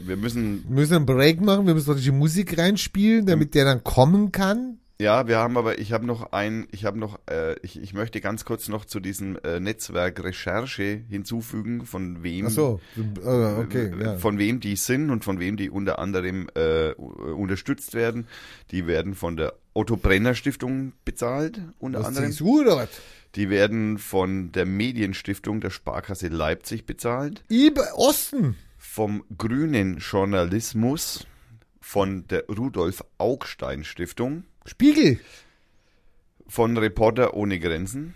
wir müssen, Wir müssen einen Break machen, wir müssen die Musik reinspielen, damit der dann kommen kann. ja, wir haben aber, ich habe noch ein, ich habe noch, äh, ich, ich möchte ganz kurz noch zu diesem äh, Netzwerk Recherche hinzufügen, von wem, Ach so, äh, okay, äh, ja. von wem die sind und von wem die unter anderem äh, unterstützt werden. Die werden von der Otto Brenner Stiftung bezahlt, unter Was, anderem. CSU oder was? Die werden von der Medienstiftung der Sparkasse Leipzig bezahlt. Ibe Osten. vom grünen Journalismus, von der Rudolf Augstein Stiftung, Spiegel. von Reporter ohne Grenzen.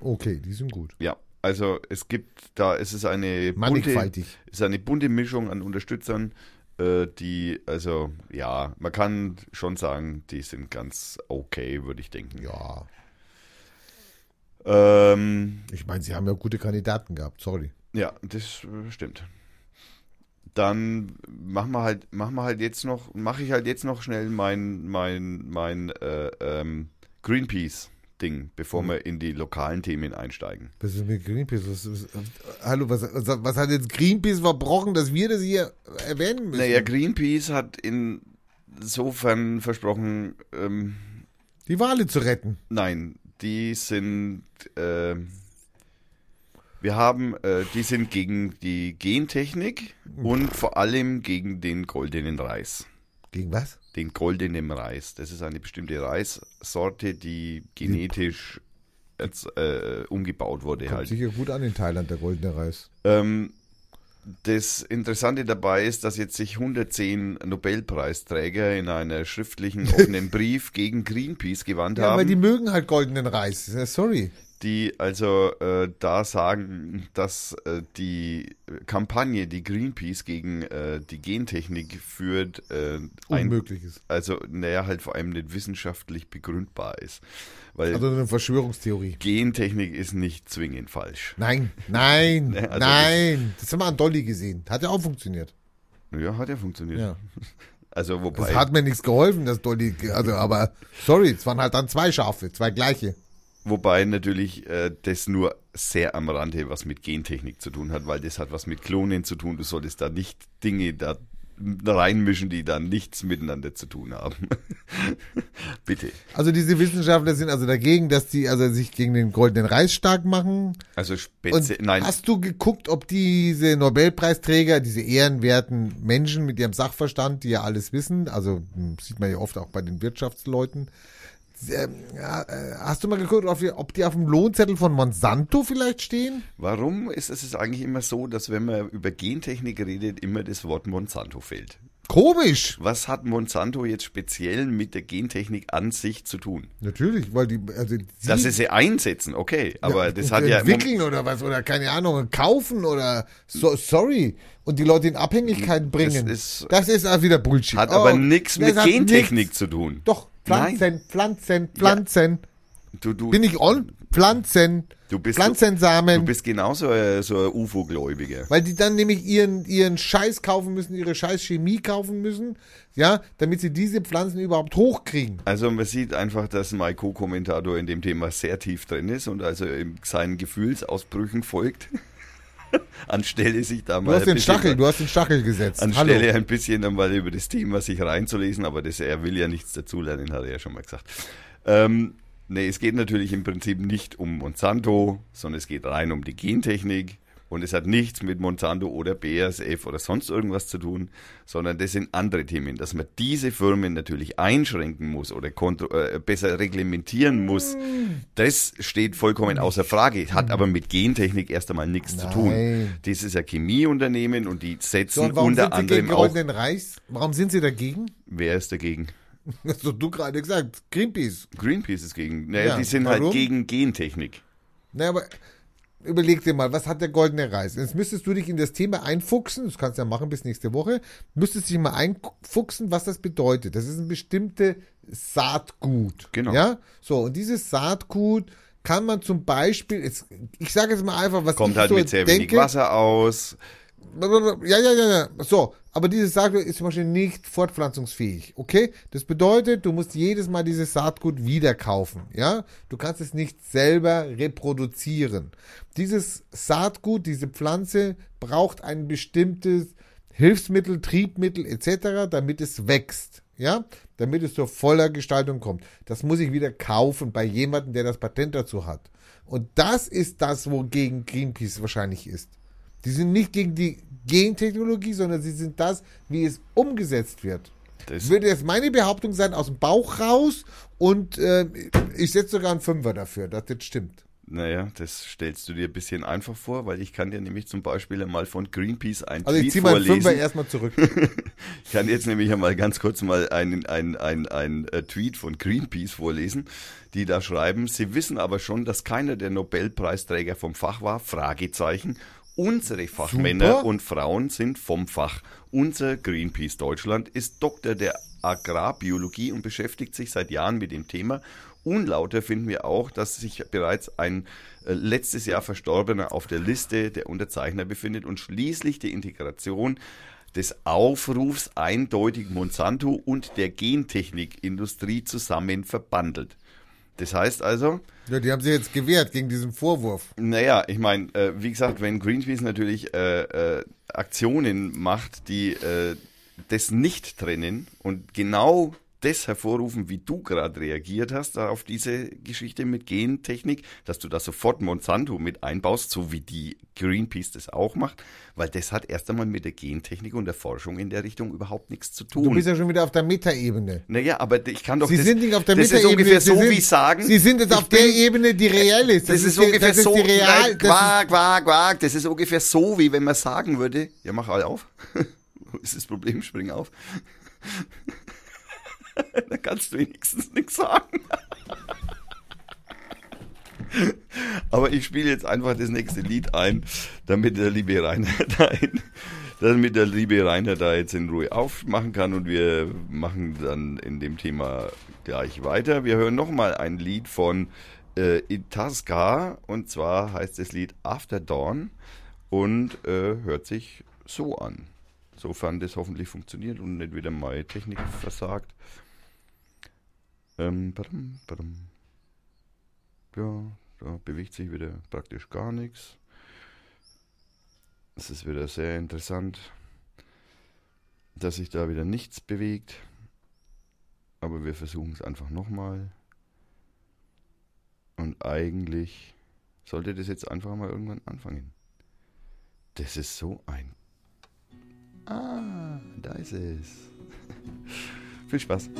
Okay, die sind gut. Ja, also es gibt da, es ist eine bunte, es ist eine bunte Mischung an Unterstützern, äh, die, also ja, man kann schon sagen, die sind ganz okay, würde ich denken. Ja, Ähm, ich meine, sie haben ja gute Kandidaten gehabt, sorry. Ja, das stimmt. Dann machen wir halt, machen wir halt jetzt noch, mache ich halt jetzt noch schnell mein, mein, mein äh, ähm, Greenpeace-Ding, bevor wir in die lokalen Themen einsteigen. Was ist mit Greenpeace? Was, was, hallo, was, was, was hat jetzt Greenpeace verbrochen, dass wir das hier erwähnen müssen? Naja, Greenpeace hat insofern versprochen, ähm, die Wale zu retten. nein, die sind, äh, wir haben, äh, die sind gegen die Gentechnik und vor allem gegen den goldenen Reis. Gegen was? den goldenen Reis. Das ist eine bestimmte Reissorte, die genetisch jetzt, äh, umgebaut wurde Kommt halt. sicher gut an in Thailand, der goldene Reis. Ähm, das Interessante dabei ist, dass jetzt sich 110 Nobelpreisträger in einer schriftlichen *laughs* offenen Brief gegen Greenpeace gewandt Ja, haben. weil die mögen halt goldenen Reis. Sorry. Die also äh, da sagen, dass äh, die Kampagne, die Greenpeace gegen äh, die Gentechnik führt, äh, ein, Unmöglich ist. also naja, halt vor allem nicht wissenschaftlich begründbar ist. Weil Also eine Verschwörungstheorie. Gentechnik ist nicht zwingend falsch. Nein, nein, Ne, *laughs* also nein. Das haben wir an Dolly gesehen. Hat ja auch funktioniert. Ja, hat ja funktioniert. Ja. *laughs* Also wobei, Es hat mir nichts geholfen, dass Dolly, also, aber, sorry, es waren halt dann zwei Schafe, zwei gleiche. Wobei natürlich äh, das nur sehr am Rande was mit Gentechnik zu tun hat, weil das hat was mit Klonen zu tun. Du solltest da nicht Dinge da reinmischen, die da nichts miteinander zu tun haben. *laughs* Bitte. Also diese Wissenschaftler sind also dagegen, dass die also sich gegen den goldenen Reis stark machen. Also speziell, nein, hast du geguckt, ob diese Nobelpreisträger, diese ehrenwerten Menschen mit ihrem Sachverstand, die ja alles wissen, also hm, sieht man ja oft auch bei den Wirtschaftsleuten, äh, hast du mal geguckt, ob die, ob die auf dem Lohnzettel von Monsanto vielleicht stehen? warum ist es eigentlich immer so, dass wenn man über Gentechnik redet, immer das Wort Monsanto fällt? Komisch. Was hat Monsanto jetzt speziell mit der Gentechnik an sich zu tun? Natürlich, weil die, also sie, Dass sie sie einsetzen, okay, aber ja, das hat ja entwickeln oder was oder keine Ahnung kaufen oder so, sorry und die Leute in Abhängigkeit bringen. ist- das ist auch wieder Bullshit. hat Oh, aber nichts das mit Gentechnik nix. zu tun. Doch Pflanzen, Nein. Pflanzen, Pflanzen. Du, du, Bin ich on? Pflanzen. Du bist- Pflanzensamen. du bist genauso ein, so ein UFO-Gläubiger. weil die dann nämlich ihren, ihren Scheiß kaufen müssen, ihre Scheiß Chemie kaufen müssen, ja, damit sie diese Pflanzen überhaupt hochkriegen. Also man sieht einfach, dass mein Co-Kommentator in dem Thema sehr tief drin ist und also in seinen Gefühlsausbrüchen folgt. *laughs* *laughs* Anstelle sich da mal Du hast den Stachel, du hast den Stachel gesetzt. Anstelle Hallo. ein bisschen einmal über das Thema sich reinzulesen, aber das, er will ja nichts dazulernen, hat er ja schon mal gesagt. Ähm, nee, es geht natürlich im Prinzip nicht um Monsanto, sondern es geht rein um die Gentechnik. Und es hat nichts mit Monsanto oder BASF oder sonst irgendwas zu tun, sondern das sind andere Themen. Dass man diese Firmen natürlich einschränken muss oder äh, besser reglementieren muss, das steht vollkommen außer Frage. Hat aber mit Gentechnik erst einmal nichts zu tun. Nein. Das ist ein Chemieunternehmen und die So, setzen und warum unter sind sie anderem gegen auch. Warum sind sie dagegen? Wer ist dagegen? *laughs* Hast doch du gerade gesagt. Greenpeace. Greenpeace ist gegen. Naja, Ja, die sind warum? halt gegen Gentechnik. Na, aber überleg dir mal, was hat der goldene Reis? Jetzt müsstest du dich in das Thema einfuchsen, das kannst du ja machen bis nächste Woche, müsstest dich mal einfuchsen, was das bedeutet. Das ist ein bestimmte Saatgut. Genau. Ja? So, und dieses Saatgut kann man zum Beispiel, jetzt, ich sage jetzt mal einfach, was Kommt ich halt so mit sehr denke. wenig Wasser aus. Ja, ja, ja, ja. So, aber dieses Saatgut ist zum Beispiel nicht fortpflanzungsfähig. Okay? Das bedeutet, du musst jedes Mal dieses Saatgut wieder kaufen. Ja? Du kannst es nicht selber reproduzieren. Dieses Saatgut, diese Pflanze braucht ein bestimmtes Hilfsmittel, Triebmittel etc., damit es wächst. Ja? Damit es zur voller Gestaltung kommt. Das muss ich wieder kaufen bei jemandem, der das Patent dazu hat. Und das ist das, wogegen Greenpeace wahrscheinlich ist. Die sind nicht gegen die Gentechnologie, sondern sie sind das, wie es umgesetzt wird. Das, Würde jetzt meine Behauptung sein, aus dem Bauch raus und äh, ich setze sogar einen Fünfer dafür, dass das stimmt. naja, das stellst du dir ein bisschen einfach vor, weil ich kann dir nämlich zum Beispiel einmal von Greenpeace ein Also ich Tweet ziehe meinen Fünfer vorlesen. erstmal zurück. *laughs* Ich kann jetzt nämlich einmal ganz kurz mal einen ein, ein, ein, äh, Tweet von Greenpeace vorlesen, die da schreiben, sie wissen aber schon, dass keiner der Nobelpreisträger vom Fach war, Fragezeichen. Unsere Fachmänner Super. und Frauen sind vom Fach. Unser Greenpeace Deutschland ist Doktor der Agrarbiologie und beschäftigt sich seit Jahren mit dem Thema. Unlauter finden wir auch, dass sich bereits ein äh, letztes Jahr Verstorbener auf der Liste der Unterzeichner befindet und schließlich die Integration des Aufrufs eindeutig Monsanto und der Gentechnikindustrie zusammen verbandelt. Das heißt also, ja, die haben sich jetzt gewehrt gegen diesen Vorwurf. naja, ich meine, äh, wie gesagt, wenn Greenpeace natürlich äh, äh, Aktionen macht, die äh, das nicht trennen und genau das hervorrufen, wie du gerade reagiert hast da auf diese Geschichte mit Gentechnik, dass du da sofort Monsanto mit einbaust, so wie die Greenpeace das auch macht, weil das hat erst einmal mit der Gentechnik und der Forschung in der Richtung überhaupt nichts zu tun. Du bist ja schon wieder auf der Metaebene. naja, aber ich kann doch Sie das, sind nicht auf der das ist Metaebene. ungefähr Sie so sind, wie sagen. Sie sind jetzt auf der bin- Ebene, die reell ist. das, ist die- ungefähr das ist so, die real, nein, das ist, quak, quak, quak. Das ist ungefähr so, wie wenn man sagen würde, ja, mach alle auf. *laughs* Wo ist das Problem? Spring auf. *laughs* Dann kannst du wenigstens nichts sagen. Aber ich spiele jetzt einfach das nächste Lied ein, damit der liebe Rainer *laughs* da in, damit der liebe Rainer da jetzt in Ruhe aufmachen kann und wir machen dann in dem Thema gleich weiter. Wir hören nochmal ein Lied von äh, Itasca und zwar heißt das Lied After Dawn und äh, hört sich so an. Sofern das hoffentlich funktioniert und nicht wieder meine Technik versagt. Ähm, badum, badum. Ja, da bewegt sich wieder praktisch gar nichts. Es ist wieder sehr interessant, dass sich da wieder nichts bewegt. Aber wir versuchen es einfach nochmal. Und eigentlich sollte das jetzt einfach mal irgendwann anfangen. Das ist so ein. Ah, da ist es. *laughs* Viel Spaß.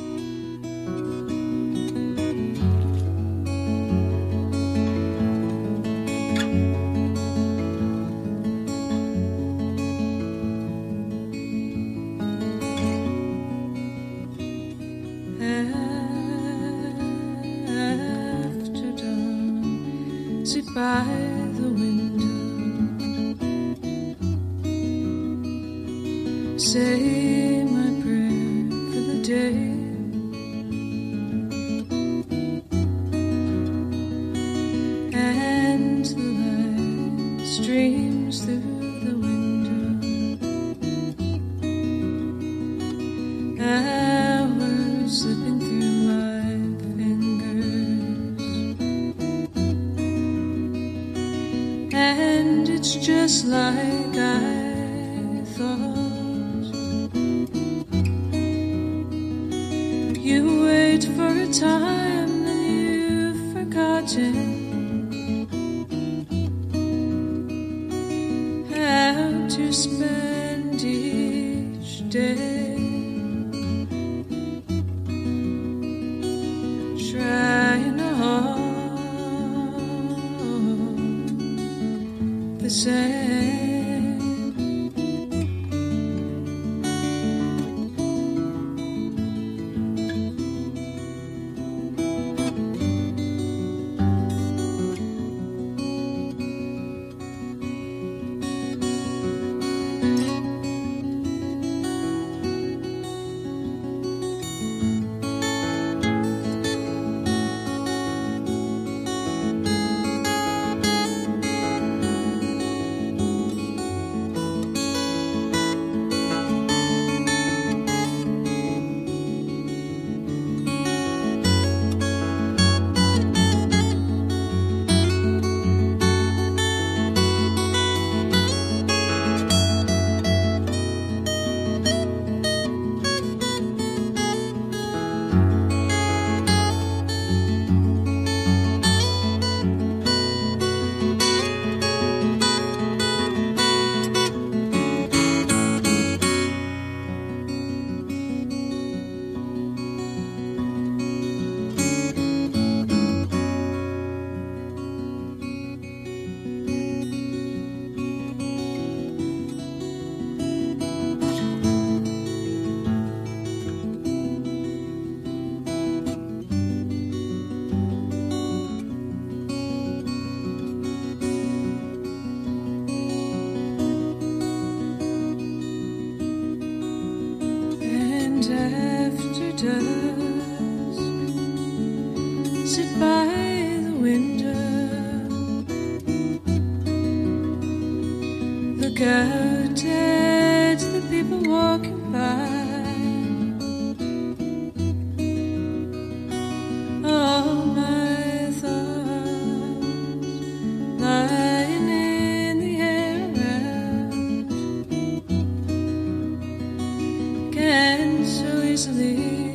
so easily.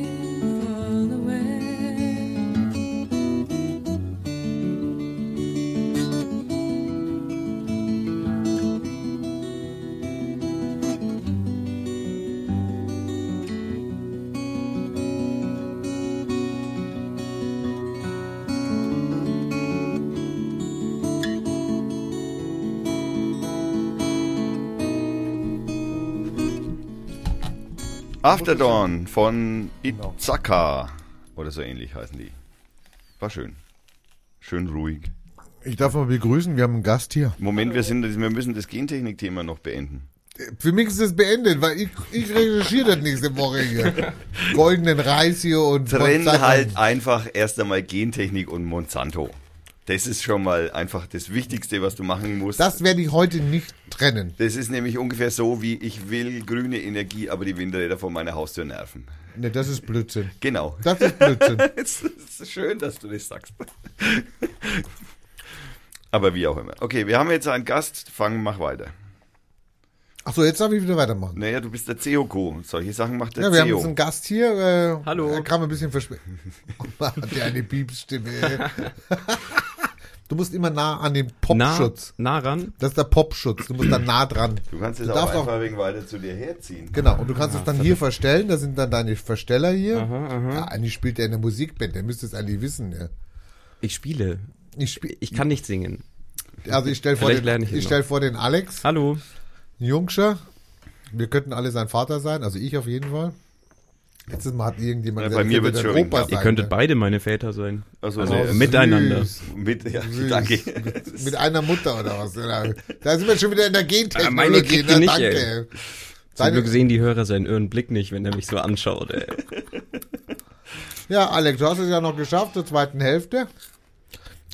After Dawn von Itzaka. Oder so ähnlich heißen die. War schön. Schön ruhig. Ich darf mal begrüßen, wir haben einen Gast hier. Moment, wir, sind, wir müssen das Gentechnik-Thema noch beenden. Für mich ist es beendet, weil ich, ich recherchiere das nächste Woche hier. Goldenen Reis hier und Trenn Monsanto. halt einfach erst einmal Gentechnik und Monsanto. Das ist schon mal einfach das Wichtigste, was du machen musst. Das werde ich heute nicht trennen. Das ist nämlich ungefähr so, wie ich will grüne Energie, aber die Windräder vor meiner Haustür nerven. Ne, das ist Blödsinn. Genau. Das ist Blödsinn. *laughs* Es ist schön, dass du das sagst. Aber wie auch immer. Okay, wir haben jetzt einen Gast. Fang, mach weiter. Achso, jetzt darf ich wieder weitermachen. Naja, du bist der CEO-Co. Solche Sachen macht der Ja, wir haben CEO. jetzt einen Gast hier. Äh, Hallo. Er kam ein bisschen verspätet. Hat *laughs* der eine Piepsstimme. *laughs* du musst immer nah an den Nah, Popschutz. nah ran. Das ist der Popschutz. Du musst da nah dran. Du kannst es Du auch darfst einfach auch- wegen weiter zu dir herziehen. Genau, und du kannst es dann hier verstellen. Da sind dann deine Versteller hier. Ja, eigentlich spielt er in der Musikband. Der müsste es eigentlich wissen. Ja. Ich spiele. Ich spiel, Ich kann nicht singen. also ich stelle *laughs* vor, Vielleicht den, lerne ich es ich noch. stell vor den Alex. Hallo. Jungscher. Wir könnten alle sein Vater sein, also ich auf jeden Fall. Letztes Mal hat irgendjemand Ja, bei mir dein schon Opa wegen- Ihr sein, könntet ne? beide meine Väter sein. Also, Also nee, miteinander. Süß. mit, ja, Süß. danke. Mit einer Mutter oder was? Da sind wir schon wieder in der Gentechnologie. Ah, meine kriegt ihr ne? nicht, Danke. ey. Zum Glück sehen die Hörer seinen irren Blick nicht, wenn er mich so anschaut. Ey. *laughs* Ja, Alex, du hast es ja noch geschafft zur zweiten Hälfte.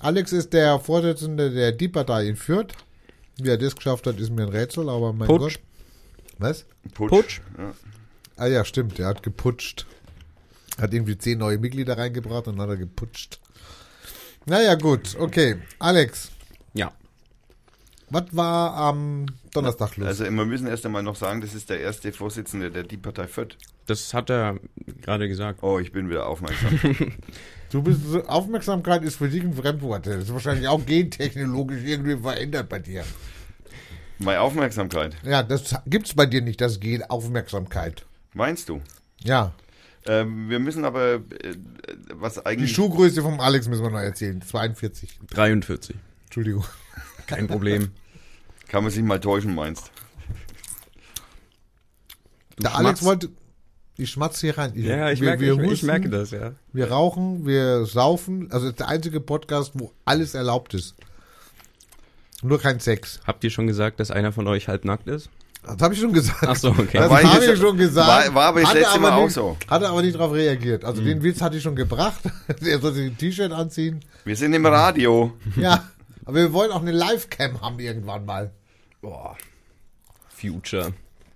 Alex ist der Vorsitzende der Die-Partei in Fürth. Wie er das geschafft hat, ist mir ein Rätsel, aber mein Putsch. Gott. Was? Putsch. Putsch. Ja. Ah ja, stimmt, er hat geputscht. Hat irgendwie zehn neue Mitglieder reingebracht und dann hat er geputscht. Naja, gut, okay. Alex, Ja. was war am Donnerstag los? Also wir müssen erst einmal noch sagen, das ist der erste Vorsitzende der Die Partei Fürth. Das hat er gerade gesagt. Oh, ich bin wieder aufmerksam. *laughs* du bist, so- Aufmerksamkeit ist für dich ein Fremdwort. Das ist wahrscheinlich auch gentechnologisch irgendwie verändert bei dir. Meine Aufmerksamkeit. Ja, das gibt's bei dir nicht, das Gen Aufmerksamkeit. Meinst du? Ja, Ähm, wir müssen aber, äh, was die eigentlich... Schuhgröße vom Alex müssen wir noch erzählen. 42. 43. Entschuldigung. Kein Problem. Kann man sich mal täuschen, meinst Der schmatzt. Alex wollte. Ich schmatze hier rein. Ich, Ja, ich, wir, merke, wir ich, ich merke das, ja. Wir rauchen, wir saufen. Also das ist der einzige Podcast, wo alles erlaubt ist. Nur kein Sex. Habt ihr schon gesagt, dass einer von euch halb nackt ist? Das habe ich schon gesagt. Ach so, okay. Das ich habe ich schon gesagt. war- war aber Hatte letzte Mal auch nicht, so. Hatte aber nicht darauf reagiert. Mhm. Also den Witz hatte ich schon gebracht. *laughs* Er soll sich ein T-Shirt anziehen. Wir sind im Radio. *laughs* Ja, aber wir wollen auch eine Live-Cam haben irgendwann mal. Boah. Future.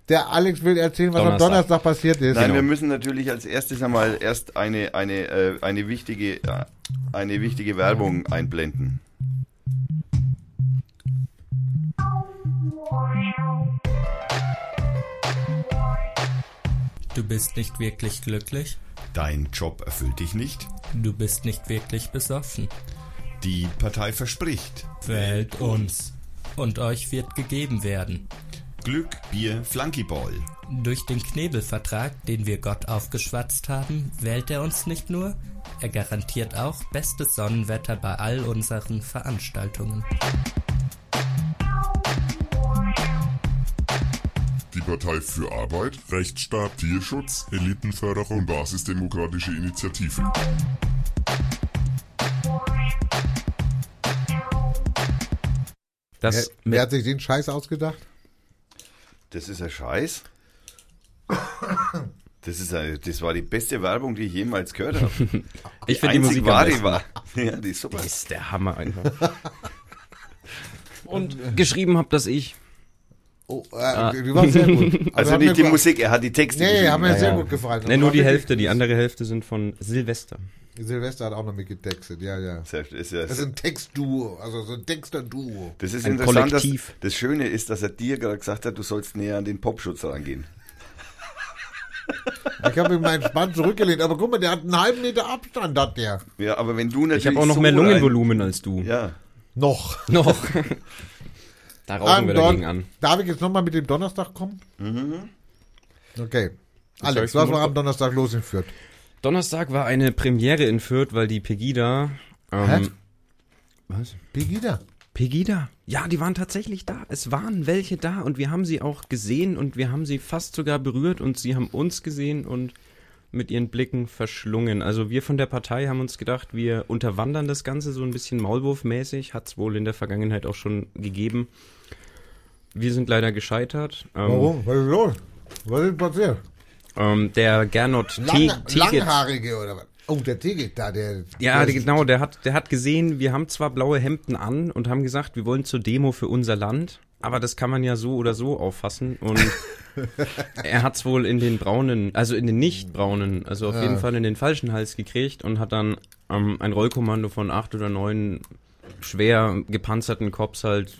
Der Alex will erzählen, was am Donnerstag. Donnerstag passiert ist. Nein, Genau. wir müssen natürlich als erstes einmal erst eine, eine, äh, eine, wichtige, äh, eine wichtige Werbung einblenden. Du bist nicht wirklich glücklich. Dein Job erfüllt dich nicht. Du bist nicht wirklich besoffen. Die Partei verspricht. Wählt uns. Und euch wird gegeben werden. Glück, Bier, Flunkyball. Durch den Knebelvertrag, den wir Gott aufgeschwatzt haben, wählt er uns nicht nur, er garantiert auch bestes Sonnenwetter bei all unseren Veranstaltungen. Partei für Arbeit, Rechtsstaat, Tierschutz, Elitenförderung und basisdemokratische Initiative. Das Wer, wer hat sich den Scheiß ausgedacht? Das ist ein Scheiß. Das, ist eine, das war die beste Werbung, die ich jemals gehört habe. *laughs* ich finde die Musik wahre besten. war. *laughs* Ja, die ist super. Das ist der Hammer einfach. *laughs* Und geschrieben hab das ich. Oh, äh, die war sehr gut. *laughs* Also hat mir nicht die Musik, er hat die Texte Nee, haben mir Ja, sehr ja. gut gefallen. Ne, nur die Hälfte, die andere Hälfte sind von Silvester. Silvester hat auch noch mitgetextet, ja, ja. Das ist, ja, Das ist ein Textduo, also so ein Texter-Duo. das ist ein interessant. Dass, Kollektiv. das Schöne ist, dass er dir gerade gesagt hat, du sollst näher an den Popschutz rangehen. Ich habe ihm meinen Spann zurückgelehnt, aber guck mal, der hat einen halben Meter Abstand, hat der. Ja, aber wenn du natürlich. Ich habe auch noch so mehr rein- Lungenvolumen als du. Ja. Noch. Noch. *laughs* da rauchen wir Don- dagegen an. Darf ich jetzt nochmal mit dem Donnerstag kommen? Mhm. Okay. Alex, heißt, was war am Donnerstag los in Fürth? Donnerstag war eine Premiere in Fürth, weil die Pegida. Hä? Ähm, was? Pegida. Pegida. Ja, die waren tatsächlich da. Es waren welche da und wir haben sie auch gesehen und wir haben sie fast sogar berührt und sie haben uns gesehen und mit ihren Blicken verschlungen. Also wir von der Partei haben uns gedacht, wir unterwandern das Ganze so ein bisschen Maulwurfmäßig. Hat es wohl in der Vergangenheit auch schon gegeben. Wir sind leider gescheitert. Ähm, Warum? Was ist los? Was ist passiert? Ähm, der Gernot Lang, Teget. Langhaarige oder was? Oh, der Teget da, der. Ja, der, genau, der hat, der hat gesehen, wir haben zwar blaue Hemden an und haben gesagt, wir wollen zur Demo für unser Land, aber das kann man ja so oder so auffassen und *laughs* er hat's wohl in den braunen, also in den nicht braunen, also auf Ja. jeden Fall in den falschen Hals gekriegt und hat dann ähm, ein Rollkommando von acht oder neun schwer gepanzerten Cops halt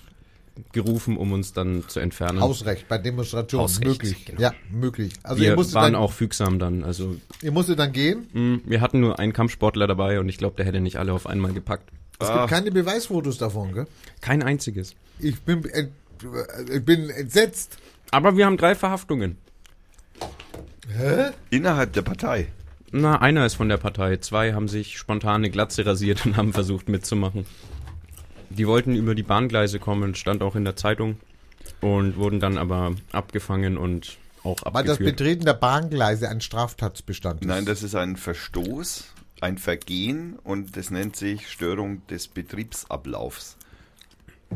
gerufen, um uns dann zu entfernen. Hausrecht bei Demonstrationen. Hausrecht, möglich. genau. Ja, möglich. Also wir waren dann, auch fügsam dann, also ihr musstet dann gehen. mh, wir hatten nur einen Kampfsportler dabei und ich glaube, der hätte nicht alle auf einmal gepackt. Es Ah. gibt keine Beweisfotos davon, gell? Kein einziges. Ich bin, ent, ich bin entsetzt. Aber wir haben drei Verhaftungen. Innerhalb der Partei. Na, einer ist von der Partei. Zwei haben sich spontan eine Glatze rasiert und haben versucht mitzumachen. Die wollten über die Bahngleise kommen, stand auch in der Zeitung und wurden dann aber abgefangen und auch Weil das abgeführt. Betreten der Bahngleise ein Straftatsbestand ist. Nein, das ist ein Verstoß, ein Vergehen und das nennt sich Störung des Betriebsablaufs.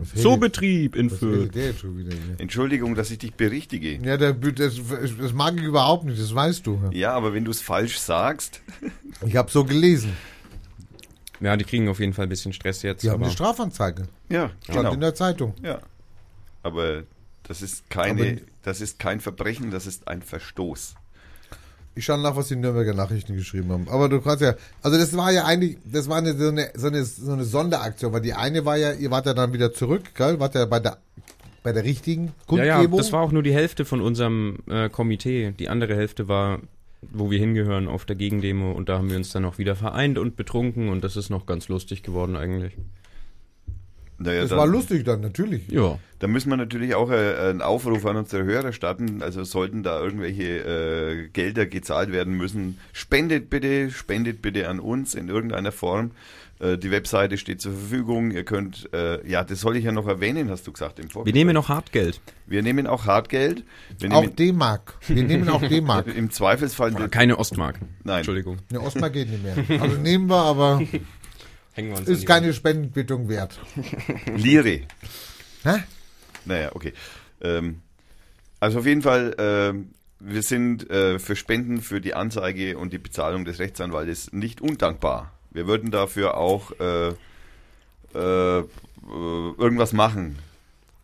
Was so redet- Betrieb in Fürth. Entschuldigung, dass ich dich berichtige. Ja, der, das, das mag ich überhaupt nicht, das weißt du. Ja, aber wenn du es falsch sagst, *laughs* Ich habe so gelesen. Ja, die kriegen auf jeden Fall ein bisschen Stress jetzt. Die haben aber eine Strafanzeige. ja, Stand genau. in der Zeitung. Ja. Aber das ist keine, Aber- das ist kein Verbrechen, das ist ein Verstoß. Ich schaue nach, was die Nürnberger Nachrichten geschrieben haben. Aber du kannst ja, also das war ja eigentlich, das war eine, so, eine, so, eine, so eine Sonderaktion, weil die eine war ja, ihr wart ja dann wieder zurück, gell? Wart ja bei der, bei der richtigen ja, Kundgebung. ja, das war auch nur die Hälfte von unserem äh, Komitee. Die andere Hälfte war, wo wir hingehören, auf der Gegendemo und da haben wir uns dann auch wieder vereint und betrunken und das ist noch ganz lustig geworden eigentlich. Naja, das dann, war lustig dann, natürlich. Ja. Da müssen wir natürlich auch äh, einen Aufruf an unsere Hörer starten. Also sollten da irgendwelche äh, Gelder gezahlt werden müssen, spendet bitte, spendet bitte an uns in irgendeiner Form. Äh, die Webseite steht zur Verfügung. Ihr könnt, äh, ja, das soll ich ja noch erwähnen, hast du gesagt im Wir Vorgespräch. nehmen noch Hartgeld. Wir nehmen auch Hartgeld. Wir Auch nehmen D-Mark. Wir nehmen auch D-Mark. *laughs* im Zweifelsfall Oder keine Ostmark. Nein. Entschuldigung. Ne, Ostmark geht nicht mehr. Also nehmen wir, aber *laughs* Hängen wir uns ist keine Spendenbittung wert. *laughs* Lire. Hä? Naja, okay. Ähm, also auf jeden Fall, ähm, wir sind äh, für Spenden für die Anzeige und die Bezahlung des Rechtsanwaltes nicht undankbar. Wir würden dafür auch äh, äh, irgendwas machen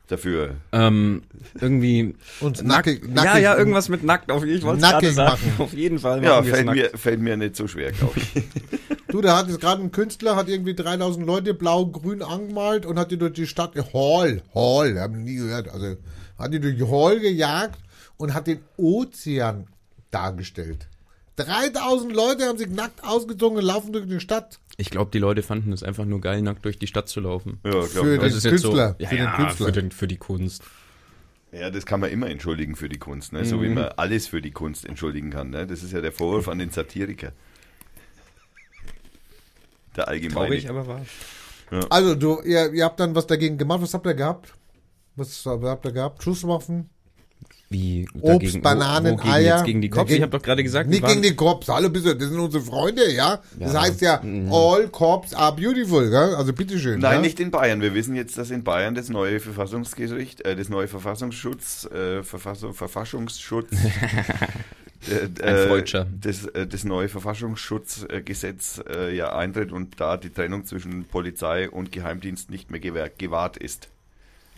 dafür. Ähm, irgendwie Uns nackt. nackig, ja, nackig, ja, irgendwas mit nackt. Auf, ich wollte Nackig gerade sagen. machen. Auf jeden Fall Ja, fällt mir, fällt mir nicht so schwer, glaube ich. *laughs* Du, da hat jetzt gerade ein Künstler, hat irgendwie 3000 Leute blau-grün angemalt und hat die durch die Stadt, Hall, Hall, haben nie gehört, also hat die durch die Hall gejagt und hat den Ozean dargestellt. 3000 Leute haben sich nackt ausgezogen und laufen durch die Stadt. Ich glaube, die Leute fanden es einfach nur geil, nackt durch die Stadt zu laufen. Ja, glaub Für ich. den Das ist jetzt so, Künstler, ja, für den ja, Künstler. Für, den, für die Kunst. Ja, das kann man immer entschuldigen für die Kunst, ne? so wie man alles für die Kunst entschuldigen kann. Ne? Das ist ja der Vorwurf an den Satiriker. Der allgemeine. Traurig, aber wahr. Also, du, ihr, ihr habt dann was dagegen gemacht. Was habt ihr gehabt? Was habt ihr gehabt? Schusswaffen? Wie? Obst, Bananen, wo, wogegen Eier. Jetzt gegen die Ja, Cops? ich habe doch gerade gesagt, Nicht gegen die Cops. Hallo, bitte, das sind unsere Freunde, ja? Das Ja. heißt ja, all cops are beautiful, gell? Also bitteschön. Nein, ja? nicht in Bayern. Wir wissen jetzt, dass in Bayern das neue Verfassungsgericht, äh, das neue Verfassungsschutz, äh, Verfassung, Verfassungsschutz, *laughs* *laughs* äh, Freudscher. das, äh, das neue Verfassungsschutzgesetz äh, ja eintritt und da die Trennung zwischen Polizei und Geheimdienst nicht mehr gewahrt ist.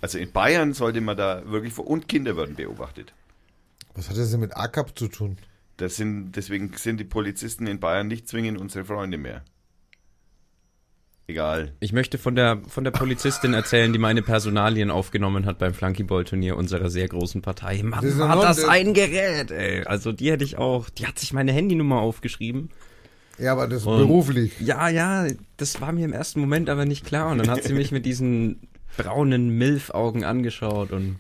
Also in Bayern sollte man da wirklich vor und Kinder werden beobachtet. Was hat das denn mit ACAP zu tun? Das sind, deswegen sind die Polizisten in Bayern nicht zwingend unsere Freunde mehr. Egal. Ich möchte von der, von der Polizistin erzählen, die meine Personalien aufgenommen hat beim Flunkyball-Turnier unserer sehr großen Partei. Mann, Das war das ein Gerät, ey. Also die hätte ich auch, die hat sich meine Handynummer aufgeschrieben. Ja, aber das ist Und- beruflich. Ja, ja, das war mir im ersten Moment aber nicht klar. Und dann hat sie mich mit diesen braunen Milf-Augen angeschaut und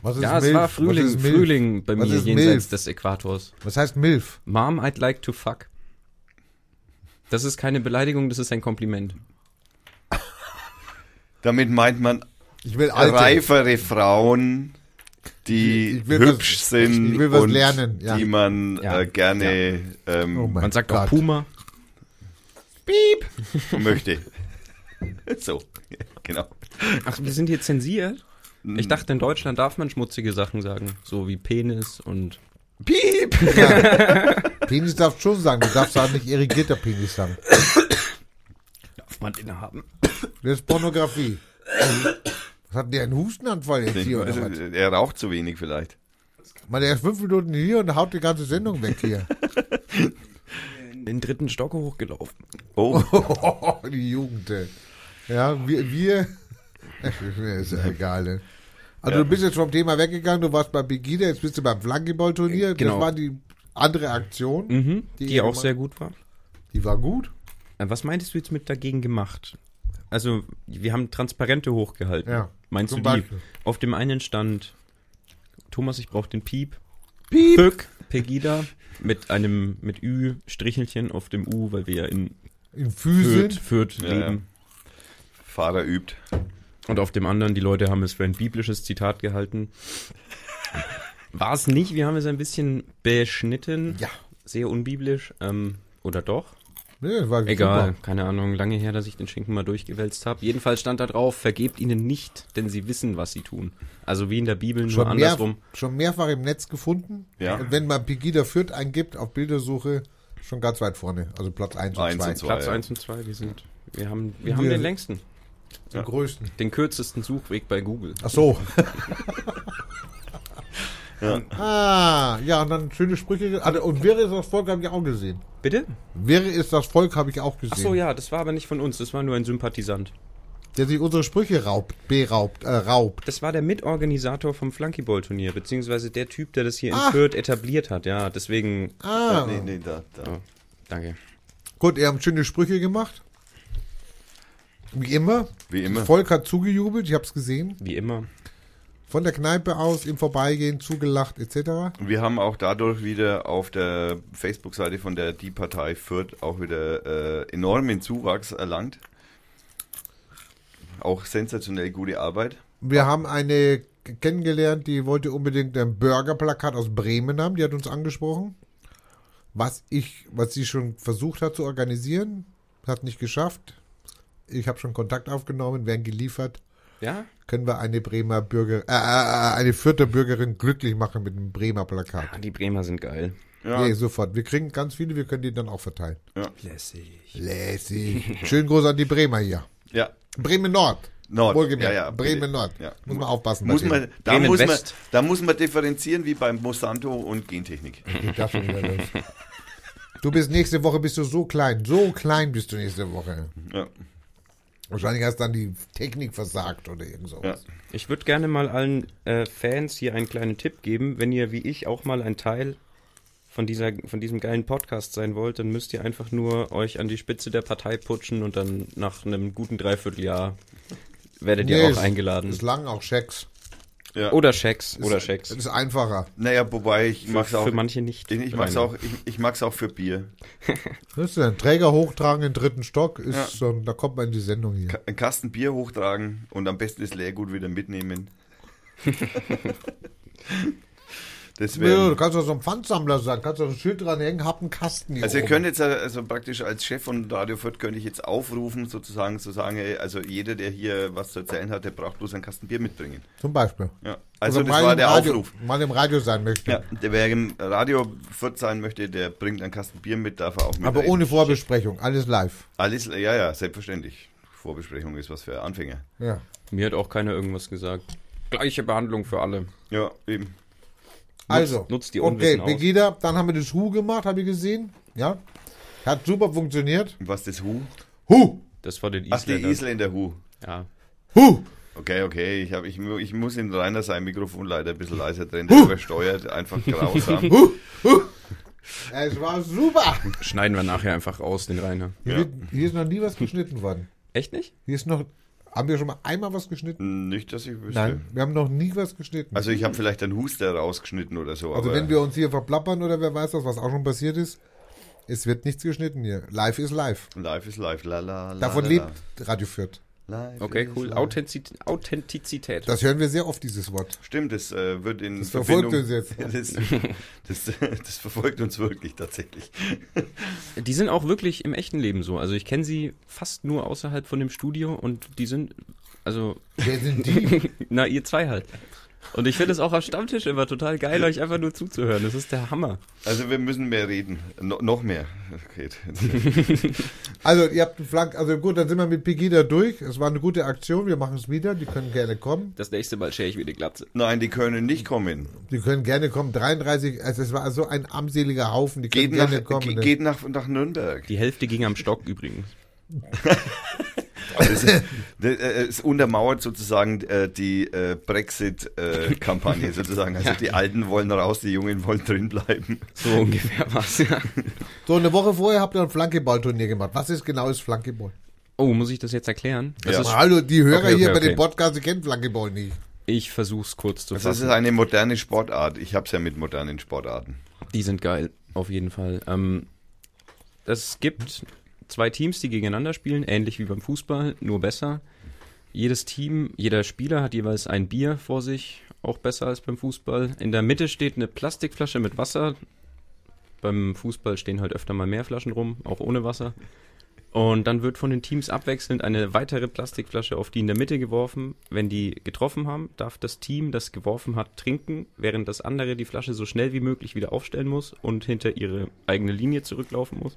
Was ist ja, es Milf? war Was Frühling? Frühling bei Was mir jenseits Milf? des Äquators. Was heißt Milf? Mom, I'd like to fuck. Das ist keine Beleidigung, das ist ein Kompliment. Damit meint man Ich will alte. reifere Frauen, die Ich will hübsch was- sind ich will was und lernen, ja. die man Ja. äh, gerne ähm, Oh Man sagt Gott. auch Puma. möchte. *laughs* so, genau. Ach, wir sind hier zensiert? Ich dachte, in Deutschland darf man schmutzige Sachen sagen. So wie Penis und. Piep! *laughs* Penis darfst du schon sagen. Du darfst auch nicht irrigierter Penis sagen. Darf man den haben? Das ist Pornografie. Was hat der einen Hustenanfall jetzt hier oder was? er raucht zu wenig vielleicht. Man, der ist fünf Minuten hier und haut die ganze Sendung weg hier. In *laughs* den dritten Stock hochgelaufen. Oh, *laughs* die Jugend. ey. Ja, wir, wir ist ja egal. ey. Also du bist jetzt vom Thema weggegangen, du warst bei Begida, jetzt bist du beim Flankeball-Turnier. Genau. Das war die andere Aktion. Mhm, die, ihr auch gemacht- sehr gut war. Die war gut. Äh, Was meintest du jetzt mit dagegen gemacht? Also, wir haben Transparente hochgehalten. Ja, Meinst zum du die? Beispiel. Auf dem einen stand Thomas, ich brauche den Piep. Piep. Pück, Pegida mit einem mit Ü Strichelchen auf dem U, weil wir ja in In Füßen. Fürth, Fürth Ja, leben. Fahrer übt. Und auf dem anderen, die Leute haben es für ein biblisches Zitat gehalten. War es nicht, wir haben es ein bisschen beschnitten. Ja. Sehr unbiblisch. Ähm, oder doch? Nee, war Egal, super. keine Ahnung, lange her, dass ich den Schinken mal durchgewälzt habe. Jedenfalls stand da drauf, vergebt ihnen nicht, denn sie wissen, was sie tun. Also wie in der Bibel, nur Schon, mehr, andersrum. schon mehrfach im Netz gefunden. Ja. Und wenn man Pegida Fürth eingibt auf Bildersuche, schon ganz weit vorne. Also Platz 1 und Eins 2. und zwei. Platz ja. 1 und 2, wir sind, wir haben, wir haben Wir- den längsten, Den größten. den kürzesten Suchweg bei Google. Ach so. *laughs* Ah, ja, und dann schöne Sprüche. Also, und wäre es das Volk, habe ich auch gesehen. Bitte? Wäre es das Volk, habe ich auch gesehen. Ach so, ja, das war aber nicht von uns, das war nur ein Sympathisant. Der sich unsere Sprüche raubt, beraubt, äh, raubt. Das war der Mitorganisator vom Flunkyball-Turnier, beziehungsweise der Typ, der das hier in Ah. Fürth etabliert hat. Ja, deswegen, Ah, Nee, nee, da, da. Oh. danke. gut, ihr habt schöne Sprüche gemacht. Wie immer. Wie immer. Das Volk hat zugejubelt, ich habe es gesehen. Wie immer. Von der Kneipe aus, im Vorbeigehen, zugelacht, etc. Wir haben auch dadurch wieder auf der Facebook-Seite von der Die Partei Fürth auch wieder äh, enormen Zuwachs erlangt. Auch sensationell gute Arbeit. Wir haben eine kennengelernt, die wollte unbedingt ein Burgerplakat aus Bremen haben. Die hat uns angesprochen. Was ich, was sie schon versucht hat zu organisieren, hat nicht geschafft. Ich habe schon Kontakt aufgenommen, werden geliefert. Ja? Können wir eine Bremer Bürger, äh, äh, eine vierte Bürgerin glücklich machen mit einem Bremer Plakat? Ah, Die Bremer sind geil. Ja, Nee, sofort. Wir kriegen ganz viele, wir können die dann auch verteilen. Lässig. Lässig. Schönen Gruß an die Bremer hier. ja. Bremen Nord. Nord. Wohlgemerkt. Ja, ja, Bremen. Nord. Ja. Muss man aufpassen. Muss man, da, Bremen muss man, West. da muss man differenzieren wie beim Monsanto und Gentechnik. *laughs* Du bist nächste Woche bist du so klein. So klein bist du nächste Woche. Ja. Wahrscheinlich hast dann die Technik versagt oder irgend so. Ja. Ich würde gerne mal allen äh, Fans hier einen kleinen Tipp geben. Wenn ihr wie ich auch mal ein Teil von, dieser, von diesem geilen Podcast sein wollt, dann müsst ihr einfach nur euch an die Spitze der Partei putschen und dann nach einem guten Dreivierteljahr werdet ihr Nee, auch ist- eingeladen. Ist lang auch Schecks. Ja. Oder Schecks. Oder ist, Schecks. Das ist einfacher. Naja, wobei ich Für, mag's auch. für manche nicht. ich, ich mag's Rainer. auch, ich, ich mag's auch für Bier. *laughs* Das ist ein Träger hochtragen im dritten Stock. Ist Ja. schon, da kommt man in die Sendung hier. Ka- Einen Kasten Bier hochtragen und am besten das Leergut wieder mitnehmen. *laughs* das du kannst doch so ein Pfandsammler sein. Kannst doch ein Schild dranhängen, hab einen Kasten hier Also ihr oben. könnt jetzt also praktisch als Chef von Radio Fürth könnte ich jetzt aufrufen, sozusagen zu sagen, ey, also jeder, der hier was zu erzählen hat, der braucht bloß einen Kasten Bier mitbringen. Zum Beispiel. Ja. Also Oder das war der Radio, Aufruf. Mal im Radio sein möchte. Ja, der wer im Radio Fürth sein möchte, der bringt einen Kasten Bier mit, darf er auch mit. Aber ohne Vorbesprechung. Alles live. Alles, ja, ja, selbstverständlich. Vorbesprechung ist was für Anfänger. Ja. Mir hat auch keiner irgendwas gesagt. Gleiche Behandlung für alle. Ja, eben. Also, nutzt die okay, Unwissen aus. Begida, dann haben wir das Hu gemacht, habe ich gesehen. Ja. Hat super funktioniert. Und was das Hu? Hu! Das war den Ach, die Isländer. Isländer Hu. Ja. Hu! Okay, okay, ich, hab, ich, mu- ich muss in Rainer sein Mikrofon leider ein bisschen leiser drehen. Der übersteuert einfach *laughs* grausam. Es war super. Schneiden wir nachher einfach raus, den Rainer. Hier, Ja. wird, hier ist noch nie was geschnitten worden. Echt nicht? Hier ist noch. Haben wir schon mal einmal was geschnitten? Nicht, dass ich wüsste. Nein, wir haben noch nie was geschnitten. Also ich habe vielleicht einen Huster rausgeschnitten oder so. Also wenn wir uns hier verplappern oder wer weiß was, was auch schon passiert ist, es wird nichts geschnitten hier. Live ist live. live ist live. La, la, la, Davon lebt. Radio Fürth. Life Okay, cool. life. Authentiz Authentizität. Das hören wir sehr oft, dieses Wort. Stimmt, das äh, wird in Das verfolgt uns jetzt. *laughs* Das, das, das verfolgt uns wirklich tatsächlich. Die sind auch wirklich im echten Leben so. Also ich kenne sie fast nur außerhalb von dem Studio und die sind, also, Wer sind die? *laughs* na, ihr zwei halt. Und ich finde es auch am Stammtisch immer total geil, euch einfach nur zuzuhören. Das ist der Hammer. Also wir müssen mehr reden. No, noch mehr. Okay. *laughs* Also, ihr habt einen Flank, also gut, dann sind wir mit Pegida durch. Es war eine gute Aktion, wir machen es wieder, die können gerne kommen. Das nächste Mal schere ich wieder die Glatze. Nein, die können nicht kommen. Die können gerne kommen. 33, also es war so ein armseliger Haufen, die können Geht nach, gerne kommen. ge- geht nach, nach Nürnberg. Die Hälfte ging am Stock übrigens. *laughs* Das ist, *laughs* das äh, es untermauert sozusagen äh, die äh, Brexit-Kampagne *laughs* sozusagen. Also die Alten wollen raus, die Jungen wollen drin bleiben. So ungefähr was, ja. So, eine Woche vorher habt ihr ein Flankeball-Turnier gemacht. Was ist genau das Flankeball? Oh, muss ich das jetzt erklären? Das Ja. ist, Hallo, die Hörer Okay, okay, hier bei okay. dem Podcast, die kennen Flankeball nicht. ich versuch's kurz zu Also das ist fassen. eine moderne Sportart. Ich hab's ja mit modernen Sportarten. Die sind geil, auf jeden Fall. Ähm, es gibt zwei Teams, die gegeneinander spielen, ähnlich wie beim Fußball, nur besser. Jedes Team, jeder Spieler hat jeweils ein Bier vor sich, auch besser als beim Fußball. In der Mitte steht eine Plastikflasche mit Wasser. Beim Fußball stehen halt öfter mal mehr Flaschen rum, auch ohne Wasser. Und dann wird von den Teams abwechselnd eine weitere Plastikflasche auf die in der Mitte geworfen. Wenn die getroffen haben, darf das Team, das geworfen hat, trinken, während das andere die Flasche so schnell wie möglich wieder aufstellen muss und hinter ihre eigene Linie zurücklaufen muss.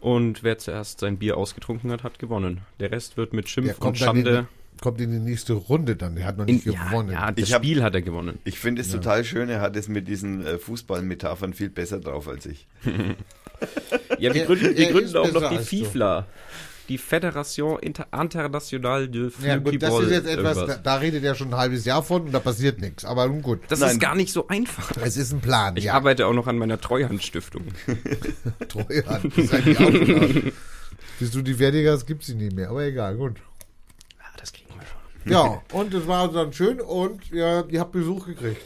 Und wer zuerst sein Bier ausgetrunken hat, hat gewonnen. Der Rest wird mit Schimpf und in, Schande. kommt in die nächste Runde dann. Der hat noch In, nicht ja, gewonnen. ja, das Ich hab- Spiel hat er gewonnen. Ich finde es total schön, er hat es mit diesen äh, Fußballmetaphern viel besser drauf als ich. *laughs* *laughs* Ja, wir gründen, wir gründen auch noch die. FIFLA. Die Fédération Inter Internationale de Ja gut, das ist jetzt etwas, da, da redet er schon ein halbes Jahr von und da passiert nichts. Aber nun gut, Das Nein. ist gar nicht so einfach. es ist ein Plan. Ich ja. arbeite auch noch an meiner Treuhandstiftung. *laughs* Treuhand, das ist eigentlich auch schon aus. Bis du die fertig hast, gibt sie nicht mehr. Aber egal, gut. Ja, das kriegen wir schon. Ja, und es war dann schön und ja, ihr habt Besuch gekriegt.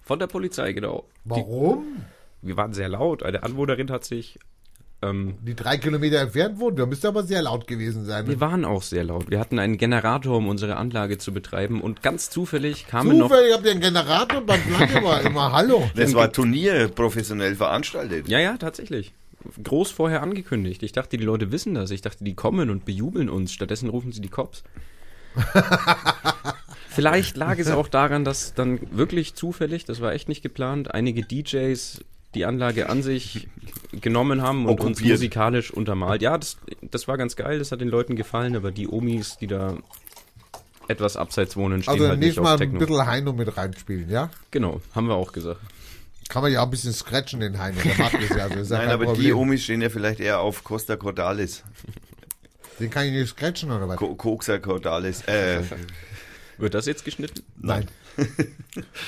Von der Polizei, genau. Warum? Die, wir waren sehr laut. Eine Anwohnerin hat sich. Ähm, Die drei Kilometer entfernt wurden. Da müsste aber sehr laut gewesen sein. wir waren auch sehr laut. Wir hatten einen Generator, um unsere Anlage zu betreiben. Und ganz zufällig kamen noch. Zufällig habt ihr einen Generator beim Flanke *laughs* immer. Hallo. Das war Turnier professionell veranstaltet. Ja, ja, tatsächlich. Groß vorher angekündigt. Ich dachte, die Leute wissen das. Ich dachte, die kommen und bejubeln uns. Stattdessen rufen sie die Cops. *laughs* Vielleicht lag es auch daran, dass dann wirklich zufällig, das war echt nicht geplant, einige DJs die Anlage an sich genommen haben und uns Okkupiert. musikalisch untermalt. Ja, das, das war ganz geil, das hat den Leuten gefallen, aber die Omis, die da etwas abseits wohnen, stehen Also halt nicht nächstes auf Mal ein Techno. bisschen Heino mit reinspielen, ja? Genau, haben wir auch gesagt. Kann man ja auch ein bisschen scratchen, den Heino. Der macht das ja. Also Nein, aber die Problem. Omis stehen ja vielleicht eher auf Costa Cordalis. Den kann ich nicht scratchen, oder was? Co Coxa Cordalis. Äh, Wird das jetzt geschnitten? Nein.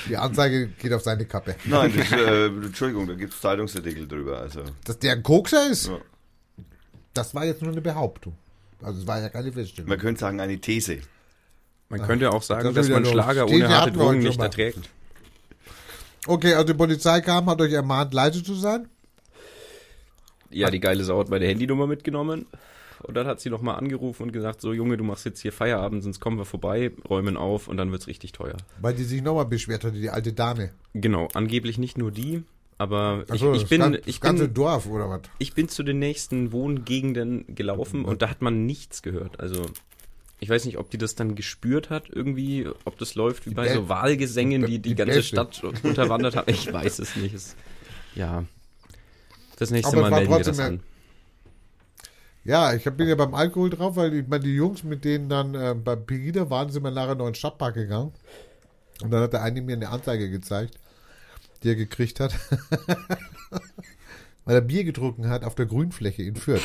Die Anzeige geht auf seine Kappe. nein, das, *laughs* äh, Entschuldigung, da gibt es Zeitungsartikel drüber. Also. Dass der ein Kokser ist? Ja. Das war jetzt nur eine Behauptung. Also es war ja keine Feststellung. Man könnte sagen, eine These. Man könnte auch sagen, das dass man los. Schlager ohne harte Drogen nicht mal. erträgt. Okay, also die Polizei kam, hat euch ermahnt, leise zu sein. Ja, die geile Sau hat meine Handynummer mitgenommen. Und dann hat sie nochmal angerufen und gesagt, so Junge, du machst jetzt hier Feierabend, sonst kommen wir vorbei, räumen auf und dann wird's richtig teuer. Weil die sich nochmal beschwert hatte, die alte Dame. Genau, angeblich nicht nur die, aber ich, ich, das, bin, das ich, ganze bin, Dorf oder was? ich bin zu den nächsten Wohngegenden gelaufen und da hat man nichts gehört. Also ich weiß nicht, ob die das dann gespürt hat irgendwie, ob das läuft wie bei Bä- so Wahlgesängen, die die, die ganze Bäste. Stadt *laughs* unterwandert haben. Ich weiß es nicht. Es, ja, das nächste Aber es Mal melden wir das an. Ja, ich bin ja beim Alkohol drauf, weil ich meine, die Jungs, mit denen dann äh, beim Pegida waren, sind wir nachher noch in den Stadtpark gegangen. Und dann hat der eine mir eine Anzeige gezeigt, die er gekriegt hat. *laughs* weil er Bier getrunken hat auf der Grünfläche in Fürth.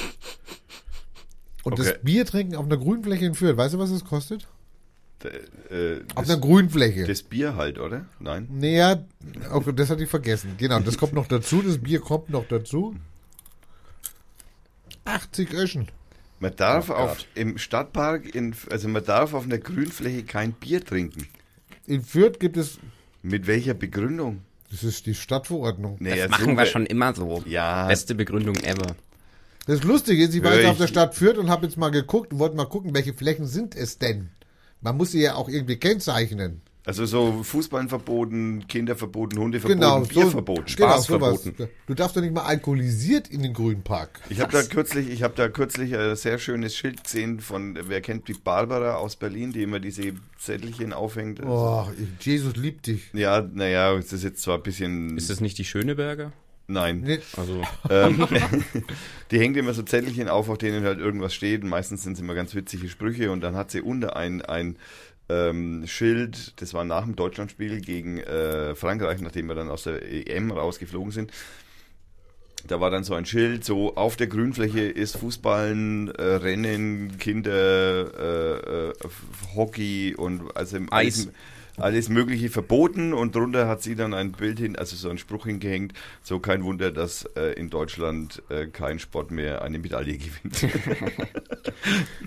Und Okay. das Bier trinken auf einer Grünfläche in Fürth, weißt du, was es kostet? D- Äh, Auf das, einer Grünfläche. das Bier halt, oder? Nein. Naja, auch das hatte ich vergessen. Genau, das kommt noch dazu, das Bier kommt noch dazu. 80 Öschen. Man darf Oh auf, im Stadtpark, in, also man darf auf einer Grünfläche kein Bier trinken. In Fürth gibt es, Mit welcher Begründung? das ist die Stadtverordnung. Nee, Das machen wir schon immer so. Ja, Beste Begründung ever. Das Lustige ist, ich war jetzt auf der Stadt Fürth und habe jetzt mal geguckt und wollte mal gucken, welche Flächen sind es denn? Man muss sie ja auch irgendwie kennzeichnen. Also so Fußball verboten, Kinder verboten, Hunde verboten, Genau, Bier so, verboten, genau, Spaß sowas. verboten. Du darfst doch nicht mal alkoholisiert in den Grünpark. Ich habe da kürzlich, ich habe da kürzlich ein sehr schönes Schild gesehen von, wer kennt die Barbara aus Berlin, die immer diese Zettelchen aufhängt. Also, Oh, Jesus liebt dich. Ja, naja, es ist jetzt zwar ein bisschen. Ist das nicht die Schöneberger? Nein. Nee, Also, *laughs* Ähm, *laughs* die hängt immer so Zettelchen auf, auf denen halt irgendwas steht. Und meistens sind es immer ganz witzige Sprüche. Und dann hat sie unter ein, ein ähm, Schild, das war nach dem Deutschlandspiel gegen äh, Frankreich, nachdem wir dann aus der EM rausgeflogen sind. Da war dann so ein Schild, so auf der Grünfläche ist Fußballen, äh, Rennen, Kinder, äh, äh, Hockey und also Eis. alles, alles Mögliche verboten und drunter hat sie dann ein Bild hin, also so ein Spruch hingehängt, so kein Wunder, dass äh, in Deutschland äh, kein Sport mehr eine Medaille gewinnt. *laughs*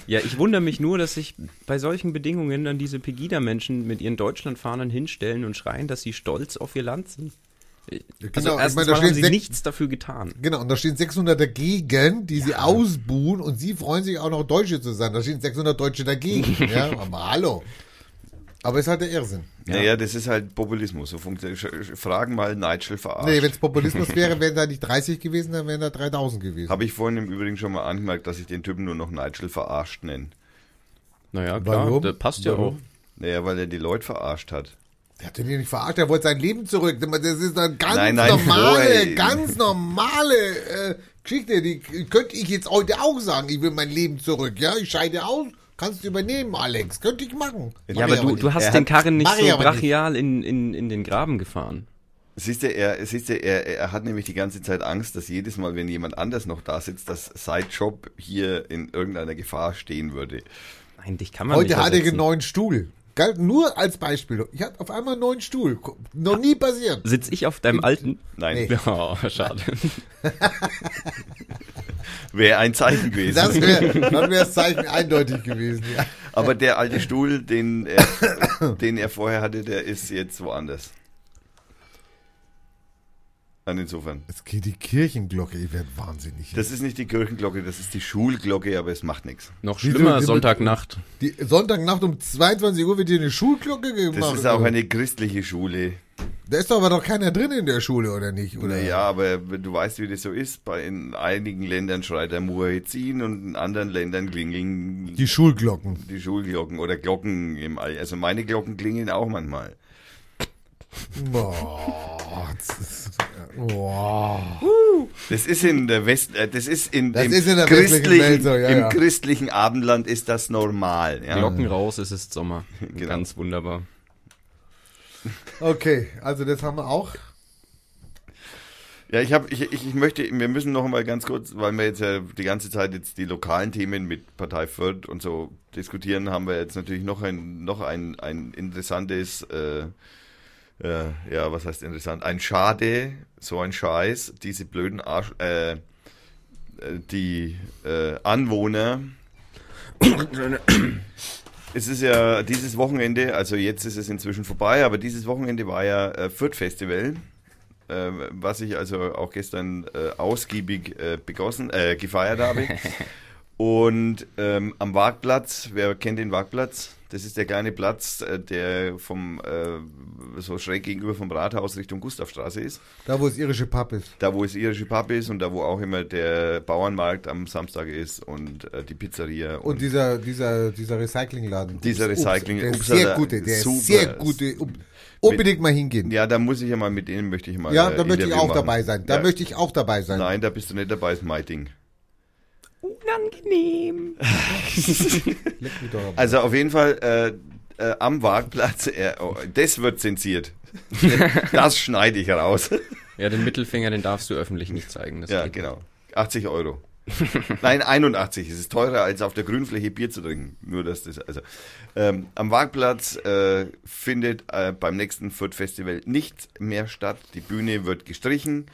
ja, ich wundere mich nur, dass sich bei solchen Bedingungen dann diese Pegida-Menschen mit ihren Deutschlandfahnen hinstellen und schreien, dass sie stolz auf ihr Land sind. Also genau, ich erstens meine, da haben sie nichts dafür getan. Genau, und da stehen 600 dagegen, die sie ausbuhen und sie freuen sich auch noch Deutsche zu sein. Da stehen 600 Deutsche dagegen. *laughs* ja, aber hallo. Aber ist halt der Irrsinn. Naja, das ist halt Populismus. So Fragen mal Nigel verarscht. Nee, wenn es Populismus wäre, *laughs* wären da nicht 30 gewesen, dann wären da 3000 gewesen. Habe ich vorhin im Übrigen schon mal angemerkt, dass ich den Typen nur noch Nigel verarscht nenne. Naja, klar, Warum? das passt ja Warum? auch. Naja, weil er die Leute verarscht hat. Der hat den hier nicht verarscht, er wollte sein Leben zurück. Das ist eine ganz Nein, nein, normale, vorher- ganz normale äh, Geschichte. Die könnte ich jetzt heute auch sagen. Ich will mein Leben zurück. Ja, ich scheide aus. Kannst du übernehmen, Alex. Könnte ich machen. Mach Ja, aber du, du hast Er den hat- Karren nicht so aber nicht. brachial in, in, in den Graben gefahren. Siehst du, er, siehst du, er, er hat nämlich die ganze Zeit Angst, dass jedes Mal, wenn jemand anders noch da sitzt, dass sein Job hier in irgendeiner Gefahr stehen würde. Nein, dich kann man Heute ich ersetzen. einen neuen Stuhl. Geil, Nur als Beispiel. Ich hatte auf einmal einen neuen Stuhl. Noch nie passiert. Sitz ich auf deinem alten? Nein, Nee. *laughs* Oh, schade. *laughs* wäre ein Zeichen *laughs* gewesen. Das wäre dann wäre das Zeichen eindeutig gewesen. Ja. Aber der alte Stuhl, den er, den er vorher hatte, der ist jetzt woanders. Und insofern. Jetzt geht die Kirchenglocke. Ich werde wahnsinnig. Das ist nicht die Kirchenglocke, das ist die Schulglocke, aber es macht nichts. Noch schlimmer, Die- Sonntagnacht. Die Sonntagnacht um 22 Uhr wird hier eine Schulglocke gemacht. Das ist auch eine christliche Schule. Da ist doch aber doch keiner drin in der Schule, oder nicht? Oder? Naja, aber du weißt, wie das so ist. Bei in einigen Ländern schreit der Muezzin und in anderen Ländern klingeln Die Schulglocken. die Schulglocken oder Glocken im All. Also meine Glocken klingeln auch manchmal. Boah. das ist- Boah. Das ist in der West, äh, das ist in, Das ist in der westlichen christlichen, Welt so, ja, im ja. christlichen Abendland ist das normal. Ja? Glocken raus, es ist Sommer. *laughs* Genau. Ganz wunderbar. Okay, also das haben wir auch. Ja, ich habe, ich, ich, ich möchte, wir müssen noch mal ganz kurz, weil wir jetzt ja die ganze Zeit jetzt die lokalen Themen mit Partei Fürth und so diskutieren, haben wir jetzt natürlich noch ein, noch ein, ein interessantes, äh, äh, ja, was heißt interessant? Ein Schade, so ein Scheiß, diese blöden Arsch, äh, äh, die äh, Anwohner. Es ist ja dieses Wochenende, also jetzt ist es inzwischen vorbei, aber dieses Wochenende war ja äh, Fürth Festival äh, was ich also auch gestern äh, ausgiebig äh, begossen, äh, gefeiert habe. *laughs* Und ähm, am Wagplatz, wer kennt den Wagplatz? Das ist der kleine Platz, äh, der vom äh, so schräg gegenüber vom Rathaus Richtung Gustavstraße ist. Da, wo das irische Pub ist. Da, wo es irische Pub ist und da, wo auch immer der Bauernmarkt am Samstag ist und äh, die Pizzeria. Und dieser, dieser, dieser Recyclingladen. Dieser Ups, Recycling- Der sehr gute, der super. ist sehr gute. Um, unbedingt mal hingehen. ja, da muss ich ja mal mit denen möchte ich mal. Ja, äh, da möchte ich auch machen. dabei sein. Da ja. möchte ich auch dabei sein. Nein, da bist du nicht dabei, ist mein Ding. Unangenehm. Also auf jeden Fall äh, äh, am Wagplatz, äh, oh, das wird zensiert. *laughs* das schneide ich raus. Ja, den Mittelfinger, den darfst du öffentlich nicht zeigen. Das ja, genau. 80 Euro. *laughs* Nein, 81. Es ist teurer, als auf der Grünfläche Bier zu trinken. Nur dass das, also. Ähm, am Wagplatz äh, findet äh, beim nächsten Fürth Festival nichts mehr statt. Die Bühne wird gestrichen,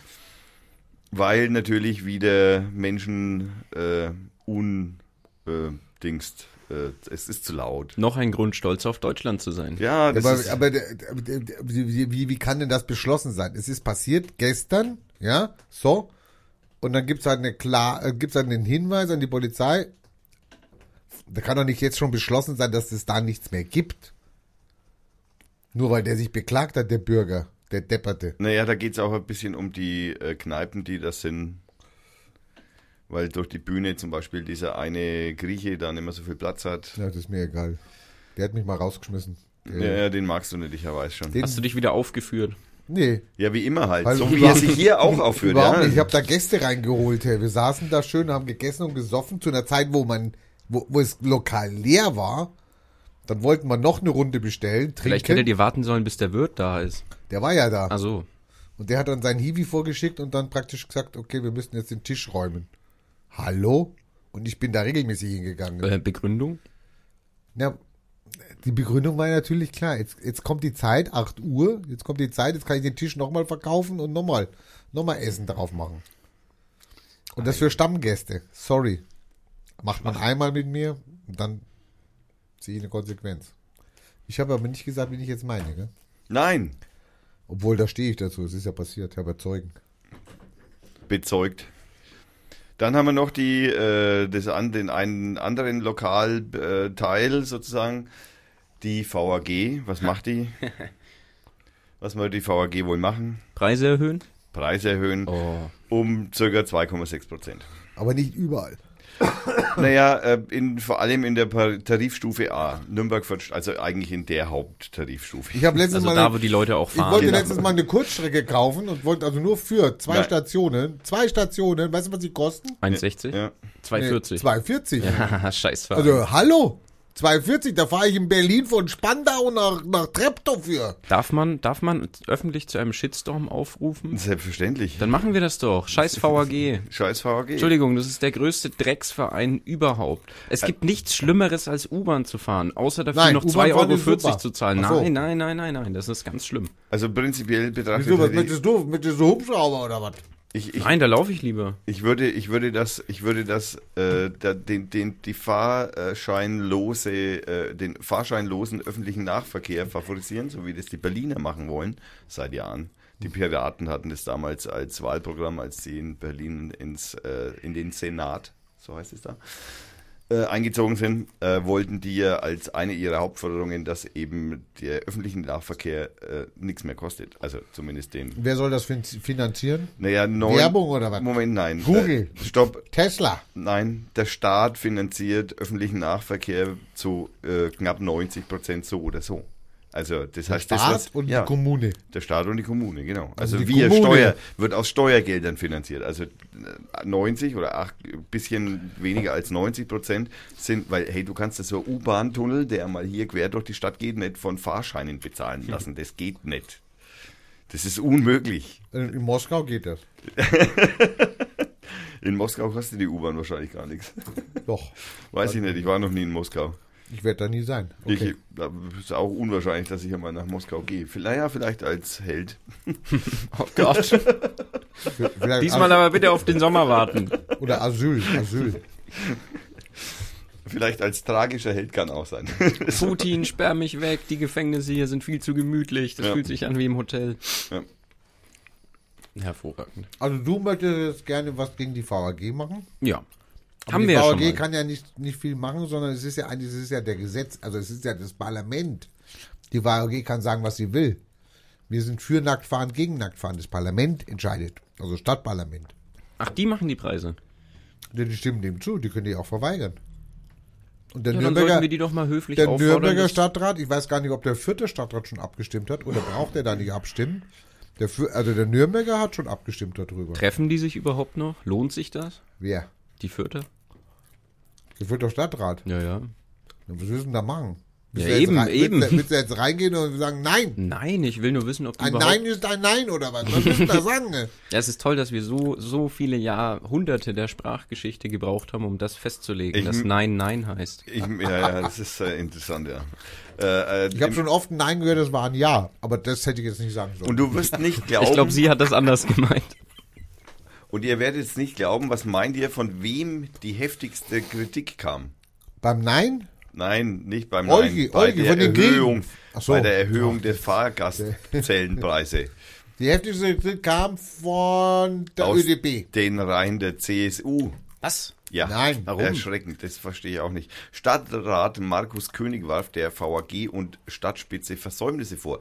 weil natürlich wieder Menschen äh, undingst. Äh, es ist zu laut. Noch ein Grund, stolz auf Deutschland zu sein. Ja, das aber ist, aber der- der- wie, wie, wie kann denn das beschlossen sein? Es ist passiert gestern, ja, so. Und dann gibt's halt, eine klar, äh, gibt's halt einen Hinweis an die Polizei. Da kann doch nicht jetzt schon beschlossen sein, dass es da nichts mehr gibt. Nur weil der sich beklagt hat, der Bürger, der Depperte. Naja, da geht es auch ein bisschen um die äh, Kneipen, die das sind. Weil durch die Bühne zum Beispiel dieser eine Grieche da nicht mehr so viel Platz hat. Ja, das ist mir egal. Der hat mich mal rausgeschmissen. Ja, Der- ja, den magst du nicht, ich weiß schon. Den- Hast du dich wieder aufgeführt? Nee, Ja, wie immer halt. Weil so wie er sich hier auch *laughs* aufführt. überhaupt Ja. nicht. Ich habe da Gäste reingeholt. Hey. Wir saßen da schön, haben gegessen und gesoffen zu einer Zeit, wo man, wo, wo es lokal leer war. Dann wollten wir noch eine Runde bestellen, Vielleicht trinken. hättet ihr warten sollen, bis der Wirt da ist. Der war ja da. Ach so. Und der hat dann seinen Hiwi vorgeschickt und dann praktisch gesagt, okay, wir müssen jetzt den Tisch räumen. Hallo? Und ich bin da regelmäßig hingegangen. Äh, Begründung? Ja, die Begründung war natürlich klar. Jetzt, jetzt kommt die Zeit, 8 Uhr, jetzt kommt die Zeit, jetzt kann ich den Tisch nochmal verkaufen und nochmal noch mal Essen drauf machen. Und das für Stammgäste. Sorry. Macht man einmal mit mir, und dann ziehe ich eine Konsequenz. Ich habe aber nicht gesagt, wen ich jetzt meine. Gell? Nein, Obwohl, da stehe ich dazu. Es ist ja passiert. Ich habe ja Zeugen. bezeugt. Dann haben wir noch die, äh, das an, den einen anderen Lokalteil äh, Teil sozusagen, die VAG. Was *laughs* macht die? Was wird die VAG wohl machen? Preise erhöhen? Preise erhöhen Oh. um ca. 2,6 Prozent. Aber nicht überall. *coughs* Naja, äh, in, vor allem in der Tarifstufe A. Nürnberg, wird- also eigentlich in der Haupttarifstufe. Ich habe letztes Also Mal. da, wo die Leute auch ich fahren. wollte letztes Mal eine Kurzstrecke kaufen und wollte also nur für zwei Nein. Stationen. Zwei Stationen. Weißt du, was die kosten? 1,60? Ja. 2,40. 240. Ja, Scheißfahrer. Also, hallo? 240, da fahre ich in Berlin von Spandau nach, nach Treptow für. darf, man, darf man öffentlich zu einem Shitstorm aufrufen? Selbstverständlich. Dann machen wir das doch. Scheiß VAG. *laughs* Scheiß VAG. Entschuldigung, das ist der größte Drecksverein überhaupt. Es gibt nichts Schlimmeres als U-Bahn zu fahren, außer dafür Nein, noch U-Bahn 2,40 fahren Euro ist super. zu zahlen. So. Nein, nein, nein, nein, nein, das ist ganz schlimm. Also prinzipiell betrachtet. Wieso, was möchtest du? Möchtest du Hubschrauber oder was? Ich, ich, Nein, da laufe ich lieber. ich würde, ich würde das, ich würde das, äh, da, den, den, die Fahrscheinlose, äh, den fahrscheinlosen öffentlichen Nahverkehr favorisieren, so wie das die Berliner machen wollen seit Jahren. Die Piraten hatten das damals als Wahlprogramm, als sie in Berlin ins, äh, in den Senat, so heißt es da, äh, eingezogen sind, äh, wollten die ja als eine ihrer Hauptforderungen, dass eben der öffentliche Nahverkehr äh, nichts mehr kostet. Also zumindest den Wer soll das fin- finanzieren? naja, neun, Werbung oder was? Moment, nein. Google. Äh, stopp. Tesla. Nein, der Staat finanziert öffentlichen Nahverkehr zu äh, knapp 90 Prozent so oder so. Also das heißt, das Staat was, und ja, die Kommune. der Staat und die Kommune, genau. Also, die wir Kommune. Steuer wird aus Steuergeldern finanziert. Also äh, 90 oder acht, bisschen weniger als 90 Prozent sind, weil hey, du kannst das so U-Bahn-Tunnel, der mal hier quer durch die Stadt geht, nicht von Fahrscheinen bezahlen *laughs* lassen. Das geht nicht. Das ist unmöglich. Äh, In Moskau geht das. *laughs* In Moskau kostet die U-Bahn wahrscheinlich gar nichts. Doch. Weiß ich nicht, ich war noch nie in Moskau. Ich werde da nie sein. Okay. Ich, da ist auch unwahrscheinlich, dass ich einmal nach Moskau gehe. Vielleicht, ja, vielleicht als Held. *laughs* Oh Gott. Vielleicht Diesmal As- aber bitte auf den Sommer warten. Oder Asyl. Asyl. Vielleicht als tragischer Held kann auch sein. *laughs* Putin, sperr mich weg, die Gefängnisse hier sind viel zu gemütlich. Das Ja. fühlt sich an wie im Hotel. Ja. Hervorragend. Also du möchtest jetzt gerne was gegen die VAG machen? Ja. Aber Haben die wir ja VAG schon mal. kann ja nicht, nicht viel machen, sondern es ist ja eigentlich, es ist ja der Gesetz, also es ist ja das Parlament. Die VAG kann sagen, was sie will. Wir sind für Nacktfahren, gegen Nacktfahren. Das Parlament entscheidet. Also Stadtparlament. Ach, die machen die Preise. Die stimmen dem zu, die können die auch verweigern. Und der Ja, dann Nürnberger, wir die doch mal höflich der. Nürnberger Stadtrat, ich weiß gar nicht, ob der vierte Stadtrat schon abgestimmt hat oder braucht er da nicht abstimmen. Der, also der Nürnberger hat schon abgestimmt darüber. Treffen die sich überhaupt noch? Lohnt sich das? Wer? Die vierte? Der vierte Stadtrat. Ja, ja. Was willst du denn da machen? Ja, Willst du jetzt eben, rein- eben. Willst du, willst du jetzt reingehen und sagen, nein? Nein, ich will nur wissen, ob die Ein. Nein ist ein Nein oder was? Was willst du da sagen? ne? *laughs* Ja, es ist toll, dass wir so, so viele Jahrhunderte der Sprachgeschichte gebraucht haben, um das festzulegen, Ich- dass Nein, Nein heißt. Ich, ja, ja, das ist äh, interessant, ja. Äh, äh, Ich habe schon oft ein Nein gehört, das war ein Ja. Aber das hätte ich jetzt nicht sagen sollen. und du wirst nicht glauben, Ich glaube, sie hat das anders *laughs* gemeint. Und ihr werdet jetzt nicht glauben, was meint ihr, von wem die heftigste Kritik kam? Beim Nein? Nein, nicht beim Eugi, Nein, bei Eugi, der Erhöhung, so. bei der Erhöhung der Fahrgastzellenpreise. *laughs* Die heftigste Kritik kam von der Aus ÖDP. den Reihen der CSU. Was? Ja, Nein. warum? Erschreckend, das verstehe ich auch nicht. Stadtrat Markus König warf der VAG und Stadtspitze Versäumnisse vor.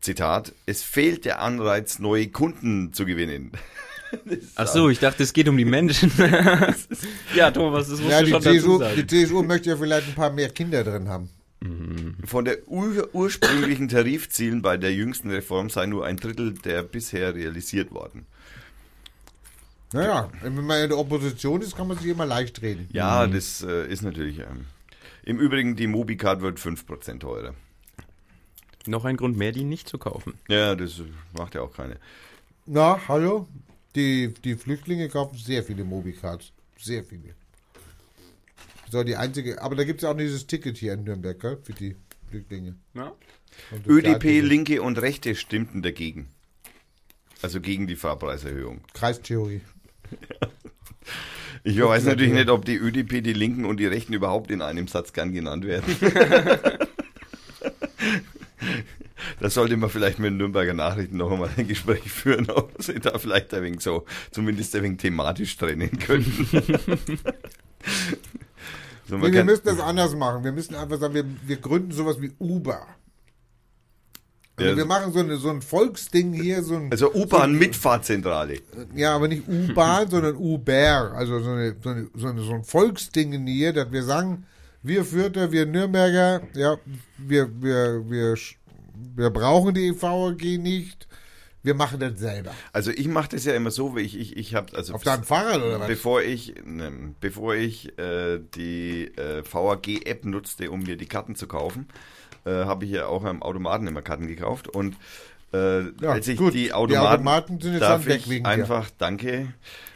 Zitat, es fehlt der Anreiz, neue Kunden zu gewinnen. *laughs* *laughs* Ach so, ich dachte, es geht um die Menschen. *laughs* ja, Thomas, das musst Ja, du schon dazu CSU, sagen. die CSU möchte ja vielleicht ein paar mehr Kinder drin haben. Von der ur ursprünglichen Tarifzielen bei der jüngsten Reform sei nur ein Drittel der bisher realisiert worden. Naja, wenn man in der Opposition ist, kann man sich immer leicht reden. Ja, das äh, ist natürlich. Ähm, Im Übrigen, die Mobicard wird 5% teurer. Noch ein Grund mehr, die nicht zu kaufen. Ja, das macht ja auch keine. Na, hallo? Die, die Flüchtlinge kaufen sehr viele Mobicards. Sehr viele. So, die einzige, aber da gibt es ja auch dieses Ticket hier in Nürnberg, gell, für die Flüchtlinge. Ja. ÖDP. Linke und Rechte stimmten dagegen. Also gegen die Fahrpreiserhöhung. Kreistheorie. Ich weiß natürlich nicht, ob die ÖDP, die Linken und die Rechten überhaupt in einem Satz gern genannt werden. *laughs* *laughs* Das sollte man vielleicht mit den Nürnberger Nachrichten noch einmal ein Gespräch führen, ob sie da vielleicht ein wenig so, zumindest ein wenig thematisch trennen könnten. *laughs* so, Nee, wir müssen das anders machen. Wir müssen einfach sagen, wir, wir gründen sowas wie Uber. Also Ja, wir machen so, eine, so ein Volksding hier, so ein, also U-Bahn-Mitfahrzentrale. ja, aber nicht U-Bahn, sondern Uber. Also so, eine, so, eine, so, eine, so ein Volksding hier, dass wir sagen, wir Fürther, wir Nürnberger, ja, wir, wir, wir, wir brauchen die VAG nicht. Wir machen das selber. Also ich mache das ja immer so, wie ich, ich, ich habe, also Auf deinem Fahrrad oder was? Bevor ich, ne, bevor ich äh, die äh, VAG-App nutzte, um mir die Karten zu kaufen, äh, habe ich ja auch am Automaten immer Karten gekauft. Und äh, Ja, als ich gut. die Die Automaten, Automaten sind jetzt darf weg wegen dir. einfach, danke,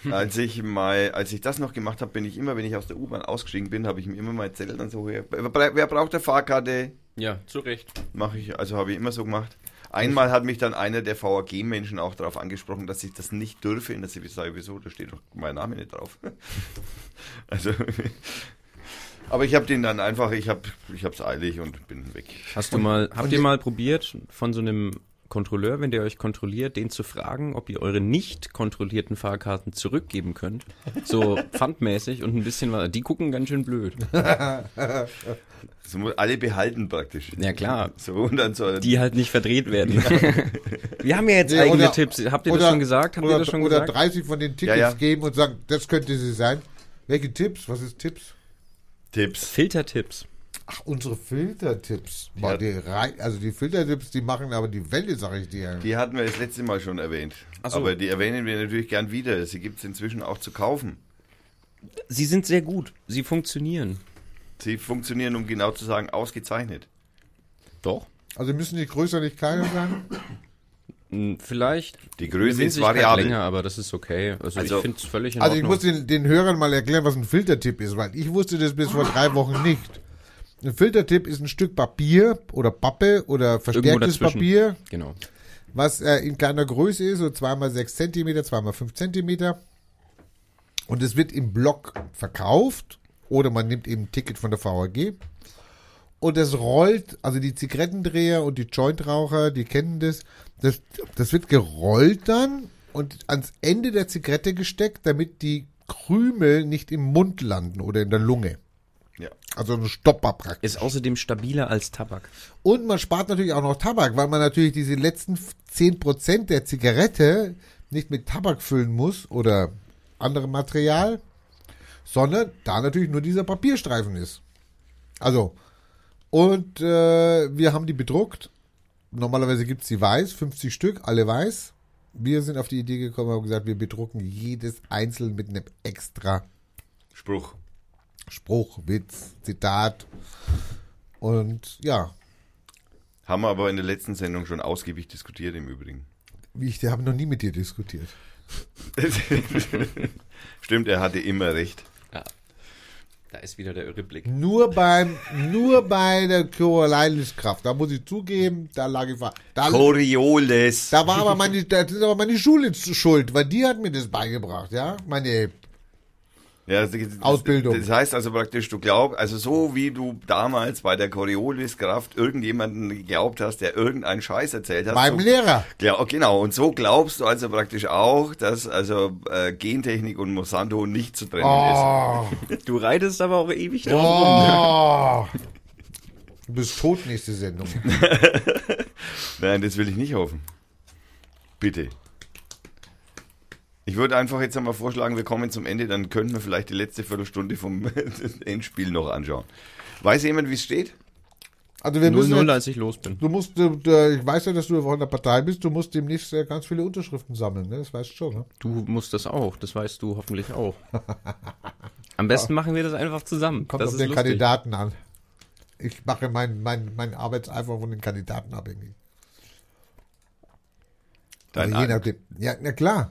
als ich mal, als ich das noch gemacht habe, bin ich immer, wenn ich aus der U-Bahn ausgestiegen bin, habe ich mir immer mal Zettel dann so, wer braucht eine Fahrkarte? Ja, zu Recht. Mache ich, also habe ich immer so gemacht. Einmal hat mich dann einer der VAG-Menschen auch darauf angesprochen, dass ich das nicht dürfe. Und dass ich sage, wieso, da steht doch mein Name nicht drauf. *laughs* also, *laughs* aber ich habe den dann einfach, ich habe ich es eilig und bin weg. Hast du mal, habt ihr mal probiert, von so einem Kontrolleur, wenn der euch kontrolliert, den zu fragen, ob ihr eure nicht kontrollierten Fahrkarten zurückgeben könnt? So *laughs* pfandmäßig und ein bisschen was. Die gucken ganz schön blöd. *laughs* So muss alle behalten praktisch. Ja, klar. So und dann so. Die halt nicht verdreht werden. *laughs* Wir haben ja jetzt Nee, eigene oder- Tipps. Habt ihr oder- das schon gesagt? Habt oder, ihr das schon oder gesagt? 30 von den Tickets Ja, ja. geben und sagen, das könnte sie sein. Welche Tipps? Was ist Tipps? Tipps. Filtertipps. Ach, unsere Filtertipps. Boah, die Rei- also die Filtertipps, die machen aber die Welle, sag ich dir. Die hatten wir das letzte Mal schon erwähnt. Ach so. Aber die erwähnen wir natürlich gern wieder. Sie gibt es inzwischen auch zu kaufen. Sie sind sehr gut. Sie funktionieren. Sie funktionieren, um genau zu sagen, ausgezeichnet. Doch. Also müssen die größer, nicht kleiner sein? Hm, Vielleicht. Die Größe ist variabel. länger, aber das ist okay. Also, Also- ich finde es völlig in Also ich Ordnung. muss den, den Hörern mal erklären, was ein Filtertipp ist, weil ich wusste das bis vor drei Wochen nicht. Ein Filtertipp ist ein Stück Papier oder Pappe oder verstärktes. Papier, Genau. was äh, in kleiner Größe ist, so 2x6 Zentimeter, 2x5 Zentimeter. Und es wird im Block verkauft oder man nimmt eben ein Ticket von der VAG. Und das rollt, also die Zigarettendreher und die Jointraucher, die kennen das, das, das wird gerollt dann und ans Ende der Zigarette gesteckt, damit die Krümel nicht im Mund landen oder in der Lunge. Also ein Stopper praktisch. Ist außerdem stabiler als Tabak. Und man spart natürlich auch noch Tabak, weil man natürlich diese letzten 10% der Zigarette nicht mit Tabak füllen muss oder anderem Material, sondern da natürlich nur dieser Papierstreifen ist. Also, und äh, wir haben die bedruckt. Normalerweise gibt es die weiß, 50 Stück, alle weiß. Wir sind auf die Idee gekommen und haben gesagt, wir bedrucken jedes einzeln mit einem extra Spruch. Spruch, Witz, Zitat. Und ja, Haben wir aber in der letzten Sendung schon ausgiebig diskutiert im Übrigen. wie ich habe noch nie mit dir diskutiert. *laughs* Stimmt, er hatte immer recht. Da ist wieder der irre Blick. Nur beim, nur bei der Corioliskraft, da muss ich zugeben, da lag ich, da, Coriolis. da war aber meine, da ist aber meine Schule zu schuld, weil die hat mir das beigebracht, ja, meine Ja, das, Ausbildung. Das heißt also praktisch, du glaubst, also so wie du damals bei der Corioliskraft irgendjemanden geglaubt hast, der irgendeinen Scheiß erzählt hat. Beim so, Lehrer. Ja, genau. Und so glaubst du also praktisch auch, dass also äh, Gentechnik und Monsanto nicht zu trennen Oh, Du reitest aber auch ewig drauf rum. oh. Du bist tot nächste Sendung. ist. *laughs* Nein, das will ich nicht hoffen. Bitte. Ich würde einfach jetzt einmal vorschlagen, wir kommen zum Ende, dann könnten wir vielleicht die letzte Viertelstunde vom *laughs* Endspiel noch anschauen. Weiß jemand, wie es steht? Also wir müssen 0-0, jetzt, als ich los bin. du musst, du, du, ich weiß ja, dass du von der Partei bist, du musst demnächst äh, ganz viele Unterschriften sammeln, ne? Das weißt du schon, ne? Du musst das auch, das weißt du hoffentlich auch. *laughs* Am besten machen wir das einfach zusammen. Kommt das auf ist den lustig. Kandidaten an. Ich mache mein, mein, mein Arbeitseifer von den Kandidaten abhängig. Dein also je nachdem. Ja, na klar.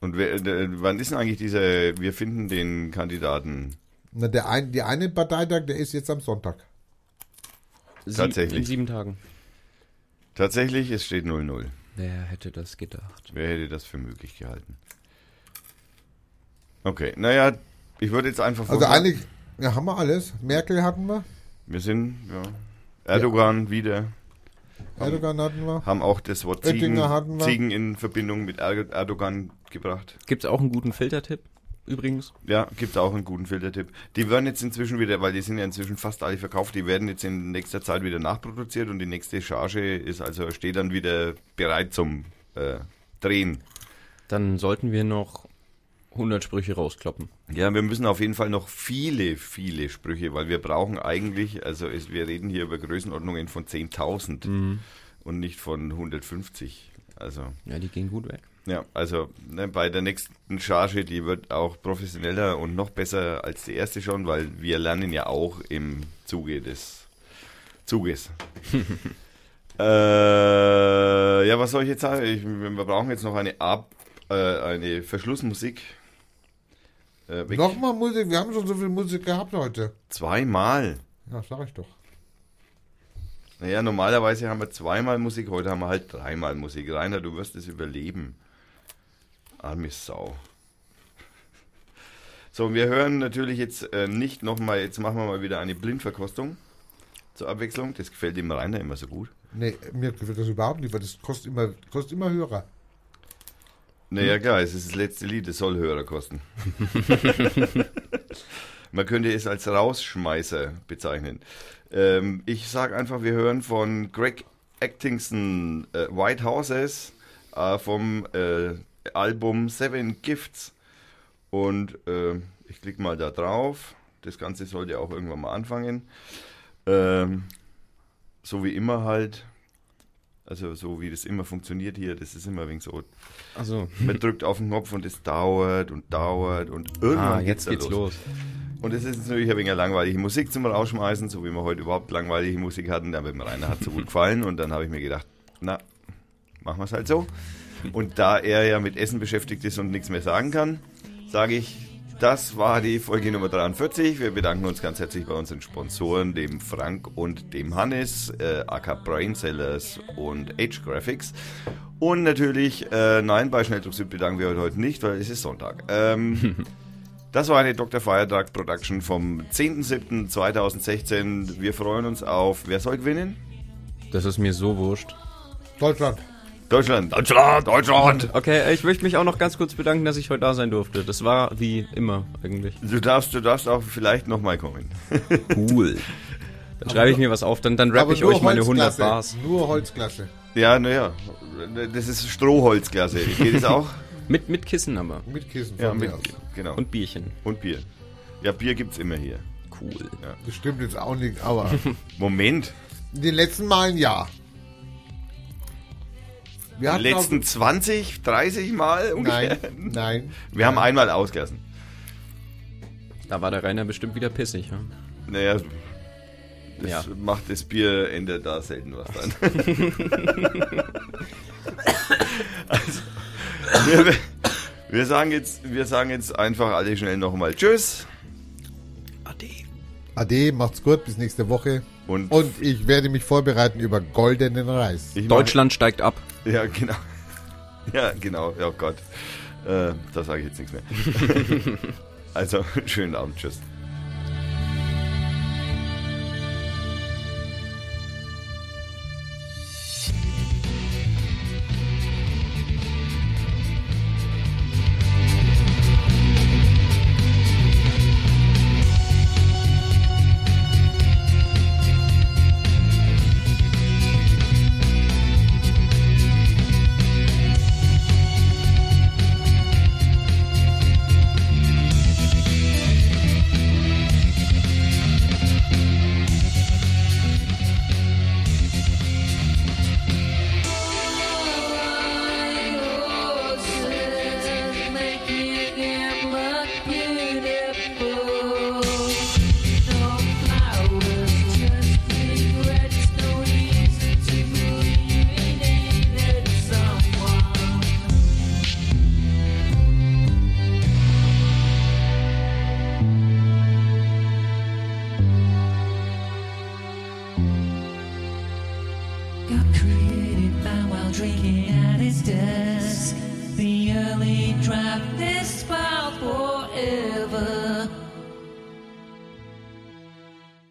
Und wer, der, wann ist denn eigentlich dieser, wir finden den Kandidaten? Na, der ein, die eine Parteitag, der ist jetzt am Sonntag. Sie- Tatsächlich. In sieben Tagen. Tatsächlich, es steht 0-0. Wer hätte das gedacht? Wer hätte das für möglich gehalten? Okay, naja, ich würde jetzt einfach Also eigentlich, ja, haben wir alles. Merkel hatten wir, Wir sind, ja. Erdogan wieder, Erdogan hatten wir. haben auch das Wort Ziegen. Ziegen in Verbindung mit Er- Erdogan gebracht. Gibt es auch einen guten Filtertipp übrigens? Ja, gibt auch einen guten Filtertipp. Die werden jetzt inzwischen wieder, weil die sind ja inzwischen fast alle verkauft, die werden jetzt in nächster Zeit wieder nachproduziert und die nächste Charge ist also, steht dann wieder bereit zum äh, Drehen. Dann sollten wir noch 100 Sprüche rauskloppen. Ja, wir müssen auf jeden Fall noch viele, viele Sprüche, weil wir brauchen eigentlich, also es, wir reden hier über Größenordnungen von 10.000 und nicht von 150. Also, Ja, die gehen gut weg. ja, also ne, bei der nächsten Charge, die wird auch professioneller und noch besser als die erste schon, weil wir lernen ja auch im Zuge des Zuges. *laughs* äh, ja, was soll ich jetzt sagen? Ich, wir brauchen jetzt noch eine Ab, äh, eine Verschlussmusik. Äh. Nochmal Musik, wir haben schon so viel Musik gehabt heute. Zweimal. Ja, sag ich doch. Naja, normalerweise haben wir zweimal Musik, heute haben wir halt dreimal Musik. Rainer, du wirst es überleben. Arme Sau. So, wir hören natürlich jetzt äh, nicht nochmal, jetzt machen wir mal wieder eine Blindverkostung zur Abwechslung. Das gefällt dem Rainer immer so gut. Nee, mir gefällt das überhaupt nicht, weil das kostet immer, kostet immer höher. Naja, klar, es ist das letzte Lied, es soll Hörer kosten. *laughs* Man könnte es als Rausschmeißer bezeichnen. Ähm, ich sage einfach, wir hören von Greg Atkinson äh, White Houses äh, vom äh, Album Seven Gifts. Und äh, ich klicke mal da drauf. Das Ganze sollte auch irgendwann mal anfangen. Ähm, so wie immer halt. Also so wie das immer funktioniert hier, das ist immer wenig so Also, man drückt auf den Knopf und es dauert und dauert und irgendwann ah, jetzt da geht's los. Und es ist natürlich ein wenig langweilige Musik zum Rausschmeißen, so wie wir heute überhaupt langweilige Musik hatten. Aber dem Rainer hat so gut gefallen und dann habe ich mir gedacht, na, machen wir es halt so. Und da er ja mit Essen beschäftigt ist und nichts mehr sagen kann, sage ich, das war die Folge Nummer 43. Wir bedanken uns ganz herzlich bei unseren Sponsoren, dem Frank und dem Hannes, äh, AK Brainsellers und Age Graphics. Und natürlich, äh, nein, bei Schnelldruck Süd bedanken wir heute nicht, weil es ist Sonntag. Ähm, *laughs* das war eine Dr. Feiertag Production vom 10.07.2016. Wir freuen uns auf, wer soll gewinnen? Das ist mir so wurscht. Deutschland. Deutschland, Deutschland, Deutschland. Okay, ich möchte mich auch noch ganz kurz bedanken, dass ich heute da sein durfte. Das war wie immer eigentlich. Du darfst, du darfst auch vielleicht nochmal kommen. *laughs* Cool. Dann schreibe ich mir was auf, dann, dann rappe ich euch meine 100 Holzklasse. Bars. Nur Holzklasse. Ja, naja, das ist Strohholzklasse. Geht es auch? *laughs* Mit, mit Kissen aber. Mit Kissen von Ja, mir mit, aus. genau. Und, Und Bierchen. Bier. Ja, Bier gibt's immer hier. Cool. Das stimmt jetzt auch nicht, aber *laughs* Moment, in den letzten Malen ja. Wir die hatten letzten 20, 30 Mal ungefähr? Nein, nein. Wir haben einmal ausgelassen. Da war der Rainer bestimmt wieder pissig. Ja? Naja, das Ja. macht das Bier, ändert da selten was dann. *laughs* also, wir, wir, sagen jetzt, wir sagen jetzt einfach alle schnell nochmal Tschüss. Ade, macht's gut, bis nächste Woche. Und, Und ich werde mich vorbereiten über goldenen Reis. ich Deutschland steigt ab. Ja, genau. *laughs* Ja, genau. Ja, oh Gott. Äh, da sage ich jetzt nichts mehr. *laughs* Also, schönen Abend, tschüss.